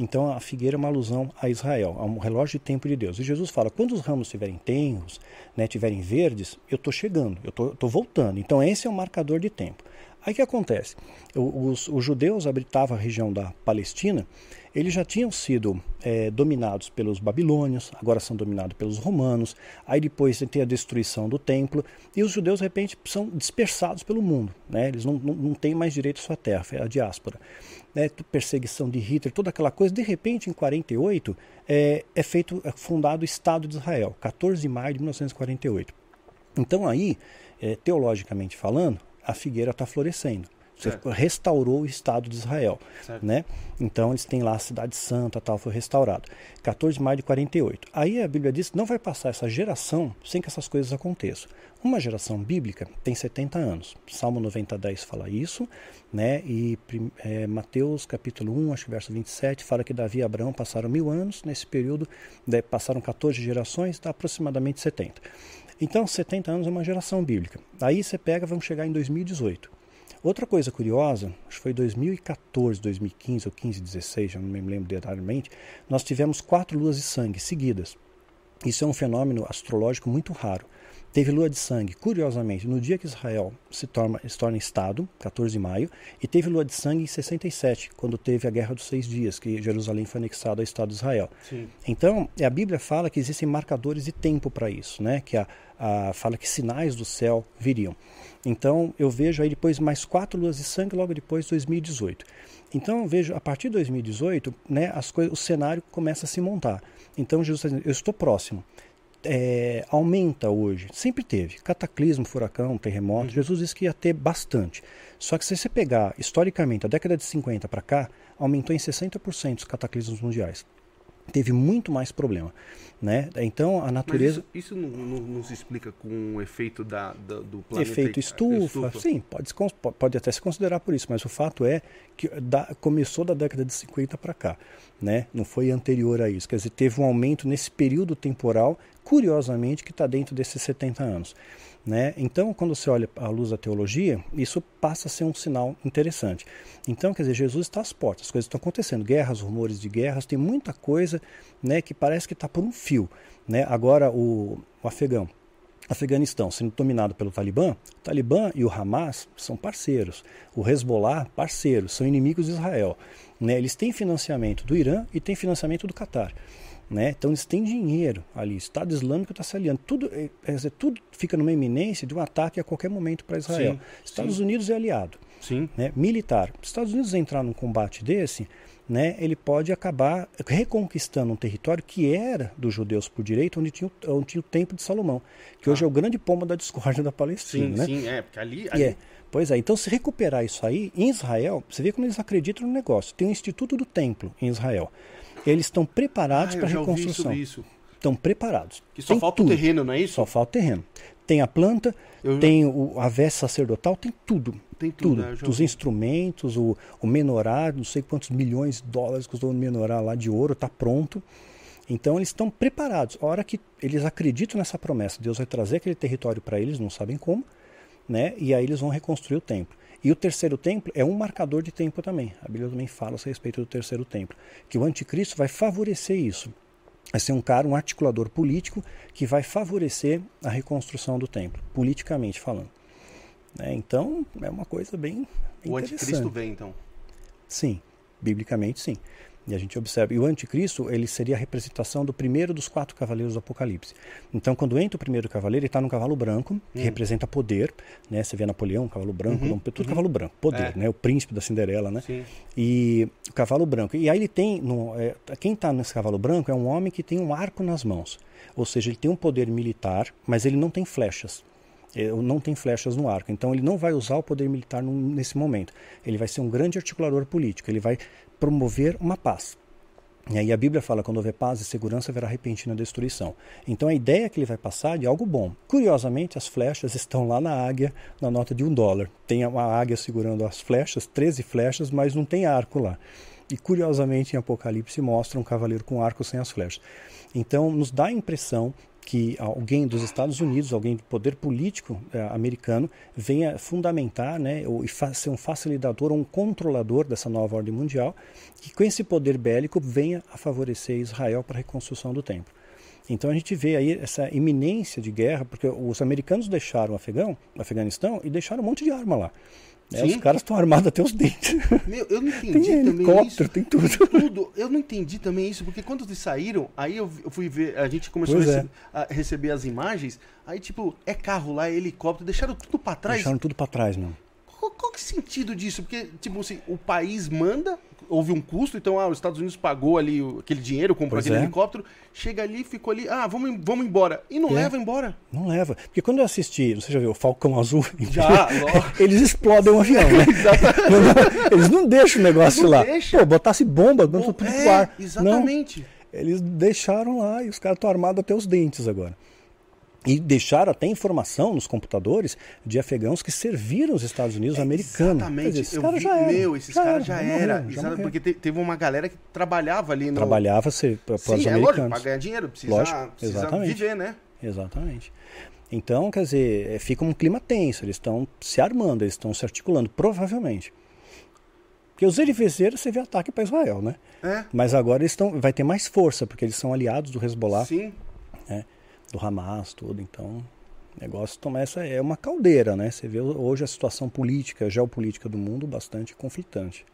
Então a figueira é uma alusão a Israel, a um relógio de tempo de Deus. E Jesus fala: quando os ramos estiverem tenros, né, estiverem verdes, eu estou chegando, eu estou voltando. Então esse é o marcador de tempo. Aí que acontece? Os, os judeus habitavam a região da Palestina eles já tinham sido é, dominados pelos babilônios, agora são dominados pelos romanos, aí depois tem a destruição do templo, e os judeus de repente são dispersados pelo mundo, né? eles não, não, não têm mais direito à sua terra, é a diáspora. Né? Perseguição de Hitler, toda aquela coisa, de repente em 48 é, é feito, é fundado o Estado de Israel, 14 de maio de 1948. Então aí, é, teologicamente falando, a figueira está florescendo. Você certo. restaurou o Estado de Israel. Né? Então eles têm lá a Cidade Santa, tal, foi restaurado. 14 de maio de 48. Aí a Bíblia diz que não vai passar essa geração sem que essas coisas aconteçam. Uma geração bíblica tem 70 anos. Salmo 90, 10 fala isso, né? E é, Mateus capítulo 1, acho que verso 27, fala que Davi e Abraão passaram mil anos. Nesse período, né, passaram 14 gerações, dá aproximadamente 70. Então, 70 anos é uma geração bíblica. Aí você pega, vamos chegar em 2018. Outra coisa curiosa, acho que foi 2014, 2015 ou 15, 16, já não me lembro detalhadamente, nós tivemos quatro luas de sangue seguidas. Isso é um fenômeno astrológico muito raro. Teve lua de sangue, curiosamente, no dia que Israel se torna, se torna Estado, 14 de maio, e teve lua de sangue em 67, quando teve a Guerra dos Seis Dias, que Jerusalém foi anexada ao Estado de Israel. Sim. Então, a Bíblia fala que existem marcadores de tempo para isso, né? que a, a, fala que sinais do céu viriam. Então, eu vejo aí depois mais quatro luas de sangue, logo depois 2018. Então, eu vejo, a partir de 2018, né, as coisas, o cenário começa a se montar. Então, Jesus está dizendo, eu estou próximo é, aumenta hoje. Sempre teve. Cataclismo, furacão, terremoto. Uhum. Jesus disse que ia ter bastante. Só que se você pegar, historicamente, a década de 50 para cá, aumentou em 60% os cataclismos mundiais. Teve muito mais problema. Né? Então a natureza. Mas isso, isso não, não, não, se explica com o efeito da, da do planeta? Efeito estufa, estufa, sim, pode, pode até se considerar por isso, mas o fato é que da, começou da década de 50 para cá. Né? Não foi anterior a isso. Quer dizer, teve um aumento nesse período temporal curiosamente, que está dentro desses 70 anos. Né? Então, quando você olha à luz da teologia, isso passa a ser um sinal interessante. Então, quer dizer, Jesus está às portas, as coisas estão acontecendo, guerras, rumores de guerras, tem muita coisa né, que parece que está por um fio. Né? Agora, o, o afegão, Afeganistão sendo dominado pelo Talibã, o Talibã e o Hamas são parceiros. O Hezbollah, parceiros, são inimigos de Israel. Né? Eles têm financiamento do Irã e têm financiamento do Catar. Né? Então eles têm dinheiro ali. O Estado Islâmico está se aliando. Tudo, é, dizer, tudo fica numa iminência de um ataque a qualquer momento para Israel. Sim, Estados sim. Unidos é aliado. Sim. Né? Militar. Se os Estados Unidos entrar num combate desse, né, ele pode acabar reconquistando um território que era dos judeus por direito, onde tinha, onde tinha o Templo de Salomão, que ah. hoje é o grande pomo da discórdia da Palestina. Sim, né? sim, é, porque ali. ali... É. Pois é, então se recuperar isso aí, em Israel, você vê como eles acreditam no negócio. Tem o Instituto do Templo em Israel. Eles estão preparados ah, para a reconstrução. Isso. Estão preparados. Que só tem falta tudo. o terreno, não é isso? Só falta o terreno. Tem a planta, eu... tem o, a veste sacerdotal, tem tudo. Tem tudo. tudo. Né? Os instrumentos, o, o menorá, não sei quantos milhões de dólares custou o menorá lá de ouro, está pronto. Então eles estão preparados. A hora que eles acreditam nessa promessa, Deus vai trazer aquele território para eles, não sabem como, né? E aí eles vão reconstruir o templo. E o terceiro templo é um marcador de tempo também. A Bíblia também fala a respeito do terceiro templo. Que o anticristo vai favorecer isso. Vai ser um cara, um articulador político que vai favorecer a reconstrução do templo, politicamente falando. É, então, é uma coisa bem, bem O anticristo vem, então? Sim, biblicamente sim. E a gente observa. E o anticristo, ele seria a representação do primeiro dos quatro cavaleiros do Apocalipse. Então, quando entra o primeiro cavaleiro, ele está num cavalo branco, que hum. representa poder. Né? Você vê Napoleão, cavalo branco, uhum. tudo uhum. cavalo branco, poder, é. né? O príncipe da Cinderela, né? Sim. E o cavalo branco. E aí ele tem, no, é, quem está nesse cavalo branco é um homem que tem um arco nas mãos. Ou seja, ele tem um poder militar, mas ele não tem flechas não tem flechas no arco. Então ele não vai usar o poder militar nesse momento. Ele vai ser um grande articulador político. Ele vai promover uma paz. E aí a Bíblia fala: quando houver paz e segurança, haverá repentina destruição. Então a ideia que ele vai passar é de algo bom. Curiosamente, as flechas estão lá na águia, na nota de um dólar. Tem uma águia segurando as flechas, 13 flechas, mas não tem arco lá. E curiosamente, em Apocalipse, mostra um cavaleiro com arco sem as flechas. Então, nos dá a impressão que alguém dos Estados Unidos, alguém do poder político eh, americano, venha fundamentar né, ou ser um facilitador um controlador dessa nova ordem mundial, que com esse poder bélico venha a favorecer Israel para a reconstrução do templo. Então a gente vê aí essa iminência de guerra, porque os americanos deixaram o Afegão, o Afeganistão e deixaram um monte de arma lá. Né? Os caras estão armados até os dentes. Meu, eu não <laughs> entendi Tem também helicóptero, isso. tem tudo. Tudo. Eu não entendi também isso, porque quando eles saíram, aí eu, fui ver, a gente começou a, é. rece- a receber as imagens, aí tipo, é carro lá, é helicóptero, deixaram tudo pra trás. Deixaram tudo para trás, meu. Qual, qual que é o sentido disso? Porque, tipo assim, o país manda, houve um custo, então ah, os Estados Unidos pagou ali o- aquele dinheiro, comprou Pois aquele é. helicóptero, chega ali, ficou ali, ah, vamos, vamos embora. E não É. leva embora. Não leva. Porque quando eu assisti, você já viu o Falcão Azul? <laughs> Já. <laughs> Eles explodem o avião, né? <laughs> Eles não deixam o negócio Não lá. deixa. Pô, botasse bomba, botasse tudo é, pro ar. exatamente. Não, eles deixaram lá e os caras estão armados até os dentes agora. E deixaram até informação nos computadores de afegãos que serviram os Estados Unidos americanos. Exatamente. Dizer, esses eu caras vi, já eram. meu, esses caras já, eram, era. morreram, já porque te- teve uma galera que trabalhava ali no. Trabalhava para os Sim, é lógico, americanos. ganhar dinheiro, precisa, Lógico, precisa exatamente. viver, né? Exatamente. Então, quer dizer, é, fica um clima tenso, eles estão se armando, eles estão se articulando, provavelmente. Porque os erifezeiros você vê ataque para Israel, né? É. Mas agora eles estão, vai ter mais força, porque eles são aliados do Hezbollah, Sim. Do Hamas, tudo. Então, o negócio começa, é uma caldeira, né? Você vê hoje a situação política, geopolítica do mundo bastante conflitante.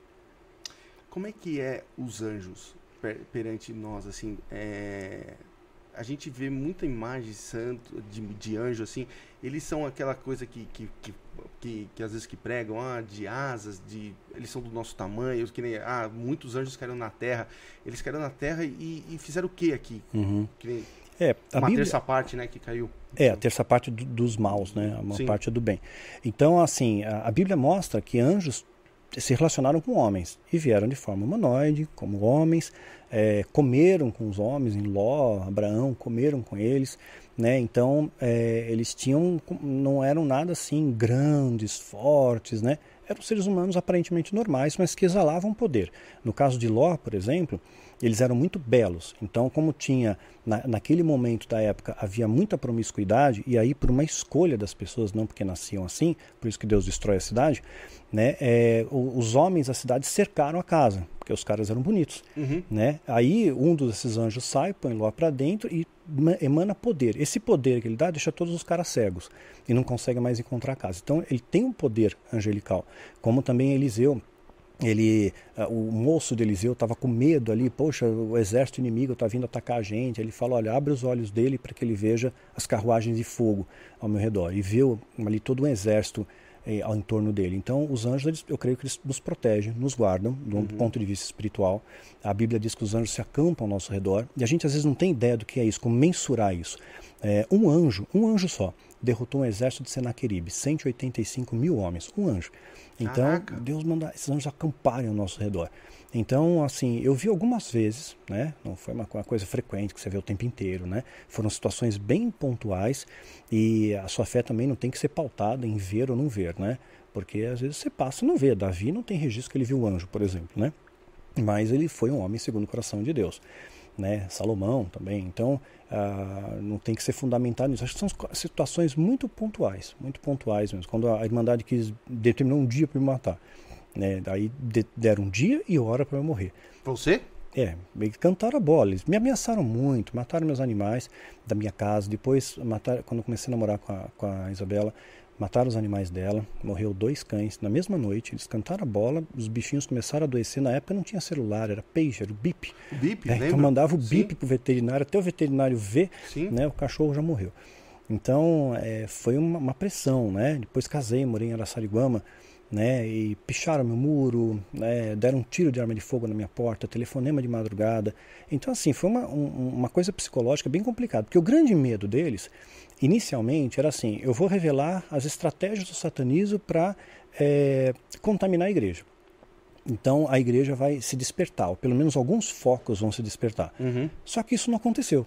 Como é que é os anjos per- perante nós, assim? é, A gente vê muita imagem santo, de, de anjo, assim. Eles são aquela coisa que, que, que, que, que às vezes que pregam, ah, de asas, de... Eles são do nosso tamanho, que nem... Ah, muitos anjos caíram na terra. Eles caíram na terra e, e fizeram o que aqui? Uhum. Que nem É, a uma Bíblia, terça parte, né, que caiu. É, a terça parte do- dos maus, né? A maior Sim. parte do bem. Então, assim, a, a Bíblia mostra que anjos se relacionaram com homens e vieram de forma humanoide, como homens, é, comeram com os homens, em Ló, Abraão, comeram com eles, né? Então, é, eles tinham, não eram nada assim grandes, fortes, né? Eram seres humanos aparentemente normais, mas que exalavam poder. No caso de Ló, por exemplo, eles eram muito belos. Então, como tinha, na, naquele momento da época, havia muita promiscuidade, e aí por uma escolha das pessoas, não porque nasciam assim, por isso que Deus destrói a cidade, né, é, os homens da cidade cercaram a casa, porque os caras eram bonitos. Uhum. Né? Aí um desses anjos sai, põe Ló para dentro e ma- emana poder. Esse poder que ele dá deixa todos os caras cegos e não consegue mais encontrar a casa. Então ele tem um poder angelical, como também Eliseu ele ah, o moço de Eliseu estava com medo ali, poxa, o exército inimigo está vindo atacar a gente. Ele fala, olha, abre os olhos dele para que ele veja as carruagens de fogo ao meu redor. E viu ali todo um exército eh, ao entorno dele. Então, os anjos, eles, eu creio que eles nos protegem, nos guardam, do ponto de vista espiritual. A Bíblia diz que os anjos se acampam ao nosso redor. E a gente às vezes não tem ideia do que é isso, como mensurar isso. É, um anjo, um anjo só, derrotou um exército de Senaqueribe, 185 mil homens, um anjo. Então, Caraca. Deus manda esses anjos acamparem ao nosso redor. Então, assim, eu vi algumas vezes, né? Não foi uma, uma coisa frequente que você vê o tempo inteiro, né? Foram situações bem pontuais e a sua fé também não tem que ser pautada em ver ou não ver, né? Porque às vezes você passa e não vê. Davi não tem registro que ele viu o anjo, por exemplo, né? Mas ele foi um homem segundo o coração de Deus. Né? Salomão também. Então, ah, não tem que ser fundamentado nisso. Acho que são situações muito pontuais, muito pontuais mesmo. Quando a Irmandade quis determinou um dia para me matar. Né? Daí de- deram um dia e hora para eu morrer. Você? É, meio que cantaram a bola. Eles me ameaçaram muito, mataram meus animais da minha casa. Depois, mataram, quando eu comecei a namorar com a, com a Isabela, mataram os animais dela. Morreu dois cães na mesma noite. Eles cantaram a bola, os bichinhos começaram a adoecer. Na época não tinha celular, era pager, o bip. Bip, né? Então mandava o bip pro veterinário, até o veterinário ver, Sim. né? O cachorro já morreu. Então, é, foi uma, uma pressão, né? Depois casei, morei em Araçariguama, né? E picharam meu muro, né? deram um tiro de arma de fogo na minha porta, telefonema de madrugada. Então, assim, foi uma, um- uma coisa psicológica bem complicada, porque o grande medo deles, inicialmente, era assim: eu vou revelar as estratégias do satanismo para contaminar a igreja. Então, a igreja vai se despertar, ou pelo menos alguns focos vão se despertar. Uhum. Só que isso não aconteceu,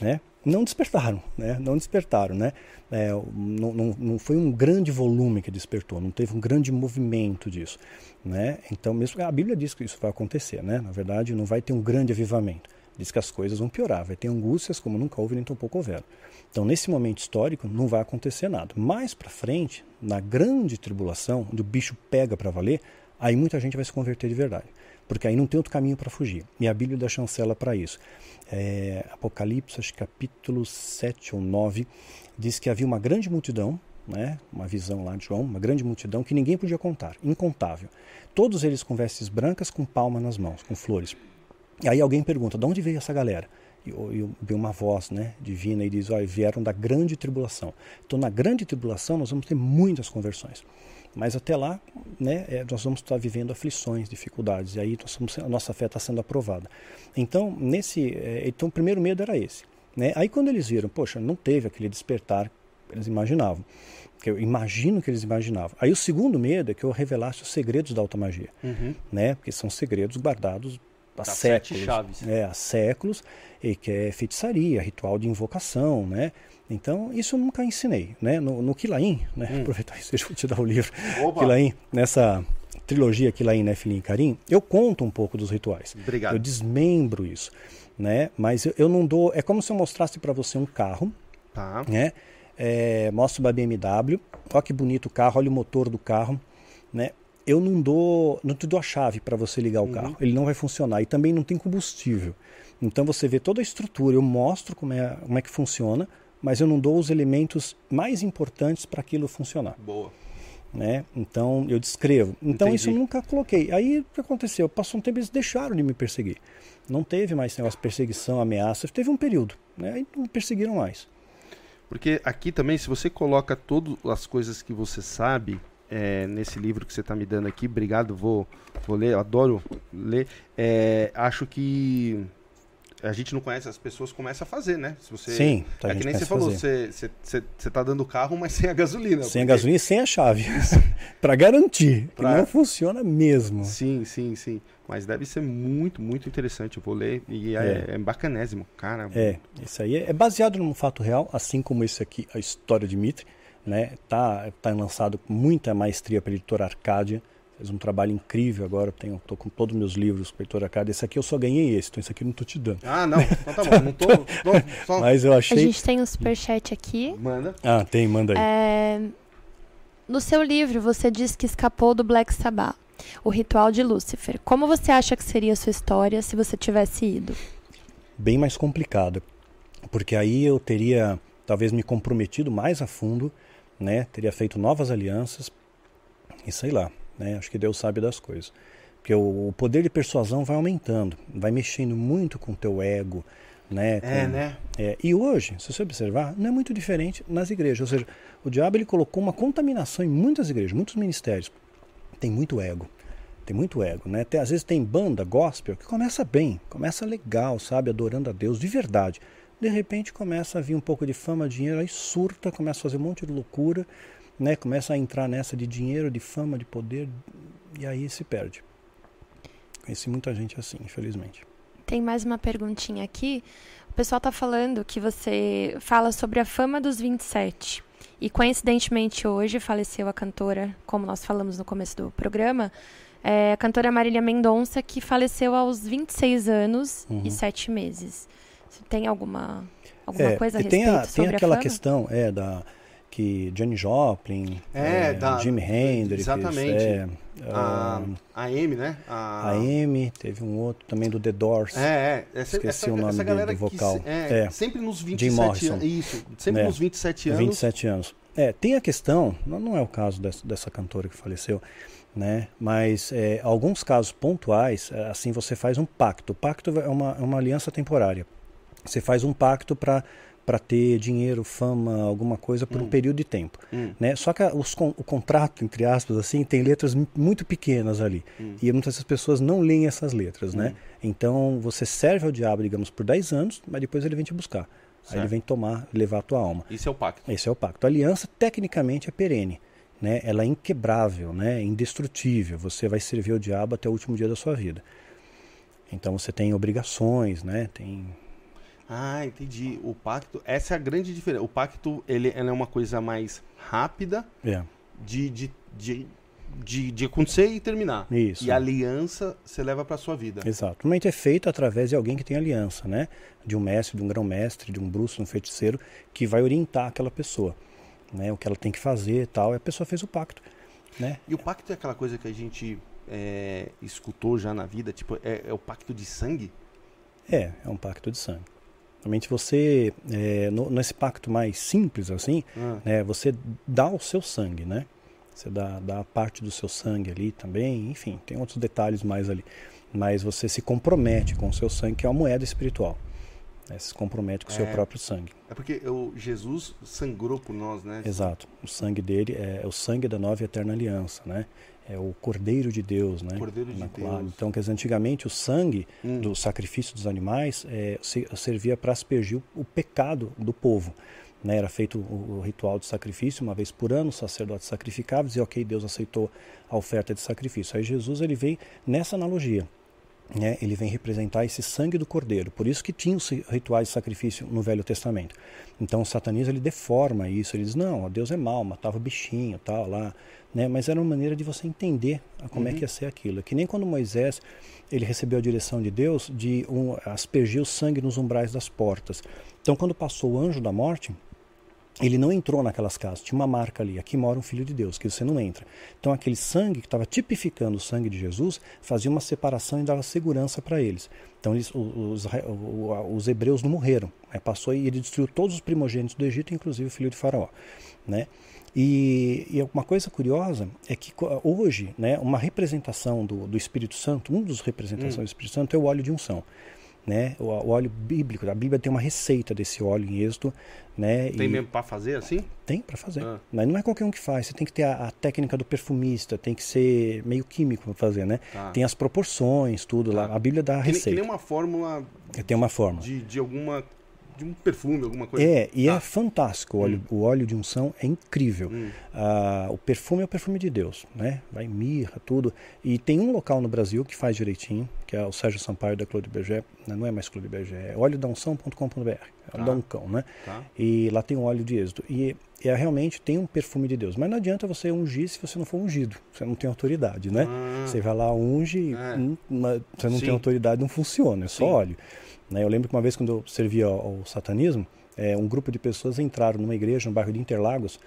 né? Não despertaram, né? Não despertaram, né? É, não, não, não foi um grande volume que despertou, não teve um grande movimento disso, né? Então, mesmo a Bíblia diz que isso vai acontecer, né? Na verdade, não vai ter um grande avivamento, diz que as coisas vão piorar, vai ter angústias como nunca houve nem tão pouco houveram. Então, nesse momento histórico, não vai acontecer nada. Mais para frente, na grande tribulação, onde o bicho pega para valer, aí muita gente vai se converter de verdade. Porque aí não tem outro caminho para fugir. E a Bíblia dá chancela para isso. É, Apocalipse, acho capítulo 7 ou 9, diz que havia uma grande multidão, né, uma visão lá de João, uma grande multidão que ninguém podia contar, incontável. Todos eles com vestes brancas, com palma nas mãos, com flores. Aí alguém pergunta, de onde veio essa galera? E, e vem uma voz né, divina e diz, olha, vieram da grande tribulação. Então, na grande tribulação, nós vamos ter muitas conversões. Mas até lá, né, é, nós vamos estar vivendo aflições, dificuldades, e aí somos, a nossa fé está sendo aprovada. Então, nesse, é, então, o primeiro medo era esse. Né? Aí, quando eles viram, poxa, não teve aquele despertar que eles imaginavam, que eu imagino que eles imaginavam. Aí, o segundo medo é que eu revelasse os segredos da automagia, Uhum. né? porque são segredos guardados há Das sete séculos. chaves. É, há séculos, e que é feitiçaria, ritual de invocação, né? Então, isso eu nunca ensinei, né? No, no Quilaim, né? Hum. Aproveitar isso, <laughs> deixa eu te dar o livro. Opa, Quilaim, nessa trilogia Quilaim, Nefilim e Carim, eu conto um pouco dos rituais. obrigado. Eu desmembro isso, né? Mas eu, eu não dou... É como se eu mostrasse para você um carro, Tá. né? É, mostro uma BMW, olha que bonito o carro, olha o motor do carro, né? Eu não dou, não te dou a chave para você ligar o Uhum. carro, ele não vai funcionar e também não tem combustível. Então você vê toda a estrutura, eu mostro como é, como é que funciona, mas eu não dou os elementos mais importantes para aquilo funcionar, Boa. né? Então eu descrevo. Então isso eu Entendi. nunca coloquei. Aí o que aconteceu? Passou um tempo eles deixaram de me perseguir. Não teve mais negócio de perseguição, ameaça. Teve um período, né? Aí não me perseguiram mais. Porque aqui também, se você coloca todas as coisas que você sabe é, nesse livro que você está me dando aqui, obrigado, vou, vou ler, adoro ler. É, acho que a gente não conhece, as pessoas começam a fazer, né? Se você, Sim, tá, a é que nem você começa a falou, você, você, você tá dando carro, mas <laughs> sem a gasolina. Sem a porque- gasolina e sem a chave. <laughs> <laughs> para garantir que Pra- não funciona mesmo. Sim, sim, sim. Mas deve ser muito, muito interessante. Eu vou ler e é, é bacanésimo, cara. É, isso aí é baseado num fato real, assim como esse aqui, a história de Mitre, né? Tá, tá lançado com muita maestria pela editora Arcádia. Fez um trabalho incrível agora. Tenho, tô com todos os meus livros para editora Arcádia. Esse aqui eu só ganhei esse, então esse aqui eu não tô te dando. Ah, não. Então tá bom. Não tô. tô- <laughs> só... Mas eu A achei. gente tem um superchat aqui. Manda. Ah, tem, manda aí. É, No seu livro, você diz que escapou do Black Sabbath, o ritual de Lúcifer. Como você acha que seria a sua história se você tivesse ido? bem mais complicada, porque aí eu teria talvez me comprometido mais a fundo, né? Teria feito novas alianças e sei lá, né? Acho que Deus sabe das coisas, porque o, o poder de persuasão vai aumentando, vai mexendo muito com o teu ego, né? É, Com- né? é, e hoje, se você observar, não é muito diferente nas igrejas. Ou seja, o diabo ele colocou uma contaminação em muitas igrejas, muitos ministérios. Tem muito ego. Tem muito ego, né? Tem- às vezes tem banda gospel que começa bem, começa legal, sabe? Adorando a Deus de verdade. De repente começa a vir um pouco de fama, dinheiro, aí surta, começa a fazer um monte de loucura, né? Começa a entrar nessa de dinheiro, de fama, de poder, e aí se perde. Conheci muita gente assim, infelizmente. Tem mais uma perguntinha aqui. O pessoal tá falando que você fala sobre a fama dos 27. E coincidentemente hoje faleceu a cantora, como nós falamos no começo do programa, é a cantora Marília Mendonça, que faleceu aos 26 anos Uhum. e 7 meses. Tem alguma, alguma É, coisa a respeito tem, a, tem sobre aquela a fama? questão é da que Johnny Joplin, É, da- Jimi Hendrix, exatamente. é, A, ah, a Amy, né? A, a Amy, teve um outro também do The Doors. É, é. Essa, Esqueci essa, o nome essa galera do que vocal. se- é, É. sempre nos Jim 27 Morrison. anos. Isso, sempre É. nos 27 anos. 27 anos. É, tem a questão, não, não é o caso dessa, dessa cantora que faleceu, né? Mas é, alguns casos pontuais, é, assim você faz um pacto. O pacto é uma, é uma aliança temporária. Você faz um pacto para para ter dinheiro, fama, alguma coisa por um Hum. período de tempo, Hum. né? Só que a- os, con- o contrato, entre aspas, assim, tem letras mu- muito pequenas ali. Hum. E muitas das pessoas não leem essas letras, né? Hum. Então você serve ao diabo, digamos, por 10 anos, mas depois ele vem te buscar. Aí ele Certo. vem tomar, levar a tua alma. Isso é o pacto. Esse é o pacto. A aliança, tecnicamente, é perene. Né? Ela é inquebrável, né? indestrutível. Você vai servir o diabo até o último dia da sua vida. Então você tem obrigações, né? Tem. Ah, entendi. O pacto, essa é a grande diferença. O pacto, ele, é uma coisa mais rápida É. de, de, de, de, de acontecer e terminar. Isso. E a aliança você leva para sua vida. Exato. Normalmente é feito através de alguém que tem aliança, né? De um mestre, de um grão-mestre, de um bruxo, de um feiticeiro, que vai orientar aquela pessoa, né? O que ela tem que fazer e tal. E a pessoa fez o pacto, né? E o pacto é aquela coisa que a gente é, escutou já na vida, tipo, é, é o pacto de sangue? É, é um pacto de sangue. Realmente você, é, no- nesse pacto mais simples assim, Ah, né, você dá o seu sangue, né? Você dá, dá parte do seu sangue ali também, enfim, tem outros detalhes mais ali. Mas você se compromete com o seu sangue, que é uma moeda espiritual. Né? Você se compromete com o seu É. próprio sangue. É porque o Jesus sangrou por nós, né? Exato. O sangue dele é, é o sangue da nova e eterna aliança, né? É o Cordeiro de Deus, né? Cordeiro de. Deus. Então, quer dizer, antigamente o sangue Hum. do sacrifício dos animais é, se- servia para aspergir o, o pecado do povo. Né? Era feito o, o ritual de sacrifício uma vez por ano, o sacerdote sacrificava, dizia, ok, Deus aceitou a oferta de sacrifício. Aí Jesus ele vem nessa analogia. Né? Ele vem representar esse sangue do cordeiro. Por isso que tinha os rituais de sacrifício no Velho Testamento. Então o satanismo ele deforma isso. Ele diz, não, Deus é mau, matava bichinho tal lá. Né? Mas era uma maneira de você entender como é que ia ser aquilo. É que nem quando Moisés ele recebeu a direção de Deus de um, aspergir o sangue nos umbrais das portas. Então quando passou o anjo da morte, ele não entrou naquelas casas, tinha uma marca ali, aqui mora um filho de Deus, que você não entra. Então aquele sangue que estava tipificando o sangue de Jesus fazia uma separação e dava segurança para eles. Então eles, os, os, os hebreus não morreram, né? passou e ele destruiu todos os primogênitos do Egito, inclusive o filho de Faraó. Né? E, e uma coisa curiosa é que hoje, né, uma representação do, do Espírito Santo, um dos representações do Espírito Santo é o óleo de unção. Né? O, o óleo bíblico, a Bíblia tem uma receita desse óleo em Êxodo. Né? Tem e- mesmo pra fazer assim? tem para fazer. Ah. Mas não é qualquer um que faz. Você tem que ter a, a técnica do perfumista, tem que ser meio químico para fazer, né? Tá. Tem as proporções, tudo Tá. lá. A Bíblia dá a receita. nem uma fórmula Tem uma forma. de, de alguma. De um perfume, alguma coisa. É, e Tá. é fantástico. O óleo, o óleo de unção é incrível. Hum. Ah, o perfume é o perfume de Deus, né? Vai mirra, tudo. E tem um local no Brasil que faz direitinho, que é o Sérgio Sampaio da Claude Berger. Né? Não é mais Claude Berger, é oleodaunção.com.br. É Tá. o Dancão, né? Tá. E lá tem o óleo de êxodo. E é, realmente tem um perfume de Deus. Mas não adianta você ungir se você não for ungido. Você não tem autoridade, né? Ah. Você vai lá, unge, É. hum, mas você não Sim. tem autoridade, não funciona, é só Sim. óleo. Né? Eu lembro que uma vez quando eu servia ao, satanismo, é, um grupo de pessoas entraram numa igreja no bairro de Interlagos,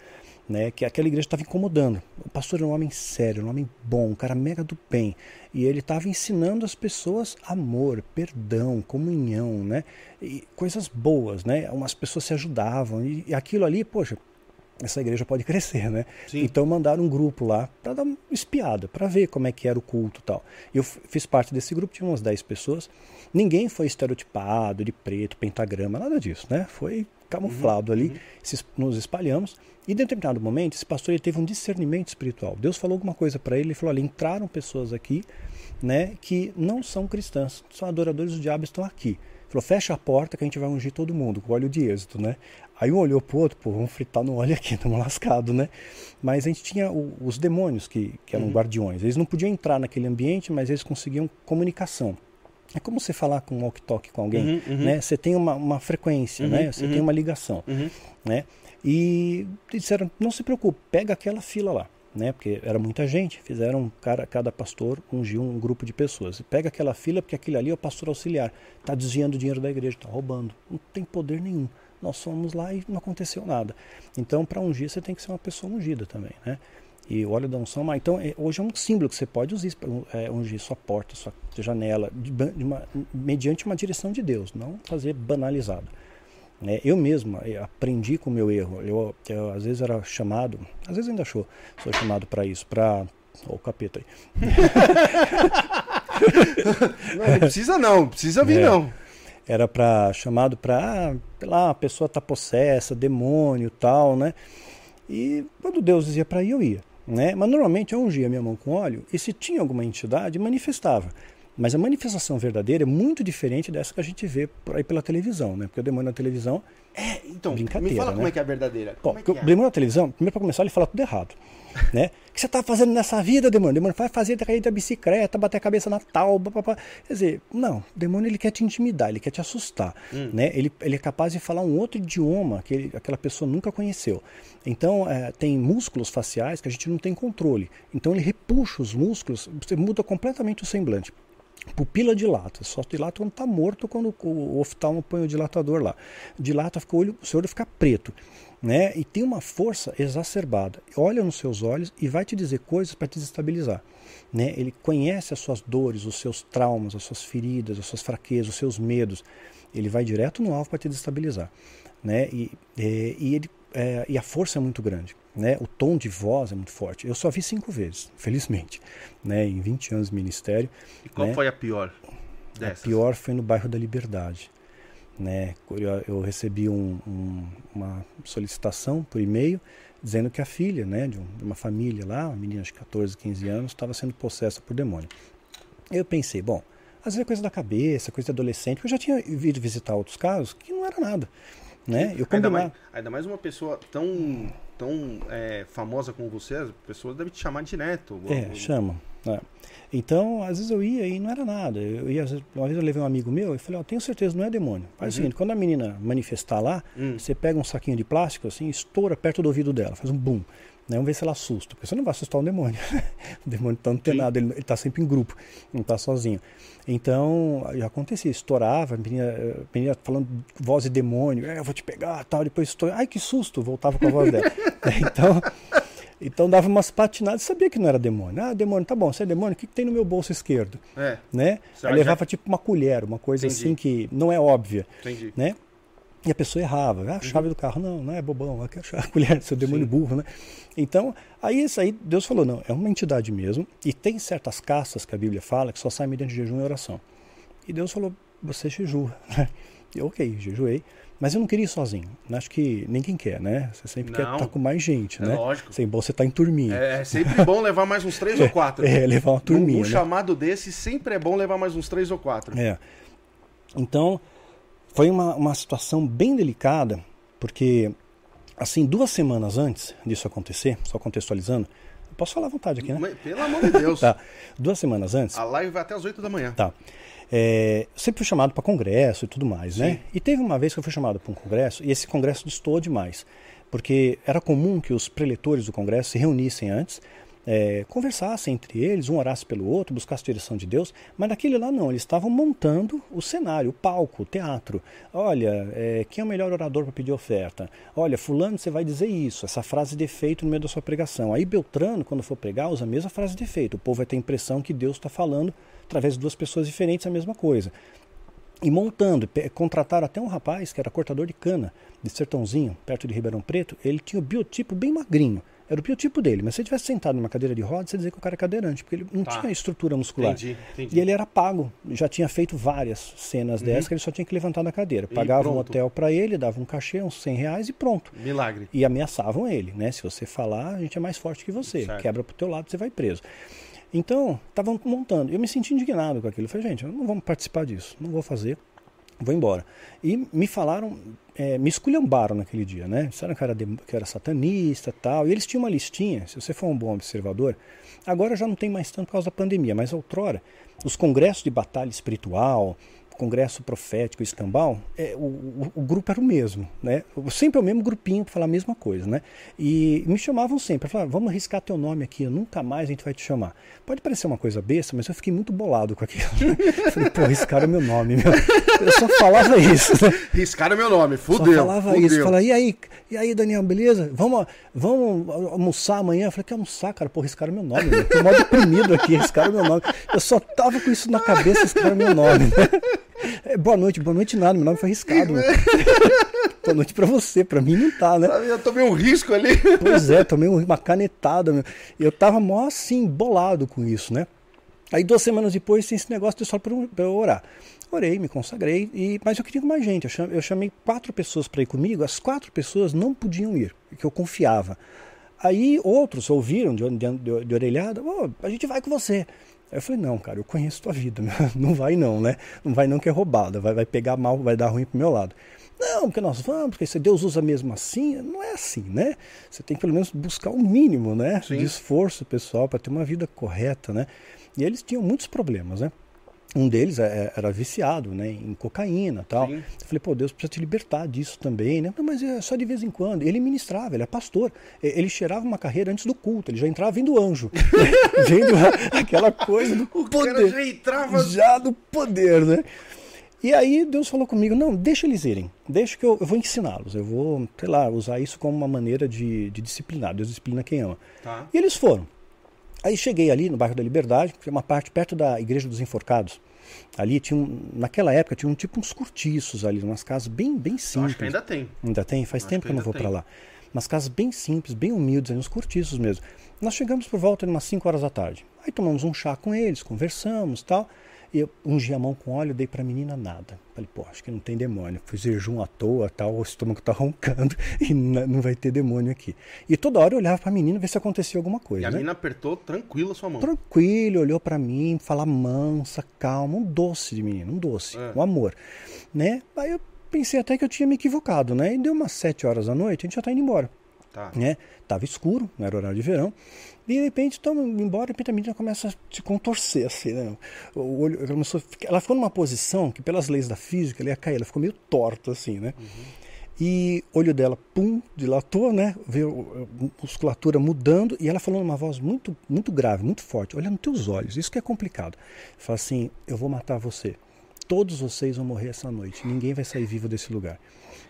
né, que aquela igreja estava incomodando. O pastor era um homem sério, um homem bom, um cara mega do bem. E ele estava ensinando as pessoas amor, perdão, comunhão, né? E coisas boas, né? Umas pessoas se ajudavam. E aquilo ali, poxa, essa igreja pode crescer, né? Sim. Então mandaram um grupo lá para dar uma espiada, para ver como é que era o culto e tal. Eu fiz parte desse grupo, tinha umas 10 pessoas. Ninguém foi estereotipado de preto, pentagrama, nada disso, né? Foi camuflado ali, se es- nos espalhamos. E em determinado momento, esse pastor ele teve um discernimento espiritual. Deus falou alguma coisa para ele, ele falou: olha, entraram pessoas aqui, né, que não são cristãs, são adoradores do diabo, estão aqui. Ele falou: fecha a porta que a gente vai ungir todo mundo, com óleo de êxito, né? Aí um olhou pro outro, pô, vamos fritar no óleo aqui, <laughs> estamos lascados, né? Mas a gente tinha o- os demônios que, que eram guardiões. Eles não podiam entrar naquele ambiente, mas eles conseguiam comunicação. É como você falar com um walk-talk com alguém, Uhum, uhum. né? Você tem uma, uma frequência, Uhum, né? Você uhum. tem uma ligação, Uhum. né? E disseram, não se preocupe, pega aquela fila lá, né? Porque era muita gente, fizeram, cara, cada pastor ungiu um grupo de pessoas. Pega aquela fila, porque aquele ali é o pastor auxiliar, está desviando o dinheiro da igreja, está roubando, não tem poder nenhum. Nós fomos lá e não aconteceu nada. Então, para ungir, você tem que ser uma pessoa ungida também, né? E o óleo da unção, mas então é- hoje é um símbolo que você pode usar para é, ungir sua porta, sua janela, de, de uma- mediante uma direção de Deus, não fazer banalizado. né? eu mesmo eh, aprendi com o meu erro. Eu, eu, às vezes era chamado, às vezes ainda sou, sou chamado para isso, para o capeta aí. <laughs> Não, não precisa não, precisa vir É. não. Era para chamado para, ah, lá, a pessoa tá possessa, demônio, tal, né? E quando Deus dizia para ir, eu ia, né? Mas normalmente eu ungia minha mão com óleo e se tinha alguma entidade, manifestava. Mas a manifestação verdadeira é muito diferente dessa que a gente vê por aí pela televisão, né? Porque o demônio na televisão É, então, me fala né? como é que é a verdadeira. Bom, é que o é? demônio na televisão, primeiro para começar, ele fala tudo errado. Né? O que você está fazendo nessa vida, demônio? O demônio vai fazer cair da bicicleta, bater a cabeça na tauba. Papá. Quer dizer, não, o demônio ele quer te intimidar, ele quer te assustar. Né? Ele, ele é capaz de falar um outro idioma que ele- aquela pessoa nunca conheceu. Então, é, tem músculos faciais que a gente não tem controle. Então, ele repuxa os músculos, você muda completamente o semblante. Pupila dilata, só dilata quando está morto, quando o oftalmo põe o dilatador lá. Dilata, fica o, olho, o seu olho fica preto. Né? E tem uma força exacerbada. Olha nos seus olhos e vai te dizer coisas para te desestabilizar. Né? Ele conhece as suas dores, os seus traumas, as suas feridas, as suas fraquezas, os seus medos. Ele vai direto no alvo para te desestabilizar. Né? E, é, e, ele, é, e a força é muito grande. Né? O tom de voz é muito forte. Eu só vi cinco vezes, <laughs> felizmente, né? em 20 anos de ministério. E qual né? foi a pior A dessas? pior foi no bairro da Liberdade. Né? Eu, recebi um- um- uma solicitação por e-mail dizendo que a filha né, de, um- de uma família lá, uma menina de 14, 15 anos, estava sendo possessa por demônio. Eu pensei, bom, às vezes é coisa da cabeça, coisa de adolescente, porque eu já tinha ido visitar outros casos que não era nada. Né? Eu Ainda mais, ainda mais uma pessoa tão, tão é, famosa como você, as pessoas devem te chamar direto. É, chama. Né? Então, às vezes eu ia e não era nada. Eu ia, uma vez eu levei um amigo meu e falei, ó, tenho certeza, não é demônio. Faz o seguinte, quando a menina manifestar lá, Hum. você pega um saquinho de plástico assim, estoura perto do ouvido dela, faz um boom. Né? Vamos ver se ela assusta. Porque você não vai assustar um demônio. <laughs> o demônio tá antenado, ele, ele tá sempre em grupo, não tá sozinho. Então, já acontecia, estourava, a menina, a menina falando voz de demônio, é, eu vou te pegar, tal, depois estoura, ai que susto, voltava com a voz dela. <laughs> então, então dava umas patinadas, sabia que não era demônio. Ah, demônio, tá bom, você é demônio, o que, que tem no meu bolso esquerdo? É, Né? Aí já- levava tipo uma colher, uma coisa Entendi. assim que não é óbvia, entendi. né? E a pessoa errava, ah, a chave do carro, não, não é bobão, a colher, seu demônio Sim. burro, né? Então, aí isso aí, Deus falou, não, é uma entidade mesmo, e tem certas castas que a Bíblia fala que só saem mediante jejum e oração. E Deus falou, você jejua, <laughs> né? E eu, ok, jejuei, mas eu não queria ir sozinho, acho que ninguém quer, né? Você sempre quer Não. estar com mais gente, É né? lógico. Sem bom você tá em turminha. É, é sempre bom levar mais uns três <laughs> ou quatro. É, levar uma turminha, Num né? chamado desse, sempre é bom levar mais uns três ou quatro. É. Então, foi uma, uma situação bem delicada, porque, assim, duas semanas antes disso acontecer, só contextualizando, posso falar à vontade aqui, né? Pelo amor de Deus. <laughs> Tá. Duas semanas antes, A live vai até as 8 da manhã. tá. É, sempre fui chamado para congresso e tudo mais, Sim. né? E teve uma vez que eu fui chamado para um congresso e esse congresso destoou demais, porque era comum que os preletores do congresso se reunissem antes, é, conversassem entre eles, um orasse pelo outro, buscasse a direção de Deus, mas naquele lá não, eles estavam montando o cenário, o palco, o teatro. Olha, é, quem é o melhor orador para pedir oferta? Olha, fulano, você vai dizer isso, essa frase de efeito no meio da sua pregação. Aí Beltrano, quando for pregar, usa a mesma frase de efeito. O povo vai ter a impressão que Deus está falando através de duas pessoas diferentes a mesma coisa. E montando, contrataram até um rapaz que era cortador de cana, de Sertãozinho, perto de Ribeirão Preto. Ele tinha o biotipo bem magrinho. Era o biotipo dele, mas se ele tivesse sentado numa cadeira de rodas, você dizia que o cara é cadeirante, porque ele não Tá. tinha estrutura muscular. Entendi, entendi. E ele era pago, já tinha feito várias cenas dessas que ele só tinha que levantar da cadeira. Uhum. Pagava um hotel para ele, dava um cachê, uns 100 reais e pronto. Milagre. E ameaçavam ele, né? Se você falar, a gente é mais forte que você. Certo. Quebra pro teu lado, você vai preso. Então, estavam montando. Eu me senti indignado com aquilo. Eu falei, gente, não vou participar disso, não vou fazer, vou embora. E me falaram, é, me esculhambaram naquele dia, né? Disseram que era, que era satanista tal. E eles tinham uma listinha, se você for um bom observador, agora já não tem mais tanto por causa da pandemia, mas outrora, os congressos de batalha espiritual, congresso profético escambau, é, o, o, o grupo era o mesmo, né? Sempre é o mesmo grupinho para falar a mesma coisa, né? E me chamavam sempre, falavam, vamos arriscar teu nome aqui, nunca mais a gente vai te chamar. Pode parecer uma coisa besta, mas eu fiquei muito bolado com aquilo. <laughs> Falei, pô, arriscaram meu nome, meu. Eu só falava isso, né? Riscaram meu nome, Só fudeu. falava fudeu. isso, falava, e aí, e aí, Daniel, beleza? Vamos, vamos almoçar amanhã? Eu falei, que almoçar, cara? Pô, riscaram meu nome, meu. Tô mó deprimido aqui, riscaram meu nome. Eu só tava com isso na cabeça, riscaram meu nome. né? É, boa noite, boa noite nada, meu nome foi riscado. meu. <laughs> boa noite pra você, pra mim não tá, né? Eu tomei um risco ali. Pois é, tomei uma canetada, meu. Eu tava mó assim, bolado com isso, né? Aí duas semanas depois tem esse negócio de só pra eu orar. Orei, me consagrei, e, mas eu queria mais gente. Eu chamei, eu chamei quatro pessoas para ir comigo, as quatro pessoas não podiam ir, porque eu confiava. Aí outros ouviram de, de, de, de orelhada, "Ô, a gente vai com você. Aí eu falei, não, cara, eu conheço tua vida, <laughs> não vai não, né? Não vai não que é roubada, vai, vai pegar mal, vai dar ruim pro meu lado. Não, porque nós vamos, porque se Deus usa mesmo assim, não é assim, né? Você tem que pelo menos buscar o mínimo, né? Sim. De esforço pessoal para ter uma vida correta, né? E eles tinham muitos problemas, né? Um deles é- era viciado, né, em cocaína, tal. Sim. Eu falei, pô, Deus precisa te libertar disso também, né? Mas é só de vez em quando. Ele ministrava, ele é pastor. Ele cheirava uma carreira antes do culto, ele já entrava vendo anjo, <laughs> vendo a- aquela coisa do O poder já entrava. já do poder, né? E aí Deus falou comigo, não, deixa eles irem, deixa que eu, eu vou ensiná-los, eu vou, sei lá, usar isso como uma maneira de, de disciplinar, Deus disciplina quem ama. Tá. E eles foram. Aí cheguei ali no bairro da Liberdade, que é uma parte perto da Igreja dos Enforcados. Ali tinha, um, naquela época, tinha um tipo uns cortiços ali, umas casas bem, bem Eu simples. acho que ainda tem. Ainda tem? Faz Acho tempo que eu não vou para lá. Umas casas bem simples, bem humildes, aí, uns cortiços mesmo. Nós chegamos por volta de umas 5 horas da tarde. Aí tomamos um chá com eles, conversamos tal. E eu ungi a mão com óleo, dei pra menina nada. Falei, pô, acho que não tem demônio. Fiz jejum à toa, tal, o estômago tá <laughs> roncando e não vai ter demônio aqui. E toda hora eu olhava pra menina ver se acontecia alguma E coisa. a né? mina apertou tranquila sua mão. tranquilo, olhou pra mim, fala mansa, calma, um doce de menino, um doce, É. um amor, né? Aí eu pensei até que eu tinha me equivocado, né? E deu umas sete horas da noite, a gente já tá indo embora, Tá. né? Tava escuro, não era horário de verão, e de repente indo embora, de repente a menina começa a se contorcer, assim, né? O olho, ela, começou, ela ficou numa posição que pelas leis da física ela ia cair, ela ficou meio torta, assim, né? E o olho dela, pum, dilatou, né? Veio a musculatura mudando e ela falou numa voz muito, muito grave, muito forte. Olha nos teus olhos, isso que é complicado. Fala assim: Eu vou matar você. Todos vocês vão morrer essa noite. Ninguém vai sair vivo desse lugar.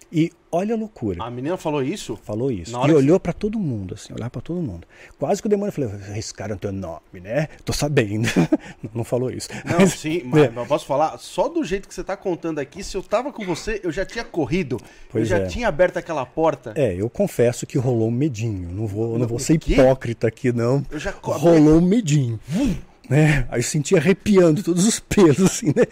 E olha a loucura. A menina falou isso? Falou isso. E que- olhou pra todo mundo, assim, olhar pra todo mundo. Quase que o demônio falou: Esse cara não tem nome, né? Tô sabendo. <laughs> não, não falou isso. Não, Mas- sim, <laughs> mas, É. posso falar? Só do jeito que você tá contando aqui, se eu tava com você, eu já tinha corrido. Pois eu já é. tinha aberto aquela porta. É, eu confesso que rolou um medinho. Não vou, não vou O ser hipócrita aqui, não. Eu já Rolou um medinho. Né? Aí eu senti arrepiando todos os pelos, assim, né?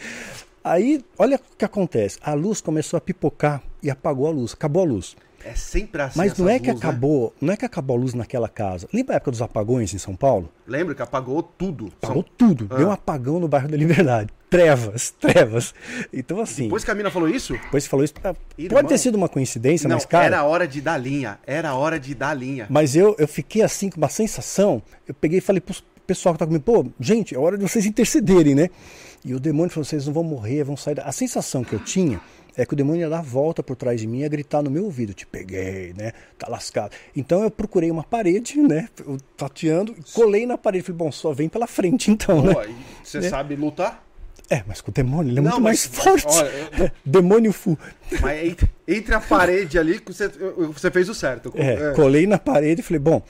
Aí, olha o que acontece. A luz começou a pipocar e apagou a luz. Acabou a luz. É sempre assim. Mas não é que luzes, né? acabou, não é que acabou a luz naquela casa. Lembra a época dos apagões em São Paulo? Lembra que apagou tudo. Apagou São- tudo. Ah. Deu um apagão no bairro da Liberdade. Trevas, <laughs> trevas. Então, assim, Depois que a mina falou isso, depois você falou isso. ah, Irmão. Pode ter sido uma coincidência, não, mas, cara. era hora de dar linha. Era hora de dar linha. Mas eu, eu fiquei assim, com uma sensação. Eu peguei e falei pro pessoal que tá comigo, pô, gente, é hora de vocês intercederem, né? E o demônio falou: vocês não vão morrer, vão sair. da-" A sensação que eu tinha é que o demônio ia dar a volta por trás de mim e ia gritar no meu ouvido: te peguei, né? Tá lascado. Então eu procurei uma parede, né? eu Tateando, colei na parede. Falei: bom, só vem pela frente então, né? Pô, você Né? sabe lutar? É, mas com o demônio, ele é Não, muito mas- mais forte. olha, <laughs> eu- demônio fu. Mas entre, a parede ali, você, você fez o certo. É, colei na parede e falei, bom.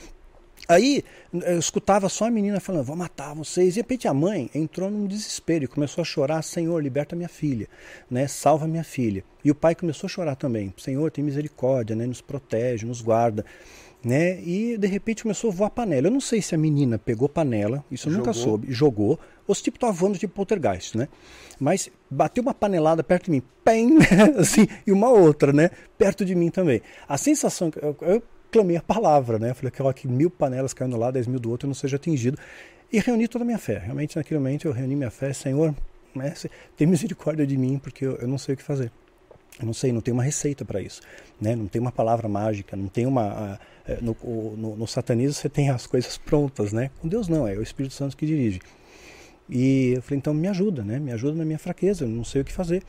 Aí eu escutava só a menina falando, vou matar vocês. E de repente a mãe entrou num desespero e começou a chorar, Senhor, liberta minha filha, né? Salva minha filha. E o pai começou a chorar também, Senhor, tem misericórdia, né? Nos protege, nos guarda. Né? E de repente começou a voar panela. Eu não sei se a menina pegou panela, isso eu nunca Jogou. soube, jogou, ou se tipo tava voando tipo poltergeist, né? Mas bateu uma panelada perto de mim, <laughs> pem, assim, e uma outra, né? Perto de mim também. A sensação que eu, eu clamei a palavra, né? Falei que, que mil panelas caindo lá, dez mil do outro, eu não seja atingido. E reuni toda a minha fé. Realmente, naquele momento, eu reuni minha fé, Senhor, né? tem misericórdia de mim, porque eu, eu não sei o que fazer. Eu não sei, não tem uma receita para isso, né? Não tem uma palavra mágica, não tem uma eh, no, no, no satanismo você tem as coisas prontas, né? Com Deus não, é o Espírito Santo que dirige. E eu falei, então me ajuda, né? Me ajuda na minha fraqueza, eu não sei o que fazer.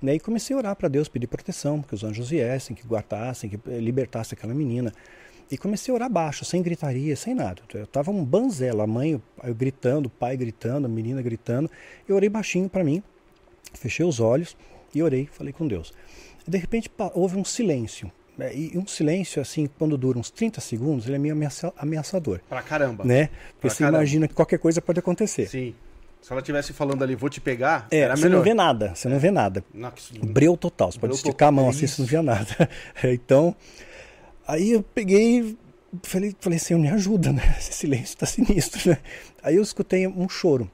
Né? E comecei a orar para Deus, pedir proteção, que os anjos viessem, que guardassem, que eh, libertassem aquela menina. E comecei a orar baixo, sem gritaria, sem nada. Eu tava um banzelo, a mãe eu gritando, o pai gritando, a menina gritando. Eu orei baixinho para mim, fechei os olhos e orei, falei com Deus. De repente houve um silêncio. né? E um silêncio, assim, quando dura uns 30 segundos, ele é meio ameaça- ameaçador. Pra caramba. Né? Porque Pra você caramba. imagina que qualquer coisa pode acontecer. Sim. Se ela tivesse falando ali, vou te pegar, É, você melhor. não vê nada, você não vê nada. Não, que Breu total, você pode Breu esticar a mão assim, isso. você não via nada. <laughs> Então, aí eu peguei, falei, falei Senhor, me ajuda, né? <laughs> Esse silêncio tá sinistro, né? Aí eu escutei um choro,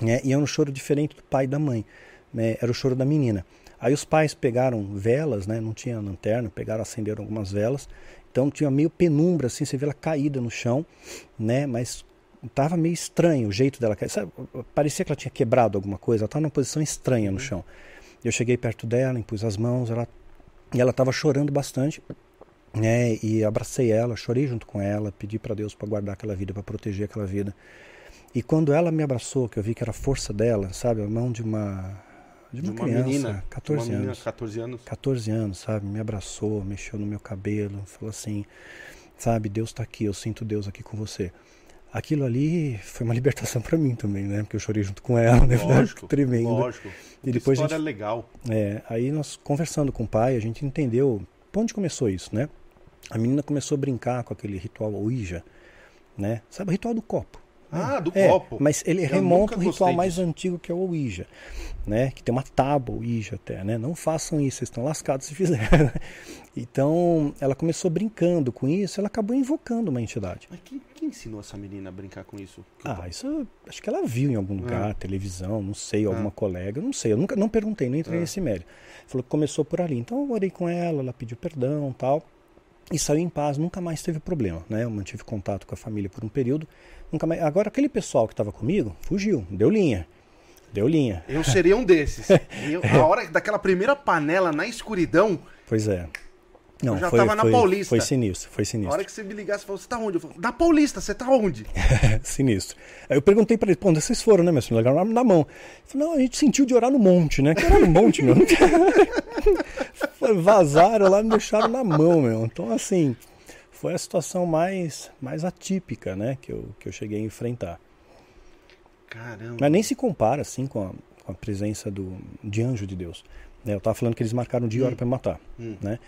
né? E era um choro diferente do pai e da mãe, né? Era o choro da menina. Aí os pais pegaram velas, né? Não tinha lanterna, pegaram, acenderam algumas velas. Então tinha meio penumbra, assim, você vê ela caída no chão, né? Mas tava meio estranho o jeito dela. Sabe, parecia que ela tinha quebrado alguma coisa, ela estava numa posição estranha no Uhum. chão. Eu cheguei perto dela, impus as mãos, ela, e ela estava chorando bastante. Né, e abracei ela, chorei junto com ela, pedi para Deus para guardar aquela vida, para proteger aquela vida. E quando ela me abraçou, que eu vi que era a força dela, sabe, a mão de uma de uma, De uma criança, menina. 14 uma menina, anos. 14 anos. 14 anos, sabe? Me abraçou, mexeu no meu cabelo, falou assim, sabe, Deus está aqui, eu sinto Deus aqui com você. Aquilo ali foi uma <laughs> libertação para mim também, né? Porque eu chorei junto com ela, né? Lógico, tremendo. lógico. E depois a história gente- legal. É, aí nós conversando com o pai, a gente entendeu por onde começou isso, né? A menina começou a brincar com aquele ritual Ouija, né? Sabe o ritual do copo? Né? Ah, do É, copo. Mas ele Eu remonta um ritual mais disso. antigo que é o Ouija, né? Que tem uma tábua Ouija até, né? Não façam isso, vocês estão lascados se fizerem. então, ela começou brincando com isso, ela acabou invocando uma entidade. Mas quem, quem ensinou essa menina a brincar com isso? Que Ah, isso acho que ela viu em algum lugar, Ah. televisão, não sei, alguma Ah. colega, não sei. Eu nunca não perguntei, não entrei Ah. nesse mérito. Falou que começou por ali. Então eu orei com ela, ela pediu perdão, tal. E saiu em paz, nunca mais teve problema, né? Eu mantive contato com a família por um período, nunca mais. Agora aquele pessoal que estava comigo fugiu, deu linha. Deu linha. Eu seria um desses. <laughs> Eu, a hora daquela primeira panela na escuridão, Pois é. Não, Eu já foi, tava na foi, Paulista. Foi sinistro, foi sinistro. hora que você me ligasse, você falou, você tá onde? Eu falei, na Paulista, você tá onde? <laughs> Sinistro. Aí eu perguntei pra ele, pô, onde vocês foram, né, meu senhor? Legaram na mão. Ele falou, não, a gente sentiu de orar no monte, né? Que orar no monte, meu. <laughs> Vazaram lá e me deixaram na mão, meu. Então, assim, foi a situação mais, mais atípica, né, que eu, que eu cheguei a enfrentar. Caramba. Mas nem se compara, assim, com a, com a presença do, de anjo de Deus. né? Eu tava falando que eles marcaram um dia e hora Hum. pra me matar, Hum. né?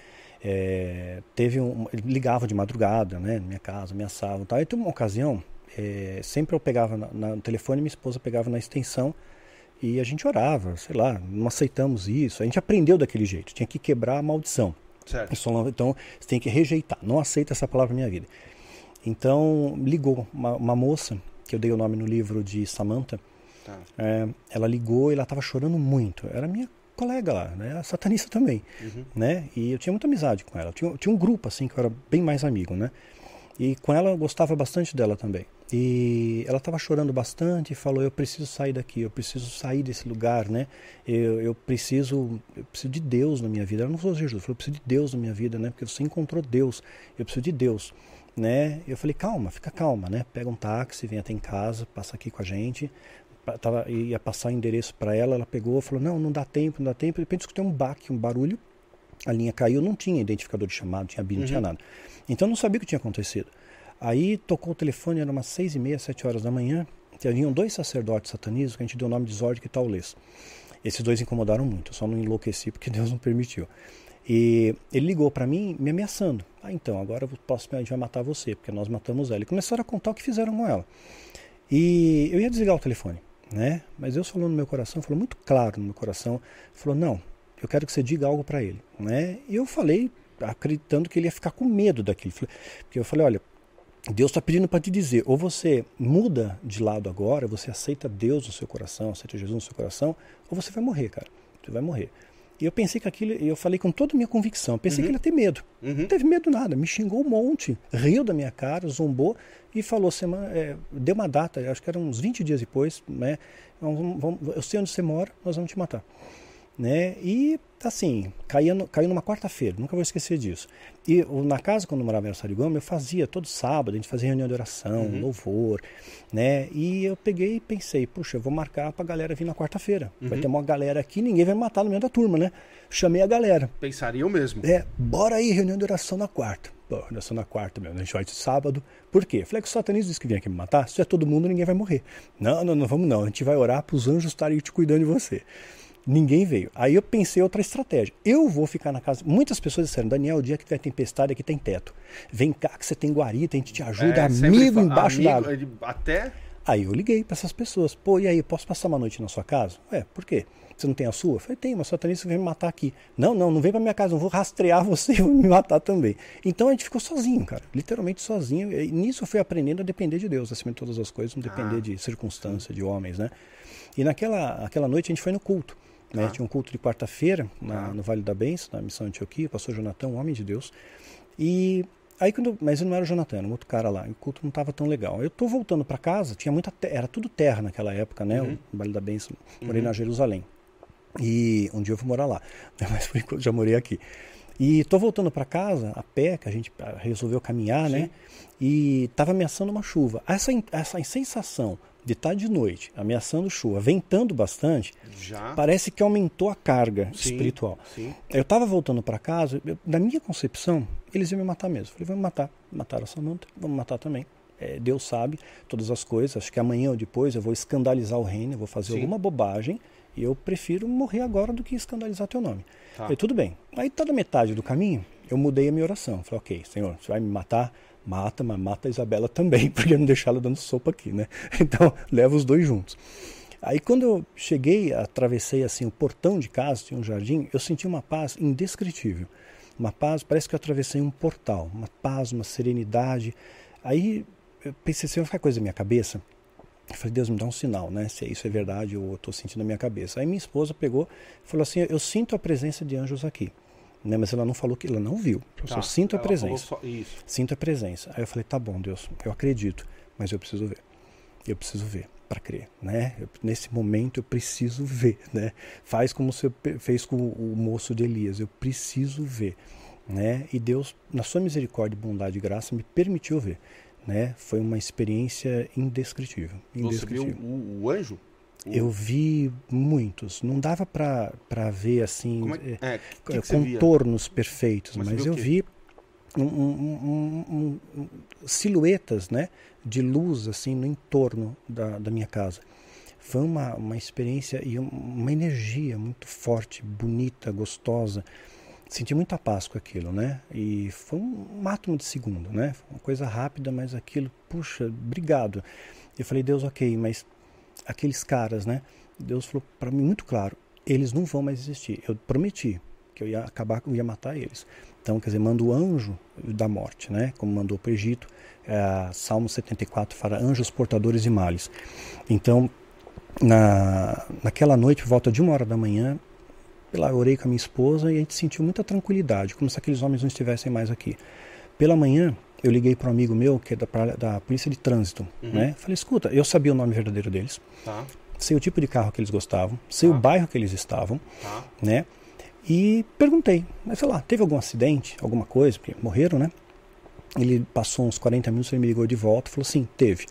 É, teve um, ligava de madrugada, né, na minha casa, ameaçavam e tal. E teve uma ocasião, é, sempre eu pegava na, na- no telefone, minha esposa pegava na extensão e a gente orava, sei lá, não aceitamos isso. A gente aprendeu daquele jeito, tinha que quebrar a maldição. Certo. Não- Então você tem que rejeitar, não aceita essa palavra na minha vida. Então ligou uma, uma moça, que eu dei o nome no livro de Samantha, Tá. é, ela ligou e ela estava chorando muito. Era minha colega lá, né? Satanista também, Uhum. né? E eu tinha muita amizade com ela. Tinha, tinha um grupo assim que eu era bem mais amigo, né? E com ela eu gostava bastante dela também. E ela estava chorando bastante e falou: Eu preciso sair daqui, eu preciso sair desse lugar, né? Eu, eu preciso eu preciso de Deus na minha vida. Ela não falou Jesus, falou: Eu preciso de Deus na minha vida, né? Porque você encontrou Deus, eu preciso de Deus, né? Eu falei: Calma, fica calma, né? Pega um táxi, vem até em casa, passa aqui com a gente. Tava, ia passar o endereço para ela, ela pegou, falou: Não, não dá tempo, não dá tempo. De repente escutei um baque, um barulho. A linha caiu, não tinha identificador de chamado, tinha BIM, não tinha Uhum. nada. Então eu não sabia o que tinha acontecido. Aí tocou o telefone, era umas seis e meia, sete horas da manhã. Que haviam dois sacerdotes satanistas que a gente deu o nome de Zord e Taulês. Esses dois incomodaram muito, eu só não enlouqueci porque <laughs> Deus não permitiu. E ele ligou para mim me ameaçando. Ah, então, agora o próximo a gente vai matar você, porque nós matamos ela. E começaram a contar o que fizeram com ela. E eu ia desligar o telefone, né? Mas Deus falou no meu coração, falou muito claro no meu coração, falou: "Não, eu quero que você diga algo para ele", né? E eu falei acreditando que ele ia ficar com medo daquilo, porque eu falei: "Olha, Deus está pedindo para te dizer, ou você muda de lado agora, você aceita Deus no seu coração, aceita Jesus no seu coração, ou você vai morrer, cara. Você vai morrer. E eu pensei que aquilo, eu falei com toda a minha convicção, pensei Uhum. que ele ia ter medo. Uhum. Não teve medo nada, me xingou um monte, riu da minha cara, zombou e falou, semana, é, deu uma data, acho que era uns 20 dias depois, né? Vamos- vamos- eu sei onde você mora, nós vamos te matar. Né? E assim, caiu, no- caiu numa quarta-feira, nunca vou esquecer disso. E na casa, quando eu morava em Araçariguama, eu fazia todo sábado, a gente fazia reunião de oração, Uhum. louvor, né? E eu peguei e pensei, puxa, eu vou marcar pra galera vir na quarta-feira. Vai Uhum. ter uma galera aqui, ninguém vai me matar no meio da turma, né? Chamei a galera. Pensaria eu mesmo. É, bora aí, reunião de oração na quarta. Pô, oração na quarta, meu. A gente vai de sábado. Por quê? Falei que o satanismo disse que vinha aqui me matar. Se é todo mundo, ninguém vai morrer. Não, não, não vamos não. A gente vai orar para os anjos estarem te cuidando de você. Ninguém veio. Aí eu pensei outra estratégia. Eu vou ficar na casa. Muitas pessoas disseram, Daniel, o dia que tiver tempestade aqui tem teto. Vem cá que você tem guarita, a gente te ajuda, É, amigo embaixo d'água. Até. Aí eu liguei para essas pessoas. Pô, e aí, posso passar uma noite na sua casa? Ué, por quê? Você não tem a sua? Eu falei, tem, mas satanista vem me matar aqui. Não, não, não vem para minha casa, eu vou rastrear <laughs> você e vou me matar também. Então a gente ficou sozinho, cara. Literalmente sozinho. E nisso eu fui aprendendo a depender de Deus, acima de todas as coisas, não depender Ah. de circunstância, de homens, né? E naquela aquela noite a gente foi no culto. Né? Ah. Tinha um culto de quarta-feira Ah. no Vale da Bênção, na missão Antioquia, o pastor Jonatão, um homem de Deus. E Aí quando, mas não era o Jonathan, era um outro cara lá. O culto não estava tão legal. Eu tô voltando para casa, tinha muita era tudo terra naquela época, né? Uhum. O Vale da Bênção. Morei na Jerusalém. E um dia eu vou morar lá. <laughs> Mas por enquanto já morei aqui. E tô voltando para casa a pé, que a gente ah, resolveu caminhar, né? E tava ameaçando uma chuva. Essa essa sensação de estar de noite, ameaçando chuva, ventando bastante, Já. parece que aumentou a carga Sim, espiritual. Sim. Eu estava voltando para casa, eu- na minha concepção, eles iam me matar mesmo. Falei, vamos matar. Mataram a Samanta, vamos matar também. É, Deus sabe todas as coisas. Acho que amanhã ou depois eu vou escandalizar o reino, eu vou fazer Sim. alguma bobagem. E eu prefiro morrer agora do que escandalizar teu nome. Tá. Falei, tudo bem. Aí tá na metade do caminho, eu mudei a minha oração. Falei, ok, Senhor, você vai me matar? Mata, mas mata a Isabela também, <laughs> porque não deixar ela dando sopa aqui, né? Então, leva os dois juntos. Aí quando eu cheguei, atravessei assim o portão de casa, tinha um jardim, eu senti uma paz indescritível. Uma paz, parece que eu atravessei um portal, uma paz, uma serenidade. Aí eu pensei assim, vai ficar coisa na minha cabeça? Eu falei, Deus me dá um sinal, né? Se isso é verdade ou eu estou sentindo na minha cabeça. Aí minha esposa pegou e falou assim, eu sinto a presença de anjos aqui. Né? Mas ela não falou que ela não viu. Eu Tá. só sinto a presença. só- Isso. Sinto a presença. Aí eu falei, tá bom, Deus, eu acredito, mas eu preciso ver. Eu preciso ver para crer, né? Eu- nesse momento eu preciso ver, né? Faz como você fez com o moço de Elias, eu preciso ver, né? E Deus, na sua misericórdia, bondade e graça, me permitiu ver, né? Foi uma experiência indescritível, Você viu indescritível. o, o anjo? Eu vi muitos, não dava para ver assim é, eh, é, que, que, via? contornos perfeitos, Mas mas, eu vi um- um- um- silhuetas né, de luz assim no entorno da, da minha casa. Foi uma, uma experiência e um- uma energia muito forte, bonita, gostosa. Senti muita paz com aquilo, né? E foi um átomo de segundo, né? Foi uma coisa rápida, mas aquilo, puxa, obrigado. Eu falei, Deus, ok, mas aqueles caras, né? Deus falou para mim muito claro, eles não vão mais existir. Eu prometi que eu ia acabar, eu ia matar eles. Então, quer dizer, manda o anjo da morte, né? Como mandou para o Egito. É, Salmo 74 fala anjos portadores de males. Então, na, naquela noite, por volta de uma hora da manhã, eu orei com a minha esposa e a gente sentiu muita tranquilidade, como se aqueles homens não estivessem mais aqui. Pela manhã, eu liguei para um amigo meu, que é da, da polícia de trânsito, Uhum. né? Falei, escuta, eu sabia o nome verdadeiro deles, Tá, sei o tipo de carro que eles gostavam, sei Tá. o bairro que eles estavam, tá. né? E perguntei, mas sei lá, teve algum acidente, alguma coisa, porque morreram, né? Ele passou uns 40 minutos, ele me ligou de volta falou assim, teve.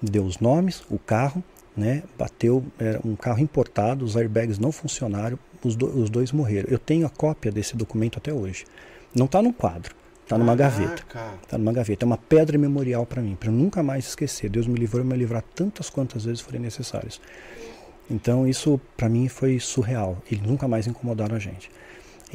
Deu os nomes, o carro, né? Bateu, era um carro importado, os airbags não funcionaram, os, do- os dois morreram. Eu tenho a cópia desse documento até hoje. Não está no quadro, está numa gaveta. Está numa gaveta. É uma pedra memorial para mim, para eu nunca mais esquecer. Deus me livrou e me livrar tantas quantas vezes forem necessárias. Então isso para mim foi surreal. Eles nunca mais incomodaram a gente.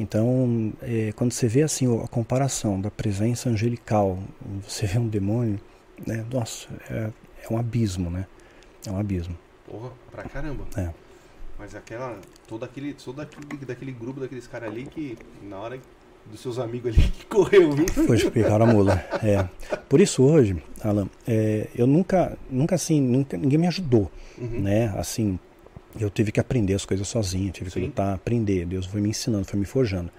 Então, eh, quando você vê assim a comparação da presença angelical, você vê um demônio, né? Nossa, é, é um abismo, né? É um abismo. Porra, pra caramba. É. Mas aquela. Todo aquele. Todo aquele, daquele grupo daqueles caras ali que. Na hora dos seus amigos ali <laughs> que correu, viu? Foi explicar a mula. É. Por isso hoje, Alan, é, eu nunca, nunca assim, nunca, ninguém me ajudou, Uhum. né? Assim, eu tive que aprender as coisas sozinho, tive que Sim. lutar, aprender. Deus foi me ensinando, foi me forjando.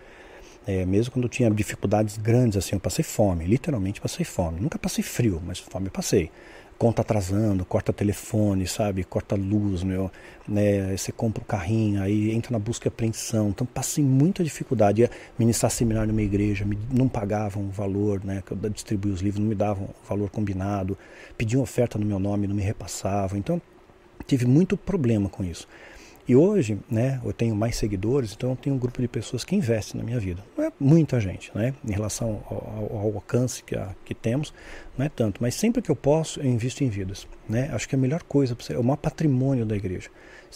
É, mesmo quando eu tinha dificuldades grandes, assim, eu passei fome, literalmente passei fome. Nunca passei frio, mas fome eu passei. Conta atrasando, corta telefone, sabe? Corta luz, meu. Né? Você compra o carrinho, aí entra na busca e apreensão. Então passei muita dificuldade. Ia ministrar seminário numa igreja, não pagavam o valor, né? Que eu distribuía os livros, não me davam o valor combinado. Pediam oferta no meu nome, não me repassavam. Então tive muito problema com isso. E hoje, né, eu tenho mais seguidores, então eu tenho um grupo de pessoas que investem na minha vida. Não é muita gente, né, em relação ao, ao- alcance que, a- que temos, não é tanto, mas sempre que eu posso, eu invisto em vidas, né? Acho que é a melhor coisa, é o maior patrimônio da igreja.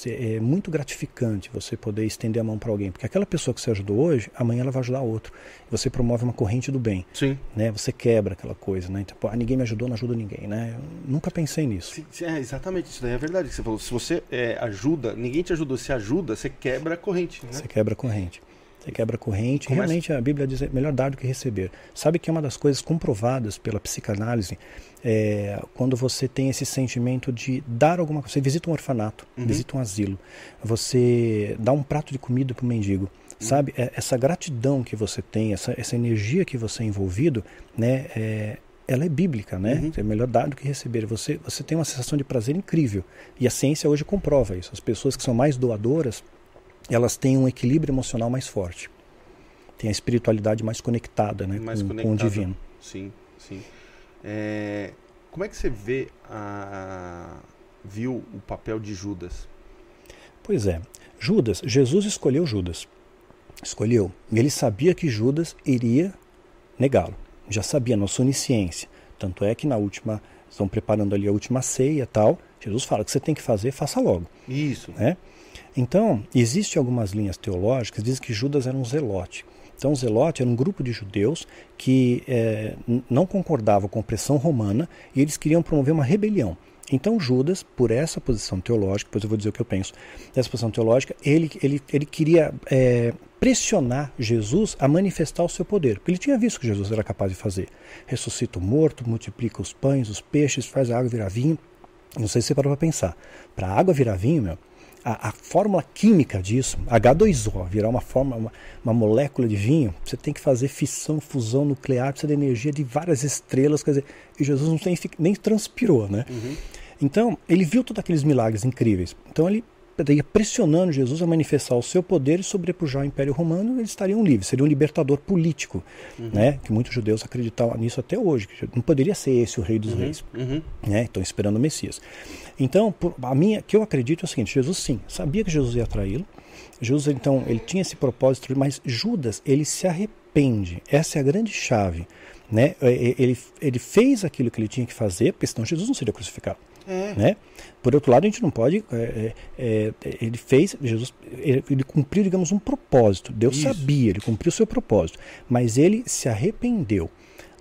É muito gratificante você poder estender a mão para alguém, porque aquela pessoa que você ajudou hoje, amanhã ela vai ajudar outro. Você promove uma corrente do bem, Sim. né? Você quebra aquela coisa, né? Tipo, ah, ninguém me ajudou, não ajuda ninguém, né? Eu nunca pensei nisso. É, exatamente, isso daí é verdade. que Você falou, se você é, ajuda, ninguém te ajudou, se ajuda, você quebra a corrente, né? Você quebra a corrente. Você quebra corrente. Começa- Realmente a Bíblia diz é melhor dar do que receber. Sabe que é uma das coisas comprovadas pela psicanálise é, quando você tem esse sentimento de dar alguma coisa. Você visita um orfanato, Uhum. visita um asilo, você dá um prato de comida para o mendigo. sabe? É- Essa gratidão que você tem, essa, essa energia que você é envolvido, né? É, ela é bíblica, né? Uhum. É melhor dar do que receber. Você, você tem uma sensação de prazer incrível. E a ciência hoje comprova isso. As pessoas que são mais doadoras, elas têm um equilíbrio emocional mais forte. Tem a espiritualidade mais conectada, né? Mais com, com o conectada. divino. Sim, sim. É, como é que você vê a, viu o papel de Judas? Pois é. Judas, Jesus escolheu Judas. Escolheu. Ele sabia que Judas iria negá-lo. Já sabia, na sua onisciência. Tanto é que na última, estão preparando ali a última ceia e tal. Jesus fala que você tem que fazer, faça logo. Isso. né? Então, existem algumas linhas teológicas que dizem que Judas era um zelote. Então, o zelote era um grupo de judeus que n- não concordavam com a opressão romana e eles queriam promover uma rebelião. Então, Judas, por essa posição teológica, depois eu vou dizer o que eu penso, dessa posição teológica, ele, ele, ele queria eh, pressionar Jesus a manifestar o seu poder. Porque ele tinha visto que Jesus era capaz de fazer. Ressuscita o morto, multiplica os pães, os peixes, faz a água virar vinho. Não sei se você parou para pensar. Para a água virar vinho, meu, a, a fórmula química disso, H2O, virar uma forma, uma, uma molécula de vinho, você tem que fazer fissão, fusão nuclear, precisa de energia de várias estrelas, quer dizer, e Jesus não tem, nem transpirou, né? Então, ele viu todos aqueles milagres incríveis. Então, ele pressionando Jesus a manifestar o seu poder e sobrepujar o Império Romano, eles estariam livres, seria um libertador político, né? Que muitos judeus acreditavam nisso até hoje, que não poderia ser esse o rei dos reis Uhum. né? Estão esperando o Messias. Então, por- a minha, que eu acredito é o seguinte: Jesus sim, sabia que Jesus ia traí-lo. Jesus então ele tinha esse propósito, mas Judas ele se arrepende. Essa é a grande chave, né? É, é, Ele ele fez aquilo que ele tinha que fazer, porque senão Jesus não seria crucificado. É. Né? Por outro lado, a gente não pode. é, é, é, ele fez, Jesus, ele, ele cumpriu, digamos, um propósito. Deus Isso. sabia, ele cumpriu o seu propósito, mas ele se arrependeu.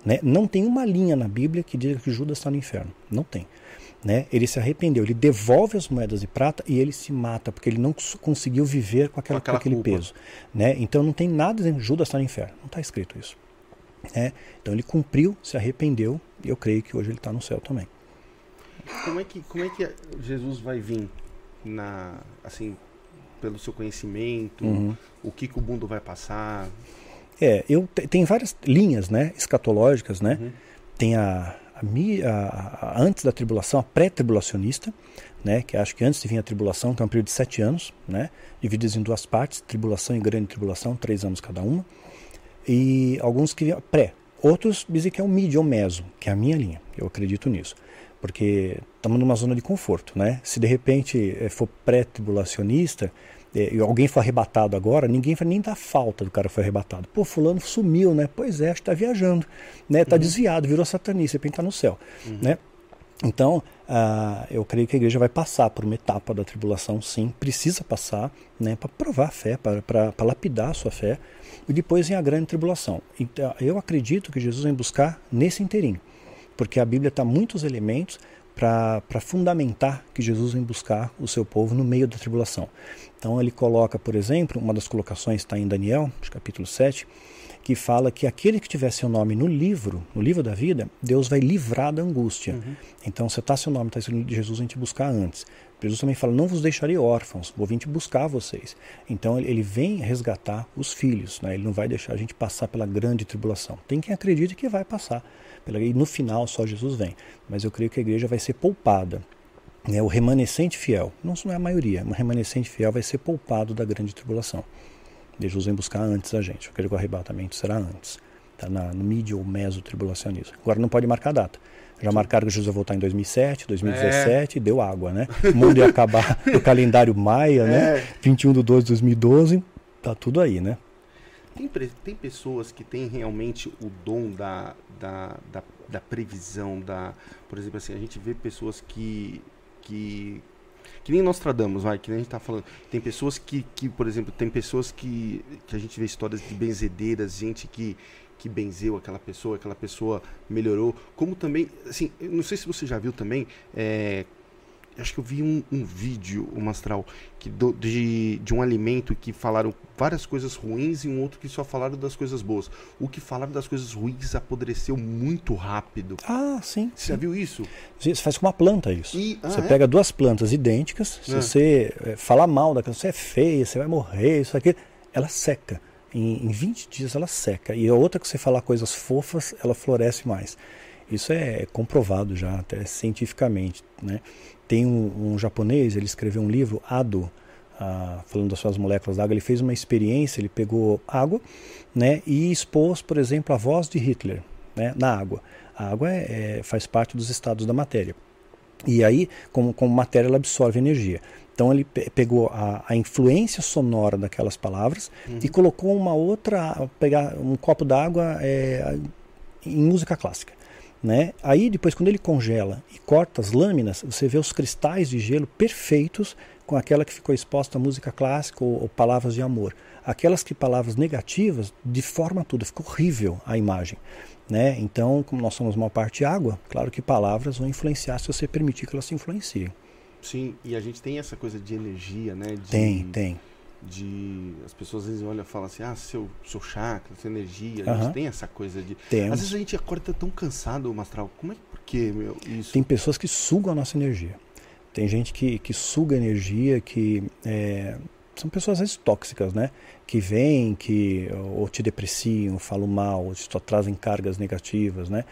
Né? Não tem uma linha na Bíblia que diga que Judas está no inferno. Não tem. Né? Ele se arrependeu, ele devolve as moedas de prata e ele se mata, porque ele não cons- conseguiu viver com, aquela, Com aquela com aquele culpa. peso. Né? Então não tem nada dizendo Judas está no inferno. Não está escrito isso. Né? Então ele cumpriu, se arrependeu e eu creio que hoje ele está no céu também. Como é que como é que Jesus vai vir na assim pelo seu conhecimento, Uhum. o que que o mundo vai passar? É, eu te- tem várias linhas, né, escatológicas, né? Uhum. Tem a, a, a- a- antes da tribulação, a pré-tribulacionista, né, que acho que antes de vir a tribulação, tem um período de sete anos, né, divididos em duas partes, tribulação e grande tribulação, três anos cada uma. E alguns que pré, outros dizem que é o mid ou meso, que é a minha linha. Eu acredito nisso, porque estamos numa zona de conforto, né? Se de repente eh, for pré-tribulacionista eh, e alguém for arrebatado agora, ninguém vai nem dar falta do cara que foi arrebatado. Pô, fulano sumiu, né? Pois é, está viajando, né? Tá desviado, virou satanista, de repente tá no céu, né? Então, ah, eu creio que a igreja vai passar por uma etapa da tribulação, sim, precisa passar, né, para provar a fé, para lapidar a sua fé, e depois vem a grande tribulação. Então, eu acredito que Jesus vem buscar nesse inteirinho, porque a Bíblia está muitos elementos para fundamentar que Jesus vem buscar o seu povo no meio da tribulação. Então, ele coloca, por exemplo, uma das colocações está em Daniel, capítulo 7, que fala que aquele que tiver seu nome no livro, no livro da vida, Deus vai livrar da angústia. Então, se está seu nome, está escrito de Jesus, vem te buscar antes. Jesus também fala, não vos deixarei órfãos, vou vir te buscar vocês. Então, ele, ele vem resgatar os filhos, né? ele não vai deixar a gente passar pela grande tribulação. Tem quem acredite que vai passar. E no final, só Jesus vem. Mas eu creio que a igreja vai ser poupada. Né? O remanescente fiel, não é a maioria, mas o remanescente fiel vai ser poupado da grande tribulação. Jesus vem buscar antes a gente. Eu creio que o arrebatamento será antes. Está no mídia ou meso tribulacionismo. Agora não pode marcar data. Já marcaram que Jesus vai voltar em 2007, 2017, deu água, né? O mundo ia acabar <laughs> no calendário maia, né? 21 de 12 de 2012, tá tudo aí, né? Tem, tem pessoas que têm realmente o dom da, da, da, da previsão, da. Por exemplo, assim, a gente vê pessoas que. que que nem Nostradamus, vai, que nem a gente tá falando. Tem pessoas que, que por exemplo, tem pessoas que, que a gente vê histórias de benzedeiras, gente que, que benzeu aquela pessoa, aquela pessoa melhorou. Como também, assim, não sei se você já viu também, é, acho que eu vi um, um vídeo, um astral, que do- de, de um alimento que falaram várias coisas ruins e um outro que só falaram das coisas boas. O que falaram das coisas ruins apodreceu muito rápido. Ah, sim. Você já viu isso? Você faz com uma planta isso. E- ah, você é? pega duas plantas idênticas, se É. você eh, falar mal daquela, você é feia, você vai morrer, isso aqui. ela seca. Em, em 20 dias ela seca. E a outra que você falar coisas fofas, ela floresce mais. Isso é comprovado já, até cientificamente. Né? Tem um, um japonês, ele escreveu um livro, Ado, ah, falando das suas moléculas d'água, ele fez uma experiência, ele pegou água né, e expôs, por exemplo, a voz de Hitler né, na água. A água é, é, faz parte dos estados da matéria. E aí, como, como matéria, ela absorve energia. Então ele pe pegou a, a, influência sonora daquelas palavras uhum. e colocou uma outra, pegar um copo d'água é, em música clássica. Né? Aí depois quando ele congela e corta as lâminas, você vê os cristais de gelo perfeitos com aquela que ficou exposta à música clássica ou, ou palavras de amor. Aquelas que palavras negativas deforma tudo, fica horrível a imagem. Né? Então, como nós somos uma parte água, claro que palavras vão influenciar se você permitir que elas se influenciem. Sim, e a gente tem essa coisa de energia, né? De, tem, tem. De as pessoas às vezes olham e falam assim, ah, seu, seu chakra, sua energia. A gente tem essa coisa de. Temos. Às vezes a gente acorda tão cansado, Mastral. Como é por que, meu? Isso? Tem pessoas que sugam a nossa energia. Tem gente que, que suga energia, que é, são pessoas às vezes tóxicas, né? Que vêm, que ou te depreciam, falam mal, ou te trazem cargas negativas, né?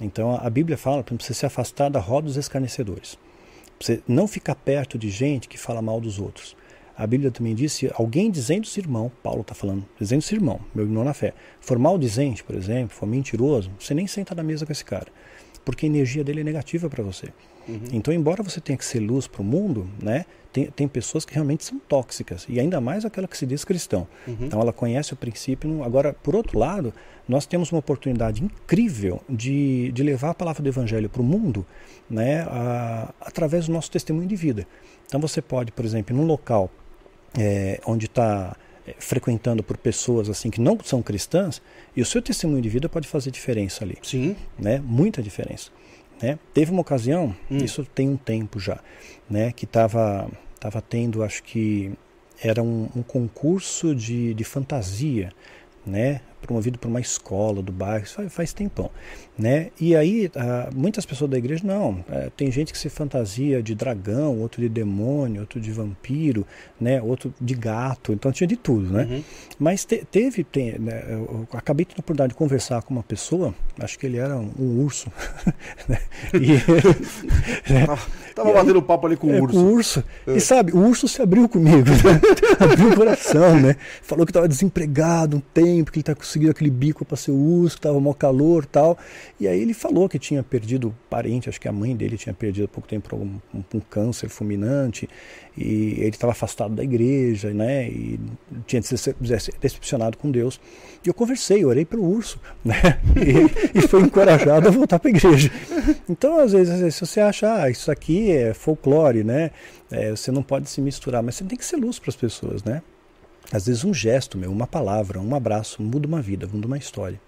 Então a Bíblia fala para você se afastar da roda dos escarnecedores. Pra você não ficar perto de gente que fala mal dos outros. A Bíblia também disse, alguém dizendo-se irmão, Paulo está falando, dizendo-se irmão, meu irmão na fé, for maldizente, por exemplo, for mentiroso, você nem senta na mesa com esse cara, porque a energia dele é negativa para você. Uhum. Então, embora você tenha que ser luz para o mundo, né, tem, tem pessoas que realmente são tóxicas, e ainda mais aquela que se diz cristão. Uhum. Então, ela conhece o princípio. Agora, por outro lado, nós temos uma oportunidade incrível de, de levar a palavra do Evangelho para o mundo né, a, através do nosso testemunho de vida. Então, você pode, por exemplo, num local é, onde está é, frequentando por pessoas assim que não são cristãs, e o seu testemunho de vida pode fazer diferença ali. Sim. Né? Muita diferença. Né? Teve uma ocasião, hum. isso tem um tempo já, né? que estava tava tendo, acho que era um, um concurso de, de fantasia, né? Promovido por uma escola do bairro, faz, faz tempão. Né? E aí, ah, muitas pessoas da igreja, não, é, tem gente que se fantasia de dragão, outro de demônio, outro de vampiro, né? outro de gato, então tinha de tudo. Né? Uhum. Mas te, teve, tem, né? eu acabei tendo a oportunidade de conversar com uma pessoa, acho que ele era um, um urso. <laughs> né? e, <laughs> né? Tava batendo papo ali com o é, urso. Com o urso. É. E sabe, o urso se abriu comigo, né? <laughs> abriu o coração, né? Falou que estava desempregado um tempo, que ele tá conseguindo aquele bico para ser urso, que tava mau calor tal. E aí ele falou que tinha perdido parente, acho que a mãe dele tinha perdido há pouco tempo um, um, um câncer fulminante, e ele estava afastado da igreja, né? E tinha se decepcionado com Deus. E eu conversei, orei pelo urso, <laughs> né? E, e foi encorajado a voltar para a igreja. Então, às vezes, se você acha, ah, isso aqui é folclore, né? É, você não pode se misturar, mas você tem que ser luz para as pessoas, né? Às vezes um gesto, meu, uma palavra, um abraço, muda uma vida, muda uma história.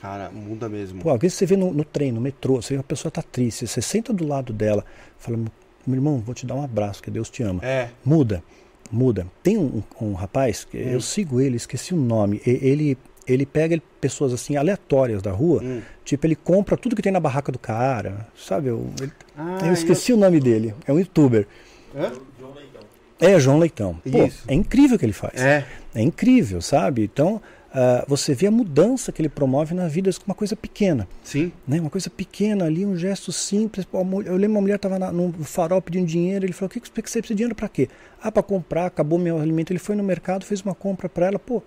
Cara, muda mesmo. Pô, às vezes você vê no, no trem, no metrô, você vê a pessoa tá triste, você senta do lado dela, fala, meu irmão, vou te dar um abraço, que Deus te ama. É. Muda, muda. Tem um, um rapaz, hum. eu sigo ele, esqueci o nome, ele ele pega pessoas assim aleatórias da rua, hum. Tipo ele compra tudo que tem na barraca do cara, sabe? Eu, ele, ah, eu esqueci eu... o nome dele, é um youtuber. É? João Leitão. É, João Leitão. Pô, Isso. é incrível o que ele faz. É. É incrível, sabe? Então, uh, você vê a mudança que ele promove na vida com uma coisa pequena. Sim. Né? Uma coisa pequena ali, um gesto simples. Eu lembro uma mulher estava no farol pedindo dinheiro, ele falou, o que, que você precisa de dinheiro para quê? Ah, para comprar, acabou meu alimento. Ele foi no mercado, fez uma compra para ela, pô,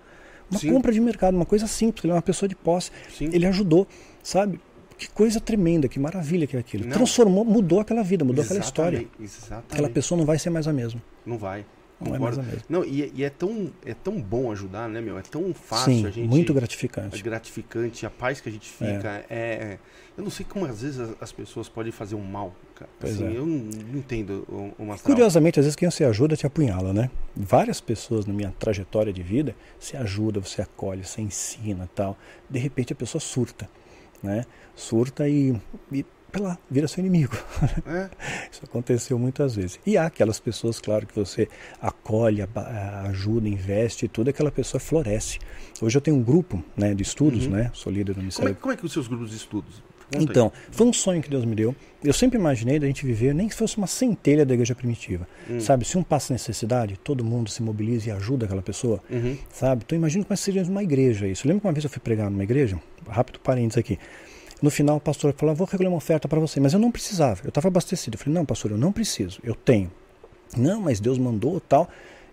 uma Sim. compra de mercado, uma coisa simples, ele é uma pessoa de posse. Sim. Ele ajudou, sabe? Que coisa tremenda, que maravilha que é aquilo. Não. Transformou, mudou aquela vida, mudou Exatamente. aquela história. Exatamente. Aquela pessoa não vai ser mais a mesma. Não vai. Não é mais a mesma. Não, e, e, é, tão, é tão bom ajudar, né, meu? É tão fácil Sim, a gente. Muito gratificante. É gratificante, a paz que a gente fica. É. é eu não sei como às vezes as, as, pessoas podem fazer um mal, cara. Assim, é. Eu não, não entendo uma Curiosamente, às vezes quem você ajuda te apunhala, né? Várias pessoas na minha trajetória de vida, você ajuda, você acolhe, você ensina tal. De repente a pessoa surta, né? Surta e, e lá, vira seu inimigo. <laughs> É. Isso aconteceu muitas vezes. E há aquelas pessoas, claro, que você acolhe, ajuda, investe e tudo, aquela pessoa floresce. Hoje eu tenho um grupo né, de estudos, uhum. né? Sou líder do Ministério. Como é, como é que os seus grupos de estudos? Conta aí. Então, foi um sonho que Deus me deu. Eu sempre imaginei da gente viver, nem que fosse uma centelha da igreja primitiva. Hum. Sabe, se um passa necessidade, todo mundo se mobiliza e ajuda aquela pessoa. Uhum. Sabe? Então, imagina como seria uma igreja isso. Lembra que uma vez eu fui pregar numa igreja? Rápido parênteses aqui. No final, o pastor falou: Vou recolher uma oferta para você. Mas eu não precisava. Eu estava abastecido. Eu falei: Não, pastor, eu não preciso. Eu tenho. Não, mas Deus mandou tal.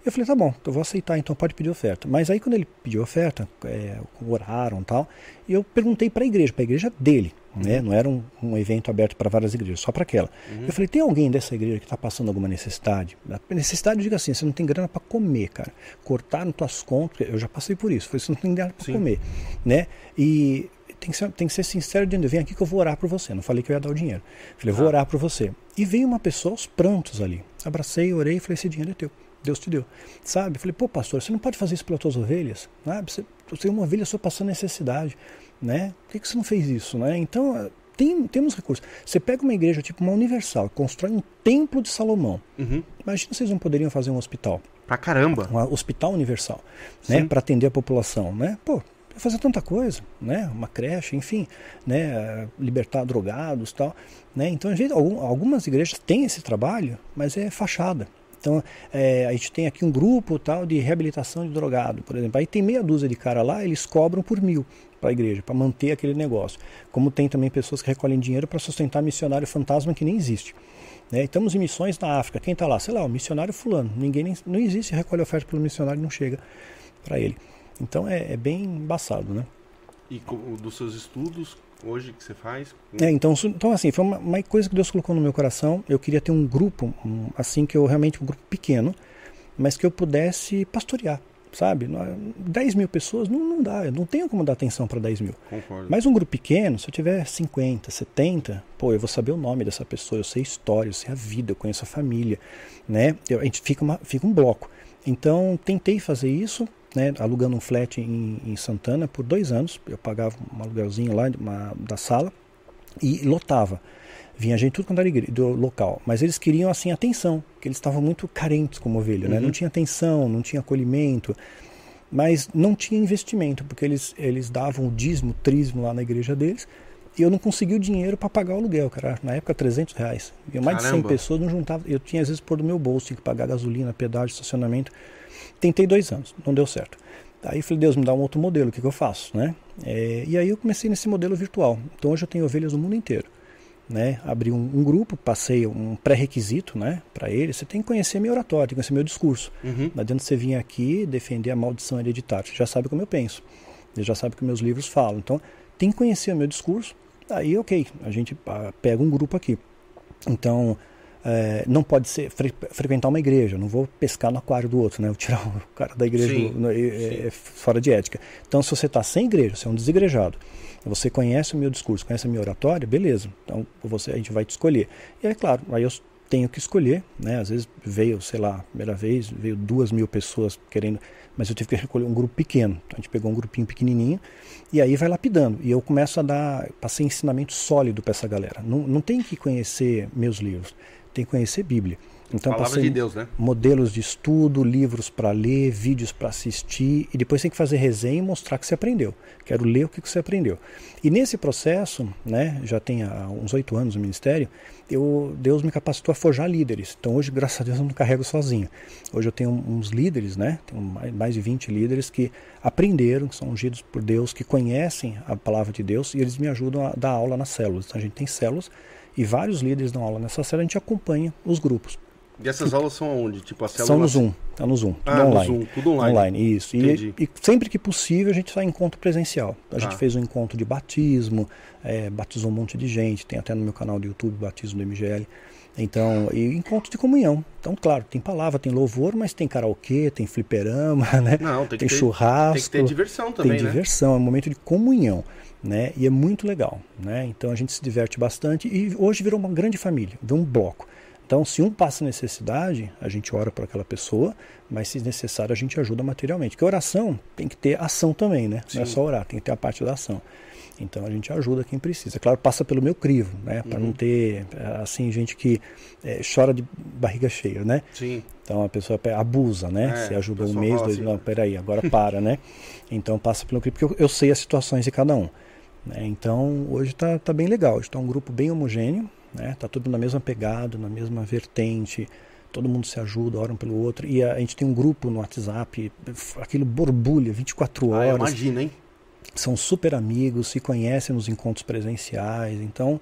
Eu falei: Tá bom, eu vou aceitar, então pode pedir oferta. Mas aí, quando ele pediu oferta, é, oraram tal. E eu perguntei para a igreja, para a igreja dele. Né? Não era um, um evento aberto para várias igrejas, só para aquela. Eu falei: Tem alguém dessa igreja que está passando alguma necessidade? A necessidade, eu digo assim: você não tem grana para comer, cara. Cortaram tuas contas. Eu já passei por isso. Falei: Você não tem grana para comer. Né? E tem que, ser, tem que ser sincero dizendo, vem aqui que eu vou orar por você. Não falei que eu ia dar o dinheiro. Falei, vou orar por você. E veio uma pessoa aos prantos ali. Abracei, orei e falei, esse dinheiro é teu. Deus te deu. Sabe? Falei, pô, pastor, você não pode fazer isso pelas tuas ovelhas? Sabe? Você, você tem uma ovelha só passando necessidade. Né? Por que, que você não fez isso? Né? Então, eh, tem, temos recursos. Você pega uma igreja tipo uma universal, constrói um templo de Salomão. Uhum. Imagina vocês não poderiam fazer um hospital Pra caramba. um hospital universal, né, para atender a população, né? Pô, fazer tanta coisa, né? Uma creche, enfim, né? Libertar drogados, tal, né? Então, algum- algumas igrejas têm esse trabalho, mas é fachada. Então, é, a gente tem aqui um grupo tal de reabilitação de drogado, por exemplo. Aí tem meia dúzia de cara lá, eles cobram por mil para a igreja, para manter aquele negócio. Como tem também pessoas que recolhem dinheiro para sustentar missionário fantasma que nem existe. Né? Estamos em missões na África. Quem está lá? Sei lá, o missionário fulano. Ninguém nem, não existe recolhe oferta pelo missionário não chega para ele. Então é, é bem embaçado, né? E dos seus estudos, hoje, que você faz? É, então, então assim, foi uma, uma coisa que Deus colocou no meu coração. Eu queria ter um grupo, um- assim, que eu realmente, um grupo pequeno, mas que eu pudesse pastorear, sabe? Não- 10 mil pessoas não, não dá, eu não tenho como dar atenção para 10 mil. Concordo. Mas um grupo pequeno, se eu tiver 50, 70, pô, eu vou saber o nome dessa pessoa, eu sei história, eu sei a vida, eu conheço a família, né? Eu- a gente fica, uma, fica um bloco. Então, tentei fazer isso, né? Alugando um flat em, em Santana por dois anos. Eu pagava um aluguelzinho lá uma- da sala e lotava. Vinha gente tudo quanto era do local. Mas eles queriam, assim, atenção, porque eles estavam muito carentes como ovelha, né? Uhum. Não tinha atenção, não tinha acolhimento mas não tinha investimento, porque eles, eles davam o dízimo, o trismo lá na igreja deles, e eu não consegui o dinheiro para pagar o aluguel, cara. Na época, 300 reais. E mais de 100 Caramba. pessoas não juntava. Eu tinha, às vezes, pôr do meu bolso, tinha que pagar gasolina, pedágio, estacionamento. Tentei dois anos, não deu certo. Aí eu falei, Deus, me dá um outro modelo, o que, que eu faço? Né? É, e aí eu comecei nesse modelo virtual. Então hoje eu tenho ovelhas no mundo inteiro. Né? Abri um, um grupo, passei um pré-requisito né, para ele. Você tem que conhecer meu oratório, tem que conhecer meu discurso. Uhum. Não adianta você vir aqui defender a maldição hereditária. Você já sabe como eu penso. Você já sabe o que meus livros falam. Então, tem que conhecer o meu discurso. Aí, ok, a gente ah, pega um grupo aqui. Então, eh, não pode ser fre- frequentar uma igreja. Não vou pescar no aquário do outro, né? Eu tirar <laughs> o cara da igreja Sim, do- no- é- é fora de ética. Então, se você está sem igreja, você é um desigrejado. Você conhece o meu discurso, conhece a minha oratória, beleza. Então, você, a gente vai te escolher. E aí, claro, aí eu tenho que escolher, né? Às vezes veio, sei lá, primeira vez, veio duas mil pessoas querendo, mas eu tive que recolher um grupo pequeno. Então a gente pegou um grupinho pequenininho e aí vai lapidando. E eu começo a dar, passei ensinamento sólido para essa galera. Não, não tem que conhecer meus livros, tem que conhecer Bíblia. Então Palavra passei de Deus, né? modelos de estudo, livros para ler, vídeos para assistir e depois tem que fazer resenha e mostrar que você aprendeu. Quero ler o que você aprendeu. E nesse processo, né, já tem há uns oito anos no ministério, eu, Deus me capacitou a forjar líderes. Então hoje, graças a Deus, eu não carrego sozinho. Hoje eu tenho uns líderes, né, tenho mais, mais de 20 líderes que aprenderam, que são ungidos por Deus, que conhecem a palavra de Deus e eles me ajudam a dar aula nas células. Então a gente tem células e vários líderes dão aula nessa célula, a gente acompanha os grupos. E essas aulas são onde? Tipo, a célula... São no Zoom, tá no Zoom, tudo Ah, no online. Zoom, tudo online. isso. Entendi. E, e sempre que possível a gente está em encontro presencial. A gente Tá. fez um encontro de batismo, é, batizou um monte de gente, tem até no meu canal do YouTube batismo do MGL. Então, e encontro de comunhão. Então, claro, tem palavra, tem louvor, mas tem karaokê, tem fliperama, <laughs> né? Não, tem que tem ter, churrasco tem que ter diversão também, tem né? diversão, é um momento de comunhão, né? E é muito legal, né? Então a gente se diverte bastante e hoje virou uma grande família, virou um bloco. Então, se um passa necessidade, a gente ora por aquela pessoa, mas se necessário a gente ajuda materialmente. Porque oração tem que ter ação também, né? Não é Sim. só orar, tem que ter a parte da ação. Então a gente ajuda quem precisa. Claro, passa pelo meu crivo, né? Para Uhum. não ter assim gente que eh, chora de barriga cheia, né? Sim. Então a pessoa pe- abusa, né? É, Você ajuda um mês, dois, assim, não, peraí, agora para, né? Então passa pelo crivo, porque eu, eu sei as situações de cada um. Né? Então, hoje está tá bem legal. Está um grupo bem homogêneo, né? Tá tudo na mesma pegada, na mesma vertente. Todo mundo se ajuda, ora um pelo outro. E a, a gente tem um grupo no WhatsApp, aquilo borbulha 24 Ah, horas. imagina, hein? são super amigos, se conhecem nos encontros presenciais, então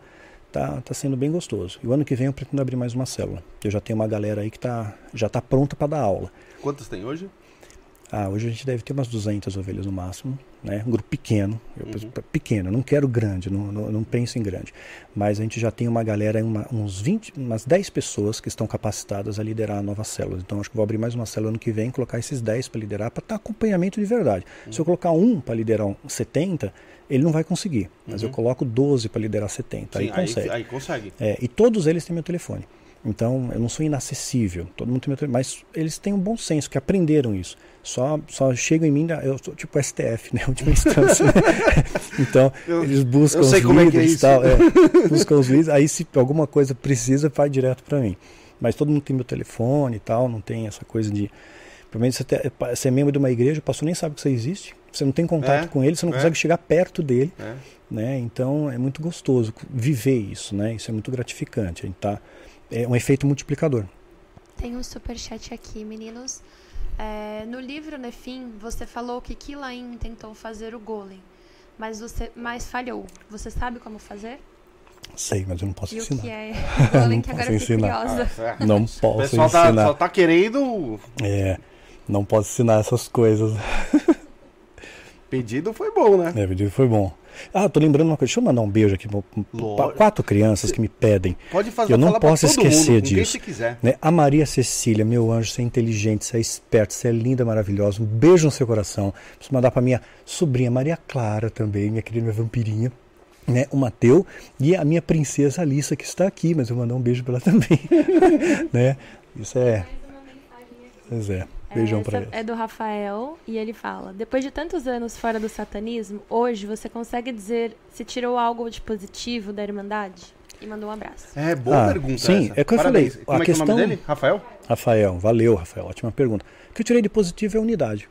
tá, tá sendo bem gostoso. E o ano que vem eu pretendo abrir mais uma célula. Eu já tenho uma galera aí que tá, já está pronta para dar aula. Quantas tem hoje? Ah, hoje a gente deve ter umas 200 ovelhas no máximo, né? Um grupo pequeno, eu, Uhum. pequeno, não quero grande, não, não, não penso em grande. Mas a gente já tem uma galera, uma, uns 20, umas 10 pessoas que estão capacitadas a liderar a nova célula. Então acho que vou abrir mais uma célula ano que vem, colocar esses 10 para liderar, para estar acompanhamento de verdade. Se eu colocar um para liderar um 70, ele não vai conseguir. Mas eu coloco 12 para liderar 70, aí Sim, consegue. aí consegue. É, e todos eles têm meu telefone. Então, eu não sou inacessível. Todo mundo tem meu. Mas eles têm um bom senso, que aprenderam isso. Só, só chegam em mim, eu sou tipo STF, né? <laughs> Última instância. <laughs> então, Eu- eles buscam eu sei os como é é líderes e tal. é, buscam os líderes. Aí, se alguma coisa precisa, vai direto para mim. Mas todo mundo tem meu telefone e tal. Não tem essa coisa de... Pelo menos você, te- você é membro de uma igreja, o pastor nem sabe que você existe. Você não tem contato É, com ele, você não é. consegue chegar perto dele É. né? Então é muito gostoso viver isso, né? Isso é muito gratificante. A gente tá, é um efeito multiplicador. Tem um superchat aqui, meninos. É, no livro Nefim, você falou que Kilain tentou fazer o golem, mas você mas falhou. Você sabe como fazer? Sei, mas eu não posso E o ensinar. que é <laughs> o golem Não que posso ensinar. curiosa. Ah, Não <laughs> O posso pessoal tá, ensinar. só tá querendo. É, não posso ensinar essas coisas. <laughs> Pedido foi bom, né? É, o vídeo foi bom. Ah, tô lembrando uma coisa. Deixa eu mandar um beijo aqui Lógico. quatro crianças que me pedem. Pode fazer Eu não posso esquecer mundo, disso. Né? A Maria Cecília, meu anjo, você é inteligente, você é esperto, você é linda, maravilhosa. Um beijo no seu coração. Preciso mandar para minha sobrinha Maria Clara também, minha querida minha vampirinha. Né, o Mateu e a minha princesa Alissa que está aqui, mas eu vou mandar um beijo para ela também. <laughs> né? Isso é. Pois é. Beijão para Essa ela. é do Rafael e ele fala: Depois de tantos anos fora do satanismo, hoje você consegue dizer se tirou algo de positivo da Irmandade? E mandou um abraço. É, boa Ah, pergunta. sim, essa. é que eu Parabéns. falei, Como a é que é o nome questão- dele? Rafael? Rafael, valeu, Rafael. Ótima pergunta. O que eu tirei de positivo é a unidade.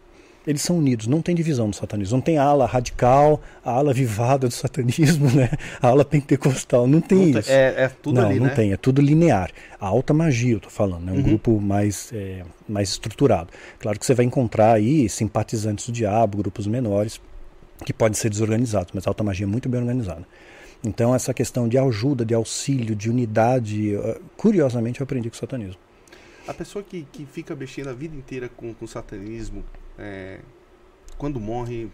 Eles são unidos, não tem divisão no satanismo. Não tem a ala radical, a ala vivada do satanismo, <laughs> né? A ala pentecostal. Não tem Não isso. É, é tudo não, ali, não né? tem. É tudo linear. A alta magia, eu tô falando, é um Uhum. grupo mais, é, mais estruturado. Claro que você vai encontrar aí simpatizantes do diabo, grupos menores, que podem ser desorganizados, mas a alta magia é muito bem organizada. Então, essa questão de ajuda, de auxílio, de unidade, curiosamente, eu aprendi com o satanismo. A pessoa que, que fica mexendo a vida inteira com, com satanismo, é, quando morre,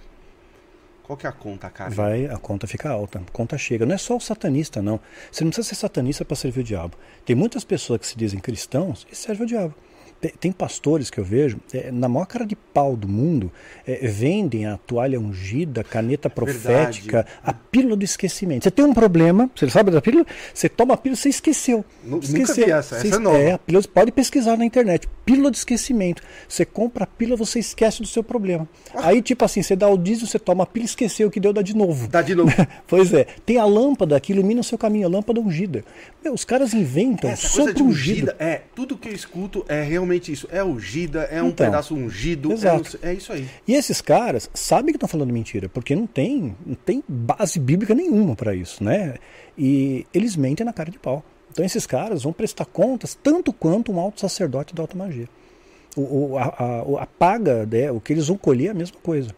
qual que é a conta, cara? Vai, a conta fica alta, a conta chega. Não é só o satanista, não. Você não precisa ser satanista para servir o diabo. Tem muitas pessoas que se dizem cristãos e servem o diabo. Tem, pastores que eu vejo, é, na maior cara de pau do mundo, é, vendem a toalha ungida, a caneta profética, a pílula do esquecimento. Você tem um problema, você sabe da pílula? Você toma a pílula, você esqueceu. Nu- nunca Esqueceu. vi essa, Você essa é nova. É, a pílula, pode pesquisar na internet. Pílula de esquecimento. Você compra a pílula, você esquece do seu problema. Aí, tipo assim, você dá o dízimo, você toma a pílula, esqueceu o que deu, dá de novo. Dá de novo. <laughs> Pois é, tem a lâmpada que ilumina o seu caminho, a lâmpada ungida. Meu, os caras inventam Essa coisa de ungido. ungida, é, tudo que eu escuto é realmente isso. É ungida, é um Então, pedaço ungido, é, exato. é isso aí. E esses caras sabem que estão falando mentira, porque não tem, não tem base bíblica nenhuma para isso, né? E eles mentem na cara de pau. Então esses caras vão prestar contas tanto quanto um alto sacerdote da alta magia. O, o- a, a- a paga, né, o que eles vão colher é a mesma coisa.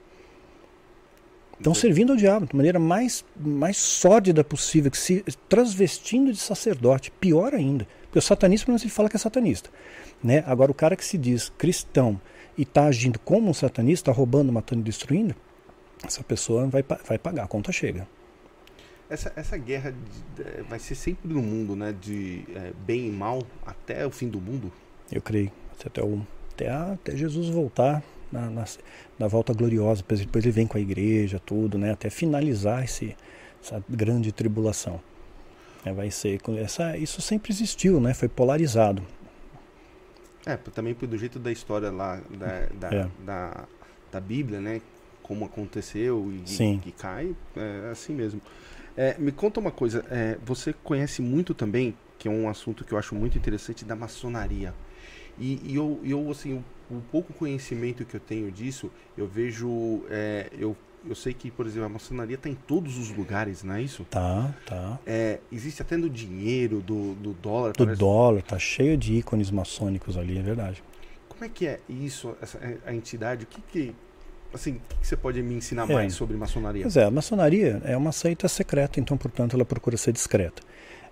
Estão servindo ao diabo de maneira mais, mais sórdida possível, que se transvestindo de sacerdote, pior ainda. Porque o satanista, pelo menos, ele fala que é satanista. Né? Agora, o cara que se diz cristão e está agindo como um satanista, tá roubando, matando e destruindo, essa pessoa vai, vai pagar, a conta chega. Essa, essa guerra de- de- vai ser sempre no mundo, né? De é, bem e mal até o fim do mundo. Eu creio. Até, o, até, a- até Jesus voltar na, na, na volta gloriosa, depois, depois ele vem com a igreja, tudo, né? Até finalizar esse, essa grande tribulação. É, vai ser, essa, isso sempre existiu, né? Foi polarizado. É, também do jeito da história lá da, da, É. da, da Bíblia, né? Como aconteceu e Sim. que cai, é assim mesmo. É, me conta uma coisa, é, você conhece muito também, que é um assunto que eu acho muito interessante, da maçonaria. E, e eu, eu, assim, o, o pouco conhecimento que eu tenho disso, eu vejo, é, eu eu sei que, por exemplo, a maçonaria está em todos os lugares, não é isso? Tá, tá. É, existe até no dinheiro, do, do dólar. Do parece- dólar, tá cheio de ícones maçônicos ali, é verdade. Como é que é isso, essa, a entidade? O que que, assim, o que você pode me ensinar É. mais sobre maçonaria? Pois é, a maçonaria é uma seita secreta, então, portanto, ela procura ser discreta.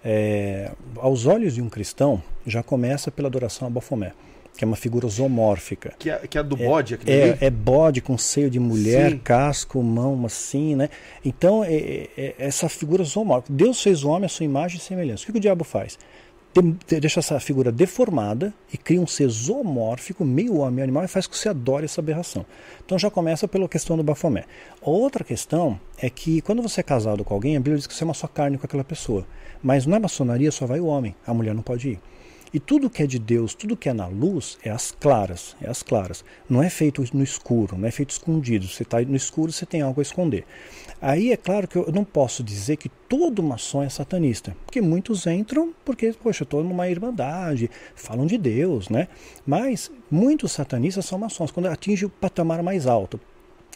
É, aos olhos de um cristão, já começa pela adoração a Bafomé, que é uma figura zoomórfica. Que é, que é a do bode, aquele ali? É, é bode com seio de mulher, Sim. casco, mão assim, né? Então, é, é- é essa figura zoomórfica. Deus fez o homem à sua imagem e semelhança. O que, que o diabo faz? De- de- deixa essa figura deformada e cria um ser zoomórfico, meio homem, animal, e faz com que você adore essa aberração. Então já começa pela questão do Bafomé. Outra questão é que quando você é casado com alguém, a Bíblia diz que você é uma só carne com aquela pessoa. Mas na maçonaria só vai o homem, a mulher não pode ir. E tudo que é de Deus, tudo que é na luz, é as claras, é as claras. Não é feito no escuro, não é feito escondido. Você está no escuro, você tem algo a esconder. Aí é claro que eu não posso dizer que todo maçom é satanista, porque muitos entram porque, poxa, estou numa irmandade, falam de Deus, né? Mas muitos satanistas são maçons, quando atinge o patamar mais alto.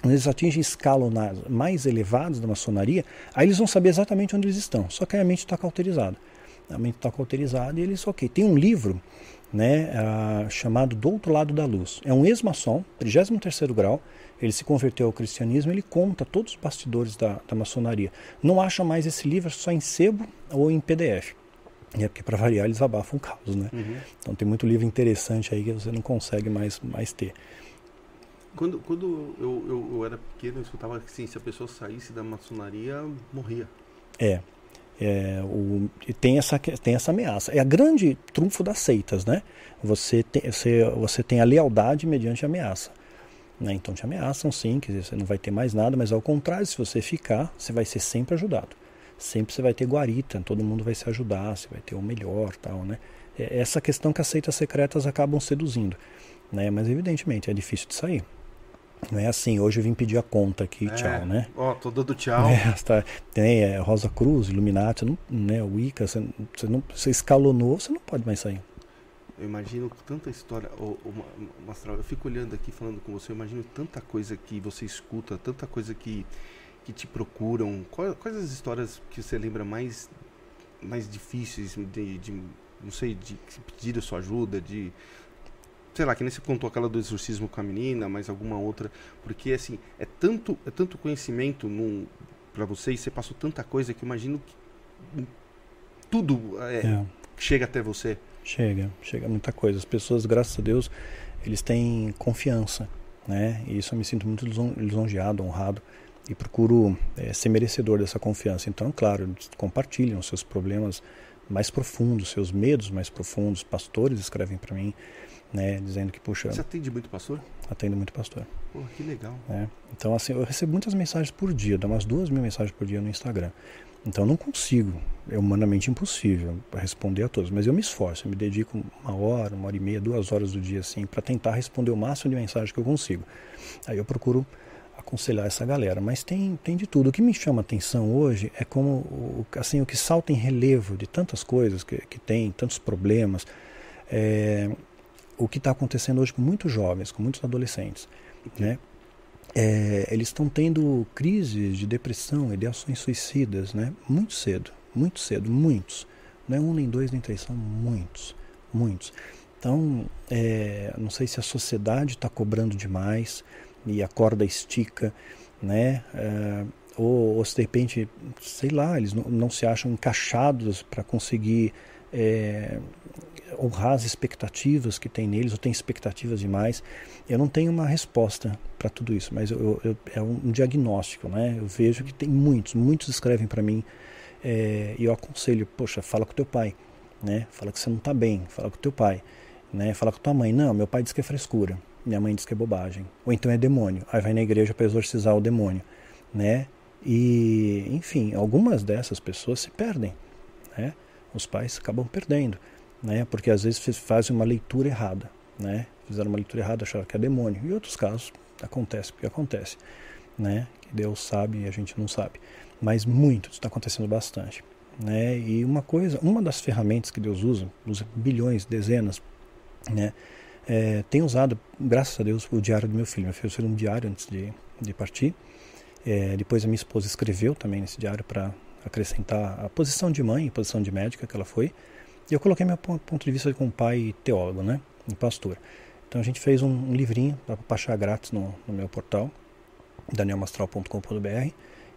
Quando eles atingem escalonadas mais elevados da maçonaria, aí eles vão saber exatamente onde eles estão. Só que a mente está cauterizada. A mente está cauterizada e eles, ok. Tem um livro né, ah, chamado Do Outro Lado da Luz. É um ex-maçom, 33º grau, ele se converteu ao cristianismo, ele conta todos os bastidores da, da maçonaria. Não acha mais esse livro só em sebo ou em PDF. É porque, para variar, eles abafam o caos, né? Uhum. Então tem muito livro interessante aí que você não consegue mais, mais ter. Quando, quando eu, eu, eu era pequeno, eu escutava que assim, se a pessoa saísse da maçonaria, morria. É. É, o, tem, essa, que- tem essa ameaça. É a grande trunfo das seitas, né? Você tem, você, você tem a lealdade mediante a ameaça. Né? Então te ameaçam sim, dizer, você não vai ter mais nada, mas ao contrário, se você ficar, você vai ser sempre ajudado. Sempre você vai ter guarita, todo mundo vai se ajudar, você vai ter o melhor tal, né? É essa questão que as seitas secretas acabam seduzindo. Né? Mas evidentemente é difícil de sair. Não é assim, hoje eu vim pedir a conta aqui, É. tchau, né? Ó, tô dando tchau. <laughs> É, tá, tem é, Rosa Cruz, Illuminati, não, né, Wicca, você, você, não, você escalonou, você não pode mais sair. Eu imagino tanta história. Ô, ô, Ma- Mastral, eu fico olhando aqui falando com você, eu imagino tanta coisa que você escuta, tanta coisa que, que te procuram. Qual- Quais as histórias que você lembra mais, mais difíceis de, de, não sei, de pedir a sua ajuda, de. Sei lá, que nem você contou aquela do exorcismo com a menina, mas alguma outra. Porque assim, é tanto, é tanto conhecimento num, pra você e você passou tanta coisa que imagino que tudo é, É, chega até você. chega, chega muita coisa. As pessoas, graças a Deus, eles têm confiança, né? E isso eu me sinto muito lison- lisonjeado, honrado e procuro eh, ser merecedor dessa confiança. Então, claro, eles compartilham seus problemas mais profundos, seus medos mais profundos. Pastores escrevem para mim, né, dizendo que puxa, Você atende muito pastor? atendo muito pastor. Pô, que legal. né? Então, assim, eu recebo muitas mensagens por dia, dá umas duas mil mensagens por dia no Instagram. Então, eu não consigo, é humanamente impossível responder a todos, mas eu me esforço, eu me dedico uma hora, uma hora e meia, duas horas do dia, assim, para tentar responder o máximo de mensagens que eu consigo. Aí eu procuro aconselhar essa galera, mas tem, tem de tudo. O que me chama atenção hoje é como, o, assim, o que salta em relevo de tantas coisas que, que tem, tantos problemas, é, o que está acontecendo hoje com muitos jovens, com muitos adolescentes, né? É, eles estão tendo crises de depressão, ideações suicidas, né? Muito cedo, muito cedo, muitos. Não é um, nem dois, nem três, são muitos, muitos. Então, é, não sei se a sociedade está cobrando demais e a corda estica, né? É, ou, ou se de repente, sei lá, eles não, não se acham encaixados para conseguir é, honrar as expectativas que tem neles, ou tem expectativas demais. Eu não tenho uma resposta para tudo isso, mas eu, eu- é um diagnóstico, né? Eu vejo que tem muitos, muitos escrevem para mim é, e eu aconselho, poxa, fala com teu pai, né? Fala que você não está bem, fala com teu pai, né? Fala com tua mãe, não, meu pai diz que é frescura, minha mãe diz que é bobagem, ou então é demônio, aí vai na igreja para exorcizar o demônio, né? E, enfim, algumas dessas pessoas se perdem, né? Os pais acabam perdendo, né? Porque às vezes fazem uma leitura errada, né? Fizeram uma leitura errada, acharam que é demônio. Em outros casos acontece porque acontece, né? Que Deus sabe e a gente não sabe. Mas muito, está acontecendo bastante, né? E uma coisa, uma das ferramentas que Deus usa, usa bilhões, dezenas, né? É, usado, graças a Deus, o diário do meu filho. Meu filho fez um diário antes de, de partir. É, depois a minha esposa escreveu também nesse diário para acrescentar a posição de mãe, a posição de médica que ela foi. Eu coloquei meu ponto de vista como pai teólogo, né? Um pastor. Então a gente fez um, um livrinho para baixar grátis no, no meu portal, danielmastral.com.br.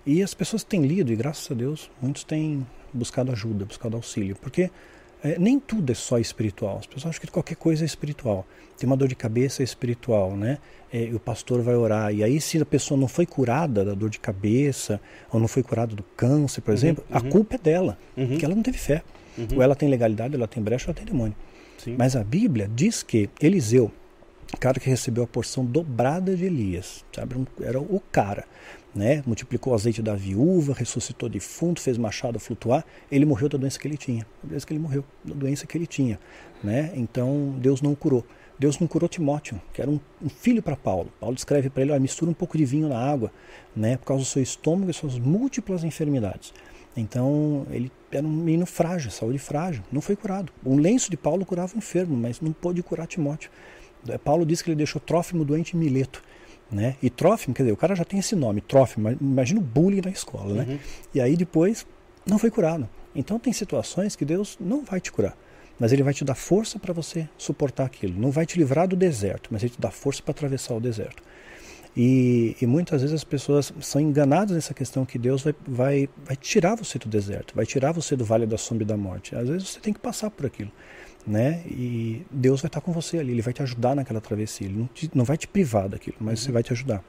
E as pessoas têm lido, e graças a Deus, muitos têm buscado ajuda, buscado auxílio. Porque é, nem tudo é só espiritual. As pessoas acham que qualquer coisa é espiritual. Tem uma dor de cabeça é espiritual, né? É, o pastor vai orar. E aí, se a pessoa não foi curada da dor de cabeça, ou não foi curada do câncer, por uhum, exemplo, uhum. a culpa é dela, uhum. porque ela não teve fé. Uhum. Ou ela tem legalidade, ela tem brecha, ela tem demônio. Sim. Mas a Bíblia diz que Eliseu, cara que recebeu a porção dobrada de Elias, sabe? Era o cara né? multiplicou o azeite da viúva, ressuscitou defunto, fez machado flutuar, ele morreu da doença que ele tinha. A doença que ele morreu, da doença que ele tinha. Né? Então Deus não curou. Deus não curou Timóteo, que era um, um filho para Paulo. Paulo escreve para ele: mistura um pouco de vinho na água, né, por causa do seu estômago e suas múltiplas enfermidades. Então ele era um menino frágil, saúde frágil, não foi curado. O lenço de Paulo curava o enfermo, mas não pôde curar Timóteo. Paulo diz que ele deixou Trófimo doente em Mileto. Né? E Trófimo, quer dizer, o cara já tem esse nome, Trófimo, imagina o bullying na escola, né? Uhum. E aí depois não foi curado. Então tem situações que Deus não vai te curar, mas Ele vai te dar força para você suportar aquilo. Não vai te livrar do deserto, mas Ele te dá força para atravessar o deserto. E, e, muitas vezes as pessoas são enganadas nessa questão que Deus vai, vai, vai tirar você do deserto, vai tirar você do vale da sombra e da morte. Às vezes você tem que passar por aquilo né? E Deus vai estar com você ali, Ele vai te ajudar naquela travessia, Ele não, te, não vai te privar daquilo, mas uhum. você vai te ajudar.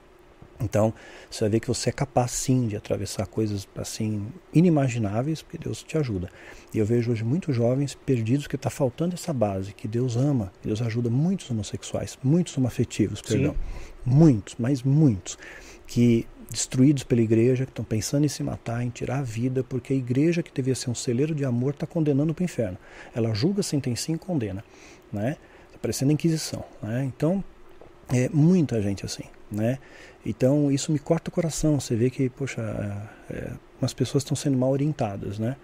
Então, você vai ver que você é capaz sim de atravessar coisas assim inimagináveis, porque Deus te ajuda. E eu vejo hoje muitos jovens perdidos que está faltando essa base, que Deus ama, que Deus ajuda muitos homossexuais, muitos homoafetivos, perdão. Sim. Muitos, mas muitos, que destruídos pela igreja, que estão pensando em se matar, em tirar a vida, porque a igreja que devia ser um celeiro de amor está condenando para o inferno. Ela julga, sentencia e condena. Né? Está parecendo Inquisição. Né? Então, é muita gente assim. Né? Então, isso me corta o coração. Você vê que, poxa, é, é umas pessoas estão sendo mal orientadas. Né?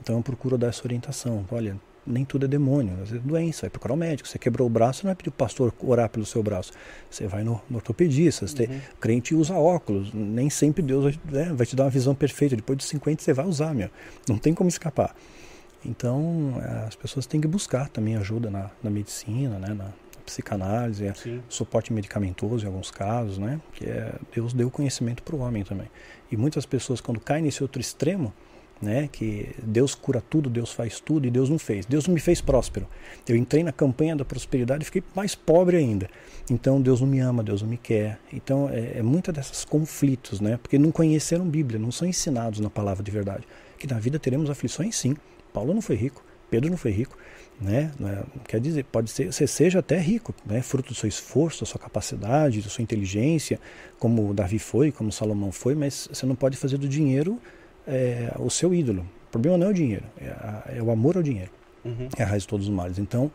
Então, eu procuro dar essa orientação. Olha, nem tudo é demônio, às vezes é doença, vai procurar um médico. Você quebrou o braço, não é pedir o pastor orar pelo seu braço. Você vai no, no ortopedista, você uhum. tem, crente usa óculos, nem sempre Deus vai, né, vai, te dar uma visão perfeita. Depois de 50 você vai usar, meu. Não tem como escapar. Então, as pessoas têm que buscar também ajuda na, na medicina, né, na psicanálise, é Sim. suporte medicamentoso em alguns casos, né? Que é, Deus deu conhecimento para o homem também. E muitas pessoas, quando caem nesse outro extremo, né? Que Deus cura tudo, Deus faz tudo e Deus não fez. Deus não me fez próspero. Eu entrei na campanha da prosperidade e fiquei mais pobre ainda. Então Deus não me ama, Deus não me quer. Então é, é muita desses conflitos, né? Porque não conheceram Bíblia, não são ensinados na palavra de verdade. Que na vida teremos aflições, sim. Paulo não foi rico, Pedro não foi rico, né? É, quer dizer, pode ser, você seja até rico, né? Fruto do seu esforço, da sua capacidade, da sua inteligência, como Davi foi, como Salomão foi, mas você não pode fazer do dinheiro é, o seu ídolo. O problema não é o dinheiro, é, a, é o amor ao dinheiro. Uhum. É a raiz de todos os males. Então,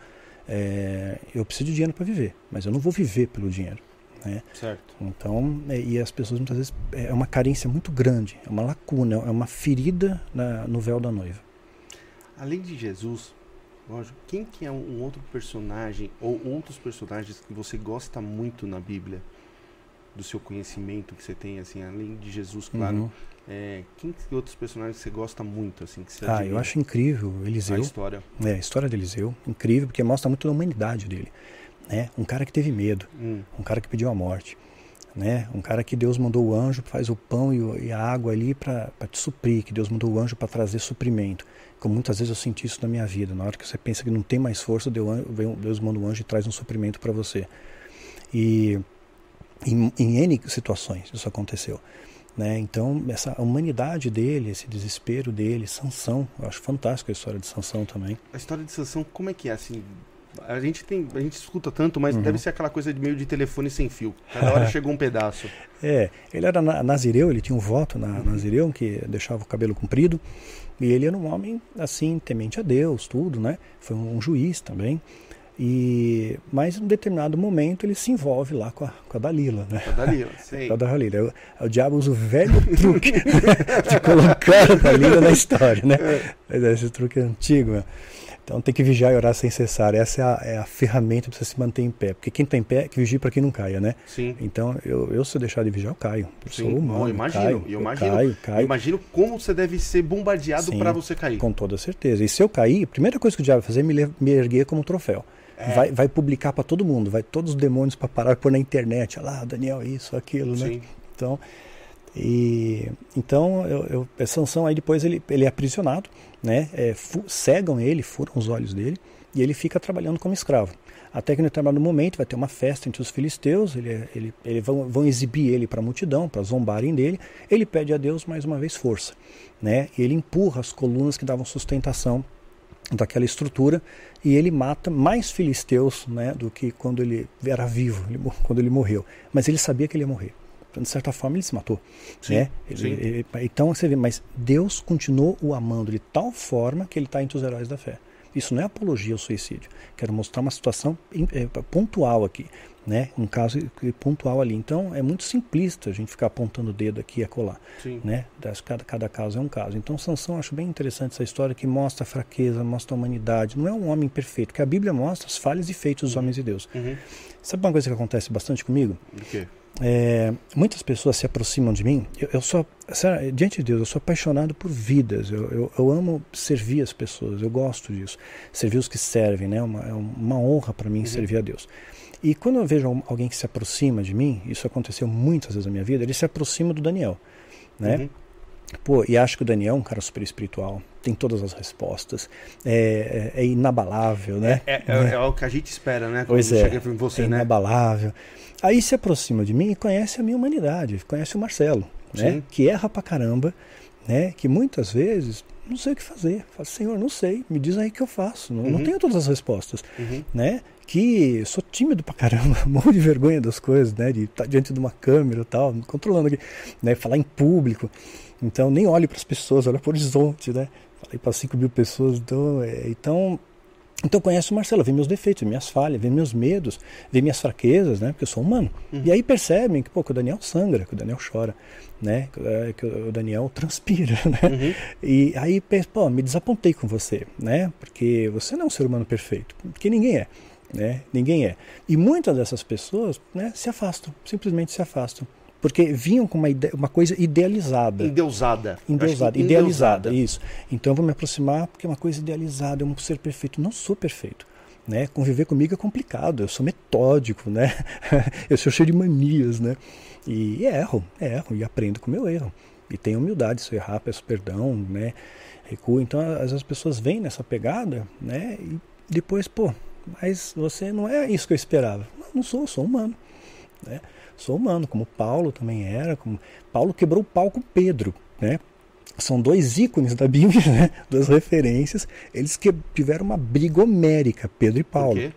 é, eu preciso de dinheiro para viver, mas eu não vou viver pelo dinheiro. Né? Certo. Então, é, e as pessoas muitas vezes é uma carência muito grande, é uma lacuna, é uma ferida na, no véu da noiva. Além de Jesus, lógico, quem que é um outro personagem ou outros personagens que você gosta muito na Bíblia? Do seu conhecimento que você tem, assim, além de Jesus, claro. Uhum. É, quem que outros personagens você gosta muito, assim, que você Ah, eu acho incrível Eliseu. A história. É, a história de Eliseu, incrível, porque mostra muito da humanidade dele. Né? Um cara que teve medo, hum. um cara que pediu a morte, né? Um cara que Deus mandou o anjo, faz o pão e, a água ali para te suprir, que Deus mandou o anjo para trazer suprimento. Como muitas vezes eu senti isso na minha vida, na hora que você pensa que não tem mais força, Deus manda o anjo e traz um suprimento para você. E em, em N situações isso aconteceu. Né? Então, essa humanidade dele, esse desespero dele, Sansão, eu acho fantástica a história de Sansão também. A história de Sansão, como é que é assim? A gente tem, a gente escuta tanto, mas uhum. deve ser aquela coisa de meio de telefone sem fio. Cada hora <laughs> chegou um pedaço. É, ele era nazireu, ele tinha um voto na uhum. nazireu que deixava o cabelo comprido, e ele era um homem assim temente a Deus, tudo, né? Foi um juiz também. E, mas em um determinado momento ele se envolve lá com a, com a Dalila, né? Com a Dalila, <laughs> sei. Com a Dalila. O, o diabo usa o velho truque <laughs> de colocar a Dalila na história, né? É. Mas esse truque é antigo, né? Então tem que vigiar e orar sem cessar. Essa é a, é a ferramenta para você se manter em pé. Porque quem está em pé, que vigia para que não caia, né? Sim. Então, eu, eu se eu deixar de vigiar, eu caio. Eu Sim. sou humano. Bom, imagino, caio, eu imagino. caio, caio. Imagino como você deve ser bombardeado Sim. para você cair. Com toda certeza. E se eu cair, a primeira coisa que o diabo vai fazer é me, me erguer como troféu. É. Vai, vai publicar para todo mundo, vai todos os demônios para parar pôr na internet. Olha lá, Daniel, isso, aquilo, né? Sim. Então, e, então eu, eu, é Sansão aí depois ele, ele é aprisionado, né? É, fu- cegam ele, furam os olhos dele e ele fica trabalhando como escravo. Até que em determinado momento vai ter uma festa entre os filisteus, ele, é- ele, ele vão, vão exibir ele para a multidão, para zombarem dele. Ele pede a Deus mais uma vez força, né? E ele empurra as colunas que davam sustentação daquela estrutura e ele mata mais filisteus né, do que quando ele era vivo, ele quando ele morreu. Mas ele sabia que ele ia morrer. Então, de certa forma, ele se matou. Sim, né? Ele- sim. ele- então você vê, mas Deus continuou o amando de tal forma que ele está entre os heróis da fé. Isso não é apologia ao suicídio. Quero mostrar uma situação é, pontual aqui, né? Um caso pontual ali. Então é muito simplista a gente ficar apontando o dedo aqui e acolá Sim. né? Das- Cada, cada caso é um caso. Então, Sansão, acho bem interessante essa história que mostra a fraqueza, mostra a humanidade. Não é um homem perfeito, porque a Bíblia mostra as falhas e feitos dos homens de Deus. Uhum. Sabe uma coisa que acontece bastante comigo? Quê? É, muitas pessoas se aproximam de mim. Eu, eu sou, sério, diante de Deus, eu sou apaixonado por vidas. Eu, eu, eu amo servir as pessoas. Eu gosto disso. Servir os que servem, né? Uma, é uma honra para mim servir a Deus. E quando eu vejo al- alguém que se aproxima de mim, isso aconteceu muitas vezes na minha vida, ele se aproxima do Daniel, né? Uhum. Pô, e acho que o Daniel é um cara super espiritual, tem todas as respostas, é, é- é inabalável, né? É, é- é o que a gente espera, né? Quando Pois é, chega em você, é né? inabalável. Aí se aproxima de mim e conhece a minha humanidade, conhece o Marcelo, né? Sim. Que erra pra caramba, né? Que muitas vezes não sei o que fazer. Fala, Senhor, não sei, me diz aí o que eu faço. Não, não Uhum. tenho todas as respostas, Uhum. né? Que sou tímido pra caramba, <laughs> morro de vergonha das coisas, né? De estar diante de uma câmera e tal, me controlando aqui, né? Falar em público. Então nem olho para as pessoas, olho para o horizonte, né? Falei para 5 mil pessoas, então, é, então então conhece o Marcelo, vê meus defeitos, minhas falhas, vê meus medos, vê minhas fraquezas, né? Porque eu sou humano. E aí percebem que, pô, que o Daniel sangra, que o Daniel chora, né? Que, é, o Daniel transpira, <laughs> né? Uhum. E aí pô, me desapontei com você, né? Porque você não é um ser humano perfeito, porque ninguém é, né? Ninguém é. E muitas dessas pessoas, né, se afastam, simplesmente se afastam, porque vinham com uma, uma coisa idealizada. Endeusada. Idealizada, que idealizada, isso. Então eu vou me aproximar porque é uma coisa idealizada, é um ser perfeito. Não sou perfeito. Né? Conviver comigo é complicado, eu sou metódico, né? <laughs> eu sou cheio de manias, né? E erro, erro, e aprendo com o meu erro. E tenho humildade, se eu errar, peço perdão, né? Recuo. Então às vezes as pessoas vêm nessa pegada, né? E depois, pô, mas você não é isso que eu esperava. Não, não sou, sou humano. Né? Sou humano, como Paulo também era. Como... Paulo quebrou o pau com Pedro, né? São dois ícones da Bíblia, <laughs> né? duas referências. Eles que tiveram uma briga homérica, Pedro e Por Paulo. quê?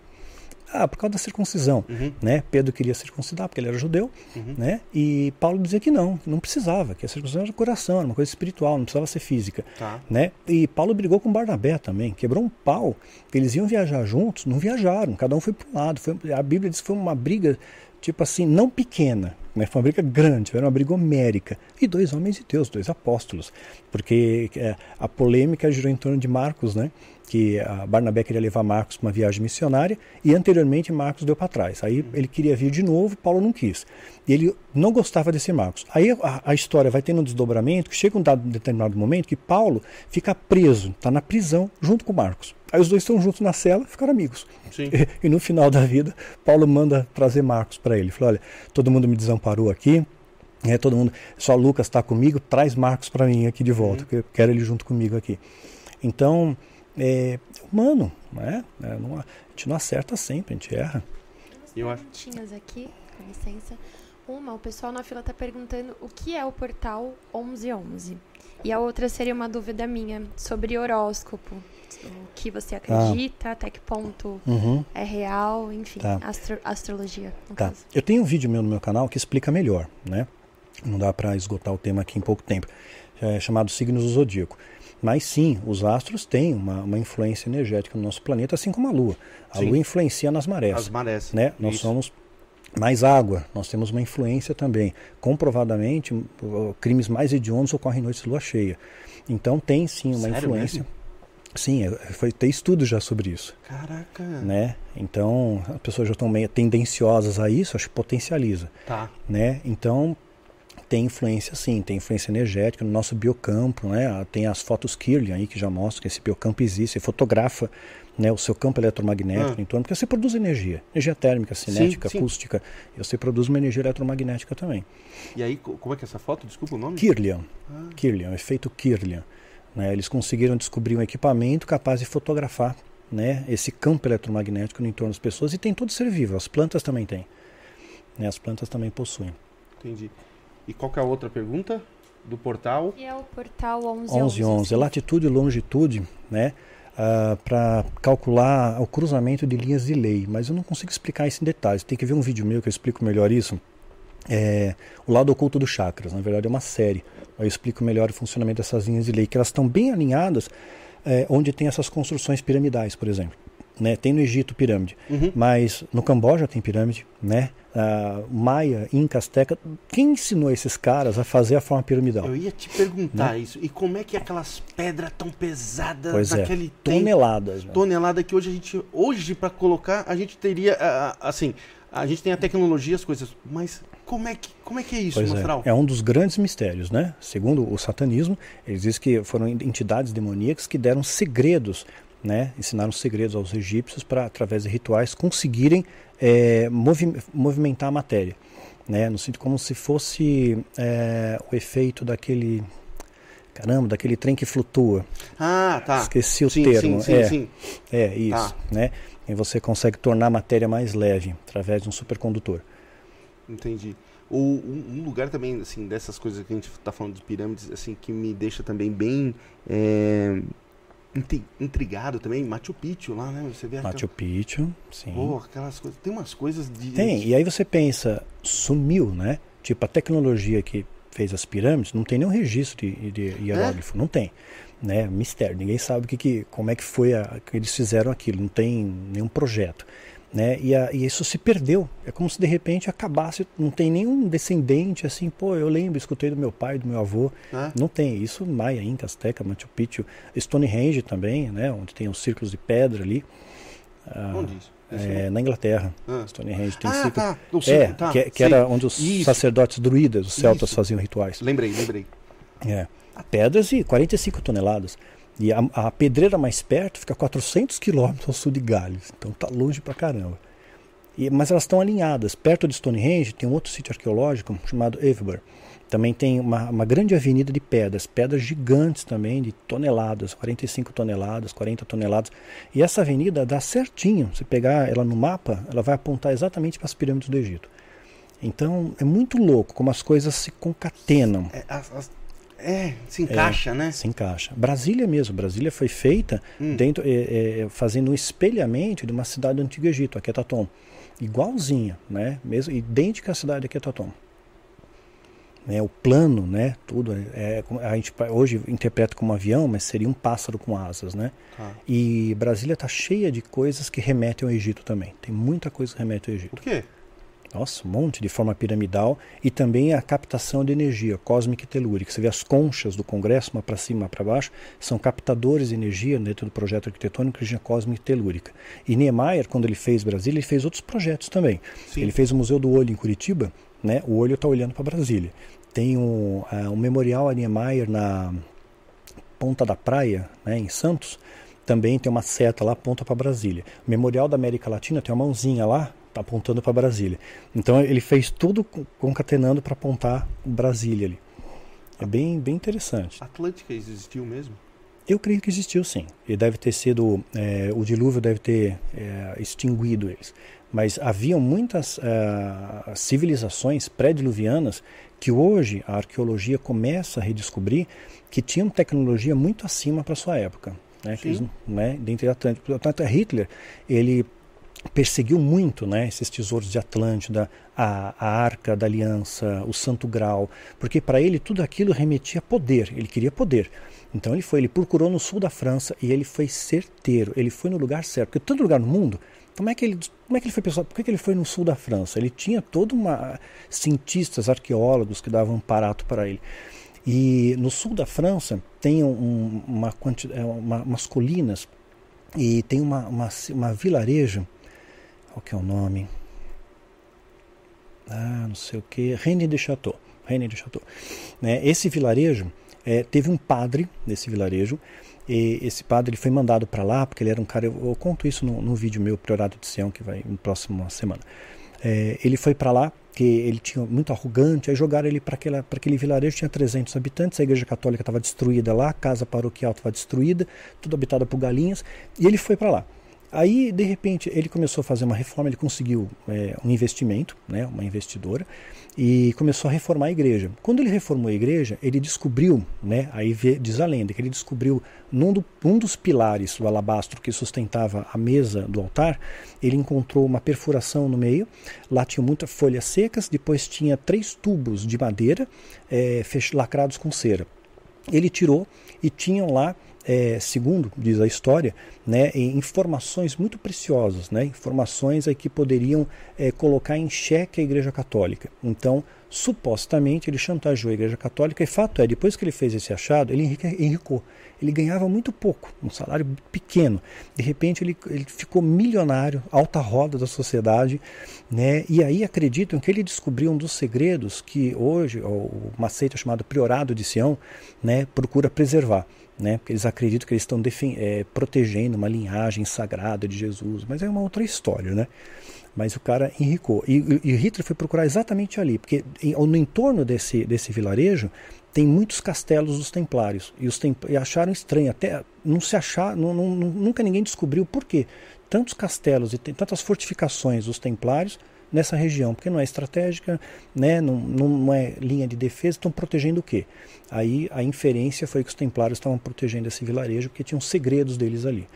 Ah, por causa da circuncisão. Uhum. Né? Pedro queria circuncidar porque ele era judeu, Uhum. né? e Paulo dizia que não, que não precisava, que a circuncisão era do coração, era uma coisa espiritual, não precisava ser física. Tá. Né? E Paulo brigou com Barnabé também, quebrou um pau. Eles iam viajar juntos, não viajaram, cada um foi para um lado. Foi, a Bíblia diz que foi uma briga, tipo assim, não pequena, né? foi uma briga grande, era uma briga homérica. E dois homens de Deus, dois apóstolos, porque é, a polêmica girou em torno de Marcos, né? Que a Barnabé queria levar Marcos para uma viagem missionária e anteriormente Marcos deu para trás. Aí ele queria vir de novo, Paulo não quis. E ele não gostava desse Marcos. Aí a, a história vai tendo um desdobramento que chega um dado determinado momento que Paulo fica preso, está na prisão junto com Marcos. Aí os dois estão juntos na cela, ficaram amigos. E, e no final da vida, Paulo manda trazer Marcos para ele. Falou: olha, todo mundo me desamparou aqui. É, todo mundo, só Lucas está comigo, traz Marcos para mim aqui de volta, que eu quero ele junto comigo aqui. Então, é humano, né? É, não, a gente não acerta sempre, a gente erra. Eu acho- perguntinhas aqui, com licença. Uma, o pessoal na fila está perguntando o que é o portal 1111. E a outra seria uma dúvida minha sobre horóscopo. O que você acredita, até que ponto Uhum. é real, enfim, Tá. astro- astrologia, no Tá. caso. Eu tenho um vídeo meu no meu canal que explica melhor, né? Não dá para esgotar o tema aqui em pouco tempo. É chamado Signos do Zodíaco. Mas sim, os astros têm uma, uma influência energética no nosso planeta, assim como a Lua. A Sim. Lua influencia nas marés. As marés. né? Nós Isso. somos mais água, nós temos uma influência também. Comprovadamente, crimes mais hediondos ocorrem em noites de lua cheia. Então tem sim uma Sério influência. Sim, é- foi ter estudos já sobre isso, Caraca. né? Então, as pessoas já estão meio tendenciosas a isso, acho que potencializa, Tá. né? Então, tem influência sim, tem influência energética no nosso biocampo, né? Ah, Tem as fotos Kirlian aí que já mostram que esse biocampo existe, você fotografa né, o seu campo eletromagnético Ah. em torno, porque você produz energia, energia térmica, cinética, sim. acústica, e você produz uma energia eletromagnética também. E aí, co- como é que é essa foto? Desculpa o nome? Kirlian, Ah. Kirlian, efeito Kirlian. Né? Eles conseguiram descobrir um equipamento capaz de fotografar né, esse campo eletromagnético no entorno das pessoas e tem todo ser vivo, as plantas também têm. Né? As plantas também possuem. Entendi. E qual que é a outra pergunta do portal? E é o portal 1111. 1111, é latitude e longitude, né? para calcular o cruzamento de linhas de lei, mas eu não consigo explicar isso em detalhes. Tem que ver um vídeo meu que eu explico melhor isso. É, o lado oculto dos chakras, na verdade é uma série. Aí eu explico melhor o funcionamento dessas linhas de lei, que elas estão bem alinhadas é, onde tem essas construções piramidais, por exemplo. Né? Tem no Egito pirâmide, Uhum. mas no Camboja tem pirâmide, né? Ah, Maia, Inca, Azteca. Quem ensinou esses caras a fazer a forma piramidal? Eu ia te perguntar isso. E como é que aquelas pedras tão pesadas Pois é, naquele tempo, Toneladas. né? tonelada que hoje a gente, hoje para colocar, a gente teria, assim, a gente tem a tecnologia, as coisas, mas como é que, como é que é isso, Pois Mastral? é, é um dos grandes mistérios, né? Segundo o satanismo, eles dizem que foram entidades demoníacas que deram segredos, né? Ensinaram segredos aos egípcios para, através de rituais, conseguirem é, movi- movimentar a matéria, né? No sentido como se fosse é, o efeito daquele, caramba, daquele trem que flutua. Ah, tá. Esqueci o sim, termo. Sim, sim, é, sim. é isso, Tá. né? E você consegue tornar a matéria mais leve através de um supercondutor. Entendi. O, um, lugar também, assim, dessas coisas que a gente tá falando de pirâmides, assim, que me deixa também bem é, intrigado também, Machu Picchu lá, né? Você vê Machu Picchu, sim. aquela, pô, aquelas coisas, tem umas coisas de... Tem, e aí você pensa, sumiu, né? Tipo, a tecnologia que fez as pirâmides não tem nenhum registro de, de hieróglifo, não tem. Né? Mistério, ninguém sabe o que, que, como é que foi a, que eles fizeram aquilo, não tem nenhum projeto. Né? E, a- e isso se perdeu. É como se de repente acabasse, não tem nenhum descendente assim, pô, eu lembro, escutei do meu pai, do meu avô. né? Não tem. Isso Maia, Inca, Azteca, Machu Picchu, Stonehenge também, né? Onde tem os círculos de pedra ali. Ah, Onde isso? Isso é, na Inglaterra. Ah. Stonehenge tem Ah, círculo tá. O é, círculo, tá. que, que sei. era onde os Isso. sacerdotes druidas, os celtas, Isso. faziam rituais. Lembrei, lembrei. É. Pedras e 45 toneladas. E a, a pedreira mais perto fica a 400 quilômetros ao sul de Gales. Então tá longe pra caramba. E, mas elas estão alinhadas. Perto de Stonehenge tem um outro sítio arqueológico chamado Avebury. Também tem uma, uma grande avenida de pedras, pedras gigantes também, de toneladas, 45 toneladas, 40 toneladas. E essa avenida dá certinho. Se pegar ela no mapa, ela vai apontar exatamente para as pirâmides do Egito. Então é muito louco como as coisas se concatenam. É, as- as- é, se encaixa, né? Se encaixa. Brasília mesmo. Brasília foi feita Hum. dentro, é, é, fazendo um espelhamento de uma cidade do Antigo Egito, Aquetaton. Igualzinha, né? Mesmo, idêntica à cidade de Aquetaton. Né, o plano, né, tudo, é, é- a gente hoje interpreta como avião, mas seria um pássaro com asas, né? Tá. E Brasília está cheia de coisas que remetem ao Egito também. Tem muita coisa que remete ao Egito. O quê? Nossa, um monte de forma piramidal e também a captação de energia cósmica e telúrica. Você vê as conchas do Congresso, uma para cima, uma para baixo, são captadores de energia dentro do projeto arquitetônico de energia cósmica e telúrica. E Niemeyer, quando ele fez Brasília, ele fez outros projetos também. Sim. Ele fez o Museu do Olho em Curitiba, né? O olho está olhando para Brasília. Tem um, ah, um memorial a Niemeyer na Ponta da Praia, né, em Santos. Também tem uma seta lá, aponta para Brasília. O Memorial da América Latina tem uma mãozinha lá, tá apontando para Brasília. Então ele fez tudo co- concatenando para apontar Brasília ali. É bem, bem interessante. Atlântica existiu mesmo? Eu creio que existiu sim. Ele deve ter sido. é, o dilúvio deve ter é, extinguido eles. Mas haviam muitas é, civilizações pré-diluvianas que hoje a arqueologia começa a redescobrir que tinham tecnologia muito acima para sua época. Né? Que eles, né, dentre Atlântico. Portanto, Hitler ele perseguiu muito né, esses tesouros de Atlântida, a, a Arca da Aliança, o Santo Grau, porque para ele tudo aquilo remetia a poder, ele queria poder. Então ele foi, ele procurou no sul da França e ele foi certeiro, ele foi no lugar certo, porque todo lugar no mundo, como é que ele, como é que ele foi pessoal, por que, ele foi no sul da França? Ele tinha toda uma cientistas, arqueólogos que davam aparato para ele. E no sul da França tem um, uma, é, uma, umas colinas e tem uma, uma, uma vilarejo, qual que é o nome? Ah, não sei o que, Reine de Chateau. Reine de Chateau. Né? Esse vilarejo é, teve um padre nesse vilarejo e esse padre ele foi mandado para lá porque ele era um cara. Eu, eu conto isso no, no vídeo meu Priorado de Sião que vai no próximo semana. É, ele foi para lá que ele tinha muito arrogante, aí jogaram ele para aquele vilarejo, tinha 300 habitantes, a igreja católica estava destruída lá, a casa paroquial estava destruída, tudo habitado por galinhas, e ele foi para lá. Aí, de repente, ele começou a fazer uma reforma, ele conseguiu é, um investimento, né, uma investidora, e começou a reformar a igreja. Quando ele reformou a igreja, ele descobriu, né, aí diz a lenda, que ele descobriu num do, um dos pilares do alabastro que sustentava a mesa do altar, ele encontrou uma perfuração no meio, lá tinha muitas folhas secas, depois tinha três tubos de madeira é, fech, lacrados com cera. Ele tirou e tinham lá é, segundo diz a história, né, informações muito preciosas, né, informações aí que poderiam é, colocar em xeque a Igreja Católica. Então, supostamente, ele chantageou a Igreja Católica e fato é, depois que ele fez esse achado, ele enricou. Ele ganhava muito pouco, um salário pequeno. De repente, ele, ele ficou milionário, alta roda da sociedade, né, e aí acreditam que ele descobriu um dos segredos que hoje uma seita chamada Priorado de Sião né, procura preservar né? Porque eles acreditam que eles estão é, protegendo uma linhagem sagrada de Jesus, mas é uma outra história, né? Mas o cara enricou. E, e Hitler foi procurar exatamente ali, porque no entorno desse, desse vilarejo tem muitos castelos dos templários. E, os templ e acharam estranho, até não se achar, não, não, nunca ninguém descobriu por quê. Tantos castelos e tantas fortificações dos templários nessa região, porque não é estratégica, né, não, não é linha de defesa, estão protegendo o quê? Aí a inferência foi que os templários estavam protegendo esse vilarejo porque tinham segredos deles ali.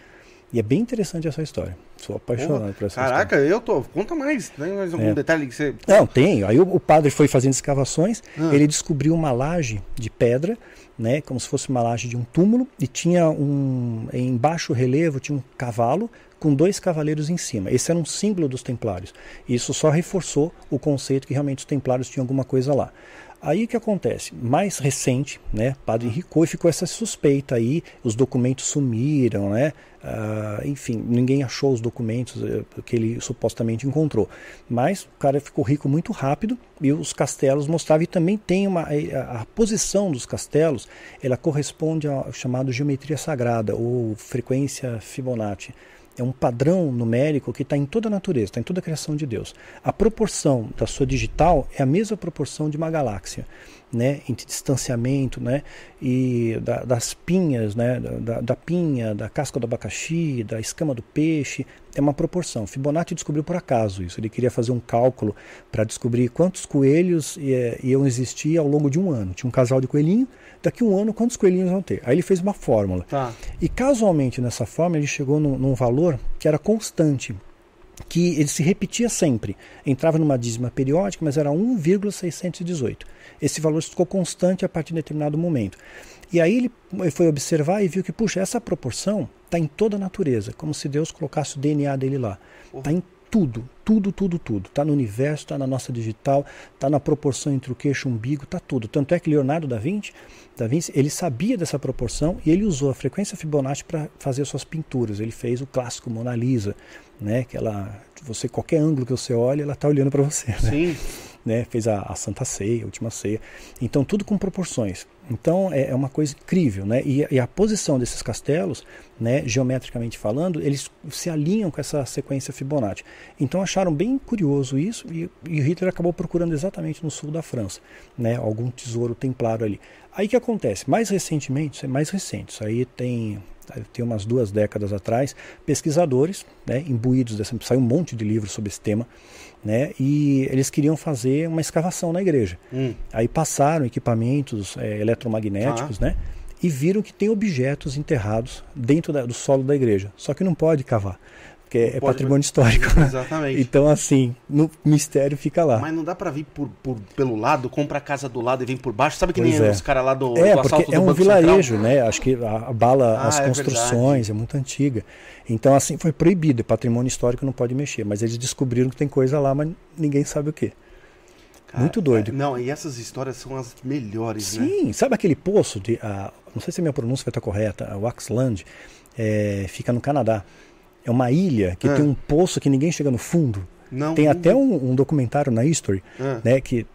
E é bem interessante essa história. Sou apaixonado Porra, por essa caraca, história. eu tô. Conta mais. Tem mais algum é. detalhe que você. Não, tem. Aí o, o padre foi fazendo escavações, ah. ele descobriu uma laje de pedra, né? Como se fosse uma laje de um túmulo, e tinha um. Em baixo relevo tinha um cavalo com dois cavaleiros em cima. Esse era um símbolo dos templários. Isso só reforçou o conceito que realmente os templários tinham alguma coisa lá. Aí o que acontece? Mais recente, né? Padre enricou e ficou essa suspeita aí, os documentos sumiram, né? Uh, enfim, ninguém achou os documentos uh, que ele supostamente encontrou. Mas o cara ficou rico muito rápido e os castelos mostravam e também tem uma a, a posição dos castelos, ela corresponde ao chamado geometria sagrada ou frequência Fibonacci é um padrão numérico que está em toda a natureza, está em toda a criação de Deus. A proporção da sua digital é a mesma proporção de uma galáxia, né, entre distanciamento, né, e da, das pinhas, né, da, da, pinha, da casca do abacaxi, da escama do peixe, é uma proporção. Fibonacci descobriu por acaso isso. Ele queria fazer um cálculo para descobrir quantos coelhos iam existir ao longo de um ano. Tinha um casal de coelhinho daqui a um ano quantos coelhinhos vão ter. Aí ele fez uma fórmula. Tá. E casualmente nessa fórmula ele chegou num, num valor que era constante que ele se repetia sempre. Entrava numa dízima periódica, mas era 1,618. Esse valor ficou constante a partir de determinado momento. E aí ele foi observar e viu que, puxa, essa proporção está em toda a natureza, como se Deus colocasse o DNA dele lá. Está em tudo, tudo, tudo, tudo. Está no universo, está na nossa digital, está na proporção entre o queixo e o umbigo, está tudo. Tanto é que Leonardo da Vinci, da Vinci, ele sabia dessa proporção e ele usou a frequência Fibonacci para fazer suas pinturas. Ele fez o clássico Mona Lisa, né? Que ela, você qualquer ângulo que você olhe, ela está olhando para você. Né? Sim. <laughs> Né? Fez a, a, Santa Ceia, a Última Ceia. Então tudo com proporções. Então é, é uma coisa incrível, né? E, e, a posição desses castelos, né? Geometricamente falando, eles se alinham com essa sequência Fibonacci. Então acharam bem curioso isso e, e Hitler acabou procurando exatamente no sul da França, né? Algum tesouro templário ali. Aí que acontece? Mais recentemente, isso é mais recente. Isso aí tem tem umas duas décadas atrás, pesquisadores, né, imbuídos dessa, saiu um monte de livros sobre esse tema, né? E eles queriam fazer uma escavação na igreja. Hum. Aí passaram equipamentos é, eletromagnéticos, ah. né? E viram que tem objetos enterrados dentro da, do solo da igreja. Só que não pode cavar, porque é patrimônio histórico. Exatamente. então, assim, no mistério fica lá. Mas não dá para vir por, por, pelo lado, compra a casa do lado e vem por baixo. Sabe que pois nem é. os caras lá do, é, do porque é um vilarejo, Central? né? Acho que abala ah, as é construções, é, é muito antiga. Então, assim, foi proibido. Patrimônio histórico não pode mexer. Mas eles descobriram que tem coisa lá, mas ninguém sabe o que. Cara, Muito doido. é, Não, e essas histórias são as melhores, né? Sim, sabe aquele poço de. ah, não sei se a minha pronúncia vai estar correta, a Waxland, é, fica no Canadá. É uma ilha que Ah. tem um poço que ninguém chega no fundo. Não, Tem até um, um documentário na History, Ah. né, que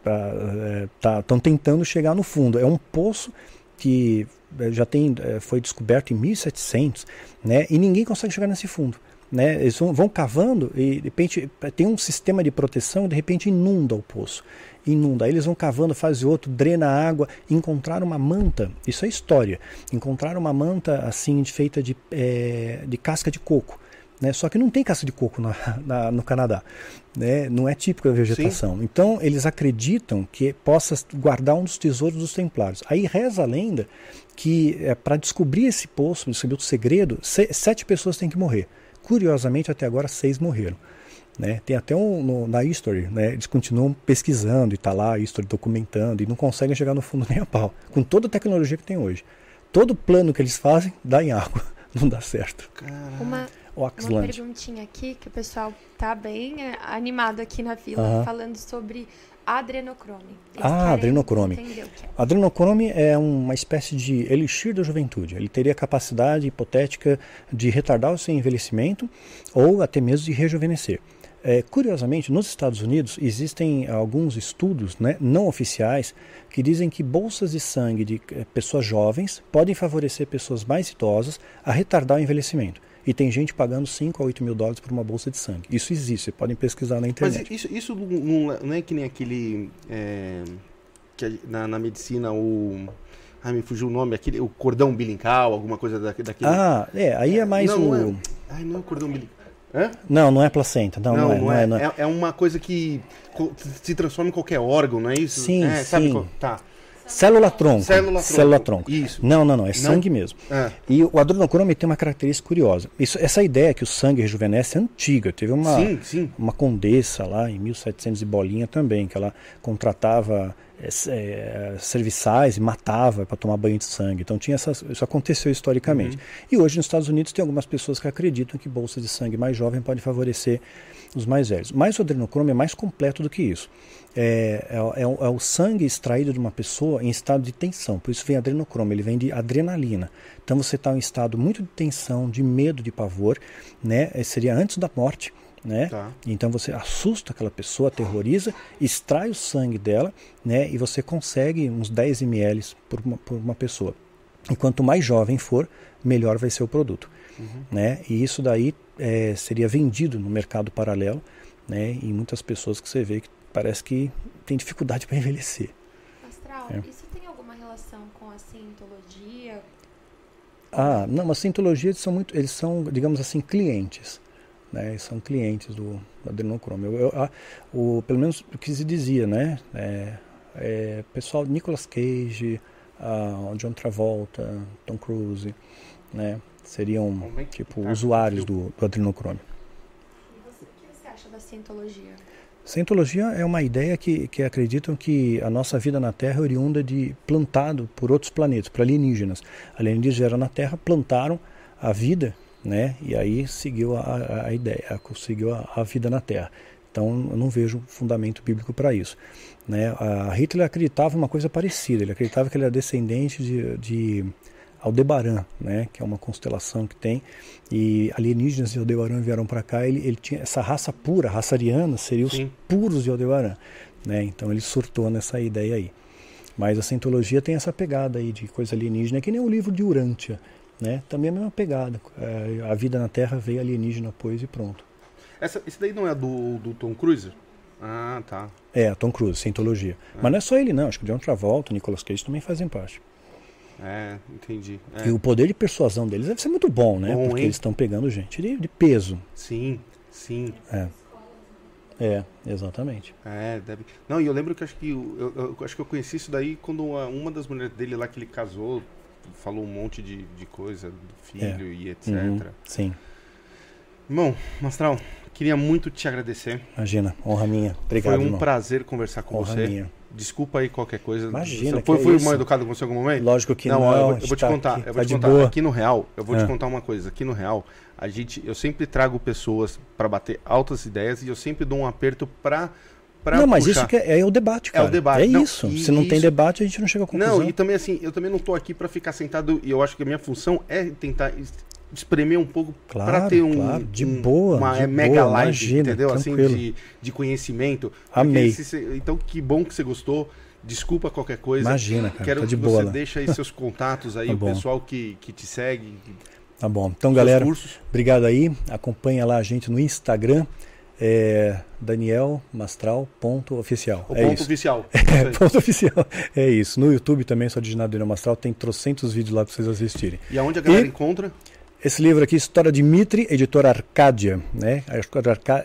estão tentando chegar no fundo. É um poço que eh, já tem, eh, foi descoberto em 1700, né, e ninguém consegue chegar nesse fundo. Né? Eles vão, vão cavando e de repente tem um sistema de proteção e de repente inunda o poço. Inunda. Aí eles vão cavando, fazem outro, drena a água, encontraram uma manta, isso é história. Encontraram uma manta assim feita de, eh, de casca de coco. Né? Só que não tem casca de coco na- <laughs> na- no Canadá. Né? Não é típico da vegetação. Então eles acreditam que possa guardar um dos tesouros dos templários. Aí reza a lenda que é, para descobrir esse poço, descobrir o segredo, se- sete pessoas têm que morrer. Curiosamente, até agora, seis morreram. Né? Tem até um no- na History, né? eles continuam pesquisando e está lá a History documentando e não conseguem chegar no fundo <laughs> nem a pau, com toda a tecnologia que tem hoje. Todo plano que eles fazem dá em água, <laughs> não dá certo. Uma, O uma perguntinha aqui, que o pessoal tá bem é, animado aqui na vila, falando sobre adrenocrome. Eles Ah, adrenocrome. é. Adrenocrome é uma espécie de elixir da juventude. Ele teria a capacidade hipotética de retardar o seu envelhecimento ou até mesmo de rejuvenescer. É, curiosamente, nos Estados Unidos existem alguns estudos né, não oficiais que dizem que bolsas de sangue de eh, pessoas jovens podem favorecer pessoas mais idosas a retardar o envelhecimento. E tem gente pagando 5 a 8 mil dólares por uma bolsa de sangue. Isso existe, podem pesquisar na Mas internet. isso, isso não, não- não é que nem aquele. é, que na, na medicina o. Ai, me fugiu o nome, aquele, o cordão umbilical, alguma coisa da, daquele. Ah, é, aí é mais não, o. não é, ai, não é o cordão umbilical. Hã? Não, não é placenta. Não, não, é, não é, não é. É, é uma coisa que se transforma em qualquer órgão, não é isso? Sim, é, sim. tá. Célula tronco. Célula tronco. Célula tronco. Isso. Não, não, não. É sangue mesmo. É. E o adrenocrome tem uma característica curiosa. Isso, essa ideia que o sangue rejuvenesce é antiga. Teve uma, Sim, sim. uma condessa lá em 1700 e bolinha também, que ela contratava s- eh, serviçais e matava para tomar banho de sangue. Então tinha essas, isso aconteceu historicamente. E hoje nos Estados Unidos tem algumas pessoas que acreditam que bolsas de sangue mais jovem podem favorecer os mais velhos. Mas o adrenocrome é mais completo do que isso. É, é, é o- é o sangue extraído de uma pessoa em estado de tensão. Por isso vem adrenocrome, ele vem de adrenalina. Então você está em estado muito de tensão, de medo, de pavor, né? Seria antes da morte, né? Tá. Então você assusta aquela pessoa, aterroriza, extrai o sangue dela, né? E você consegue uns 10 ml por uma, por uma pessoa. E quanto mais jovem for, melhor vai ser o produto, né? E isso daí eh, seria vendido no mercado paralelo, né? E muitas pessoas que você vê que parece que tem dificuldade <laughs> para envelhecer. Astral, É. isso tem alguma relação com a cientologia? Ah, não, mas cientologia eles são muito, eles são, digamos assim, clientes, né? São clientes do, adrenocrome. Eu, eu, ah, o, pelo menos o que se dizia, né? É, é, pessoal, Nicolas Cage, ah, John Travolta, Tom Cruise, né? Seriam é tipo tá? usuários do, do adrenocrome. E você, o que você acha da cientologia? Cientologia é uma ideia que, que acreditam que a nossa vida na Terra é oriunda de plantado por outros planetas, por alienígenas. Alienígenas vieram na Terra, plantaram a vida, né? E aí seguiu a, a- ideia, a- seguiu a, a vida na Terra. Então eu não vejo fundamento bíblico para isso. Né? A Hitler acreditava uma coisa parecida. Ele acreditava que ele era descendente de, de Aldebaran, né? Que é uma constelação que tem e alienígenas de Aldebaran vieram para cá. Ele, ele tinha essa raça pura, raça ariana, seria os Sim. puros de Aldebaran, né? Então ele surtou nessa ideia aí. Mas a cientologia tem essa pegada aí de coisa alienígena, que nem o livro de Urântia, né? Também é a mesma pegada. É, a vida na Terra veio alienígena, pois e pronto. Essa, esse daí não é do, do Tom Cruise? Ah, tá. É, Tom Cruise, cientologia. Mas não é só ele não, acho que o John Travolta, o Nicolas Cage também fazem parte. É, entendi. É. E o poder de persuasão deles deve ser muito bom, né? Bom, Porque hein? eles estão pegando gente de, de peso. Sim, sim. É, exatamente. É, deve. Não, e eu lembro que acho que eu, eu- eu acho que eu conheci isso daí quando a- uma das mulheres dele lá que ele casou falou um monte de, de coisa do filho e etc. Uhum, sim, Irmão, Mastral, queria muito te agradecer. imagina. Honra minha. Obrigado, Foi um irmão. prazer conversar com Honra você. minha. Desculpa aí qualquer coisa. Imagina, Foi, foi isso. mal educado com você em algum momento? Lógico que não, não. eu, eu vou te tá contar, aqui, eu vou tá te contar. boa. Aqui no Real, eu vou te Ah. contar uma coisa. Aqui no Real, a gente, eu sempre trago pessoas para bater altas ideias e eu sempre dou um aperto para pra não, mas puxar. isso que é, é o debate, É o cara. debate. É Não, isso. e Se não tem isso- debate, a gente não chega a conclusão. Não, e também assim, eu também não tô aqui pra ficar sentado e eu acho que a minha função é tentar es- espremer um pouco Claro, ter um, claro, de um- boa, uma de é, mega boa, live, imagina, entendeu? Assim tranquilo. de, de conhecimento. Amei. se cê- então que bom que você gostou. Desculpa qualquer coisa. Imagina, cara. Quero tá de que boa você deixe aí seus contatos aí, <laughs> Tá o bom. pessoal que, que te segue, Tá bom. Então, galera, cursos. obrigado aí. Acompanha lá a gente no Instagram. É danielmastral.oficial. O É ponto isso. oficial. <laughs> É, ponto oficial. É isso. No YouTube também, só digitar Daniel Mastral, tem trocentos vídeos lá para vocês assistirem. E aonde a galera E- encontra? Esse livro aqui, História de Mitre, editora Arcádia, né?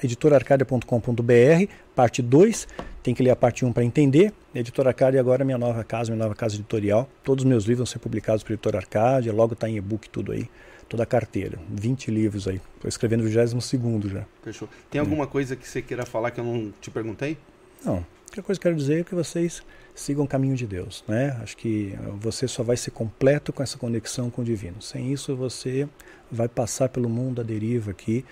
editorarcadia.com.br, parte 2. Tem que ler a parte 1 para entender. Editora Arcádia agora é minha nova casa, minha nova casa editorial. Todos os meus livros vão ser publicados pela Editora Arcádia, logo está em e-book tudo aí. Toda a carteira. 20 livros aí. Estou escrevendo o 22 já. Fechou. Hum. Tem alguma coisa que você queira falar que eu não te perguntei? Não, a única coisa que eu quero dizer é que vocês sigam o caminho de Deus, né? Acho que você só vai ser completo com essa conexão com o divino. Sem isso, você vai passar pelo mundo à deriva aqui.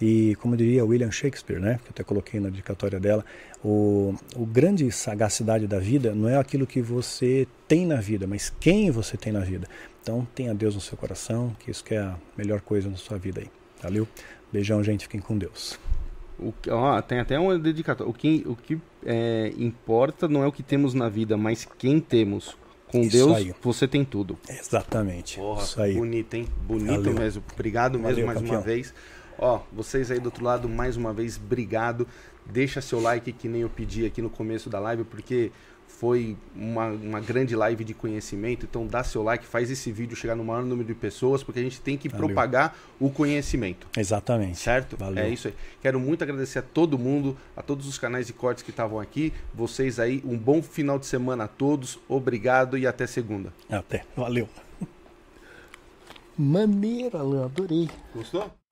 E, como diria William Shakespeare, né? Que eu até coloquei na dedicatória dela, o, o grande sagacidade da vida não é aquilo que você tem na vida, mas quem você tem na vida. Então, tenha Deus no seu coração, que isso que é a melhor coisa na sua vida aí. Valeu? Beijão, gente. Fiquem com Deus. O, que- ó, tem até uma dedicatória. O que, o que é, importa não é o que temos na vida, mas quem temos. Com Isso Deus, aí. você tem tudo. Exatamente. Porra, isso aí. bonito, hein? Bonito Valeu. mesmo. Obrigado mesmo Valeu, mais campeão. uma vez. Ó, vocês aí do outro lado, mais uma vez, obrigado. Deixa seu like que nem eu pedi aqui no começo da live, porque foi uma, uma grande live de conhecimento. Então dá seu like, faz esse vídeo chegar no maior número de pessoas, porque a gente tem que Valeu. propagar o conhecimento. Exatamente. Certo? Valeu. É isso aí. Quero muito agradecer a todo mundo, a todos os canais de cortes que estavam aqui. Vocês aí, um bom final de semana a todos. Obrigado e até segunda. Até. Valeu. Maneiro, Alan. Adorei. Gostou?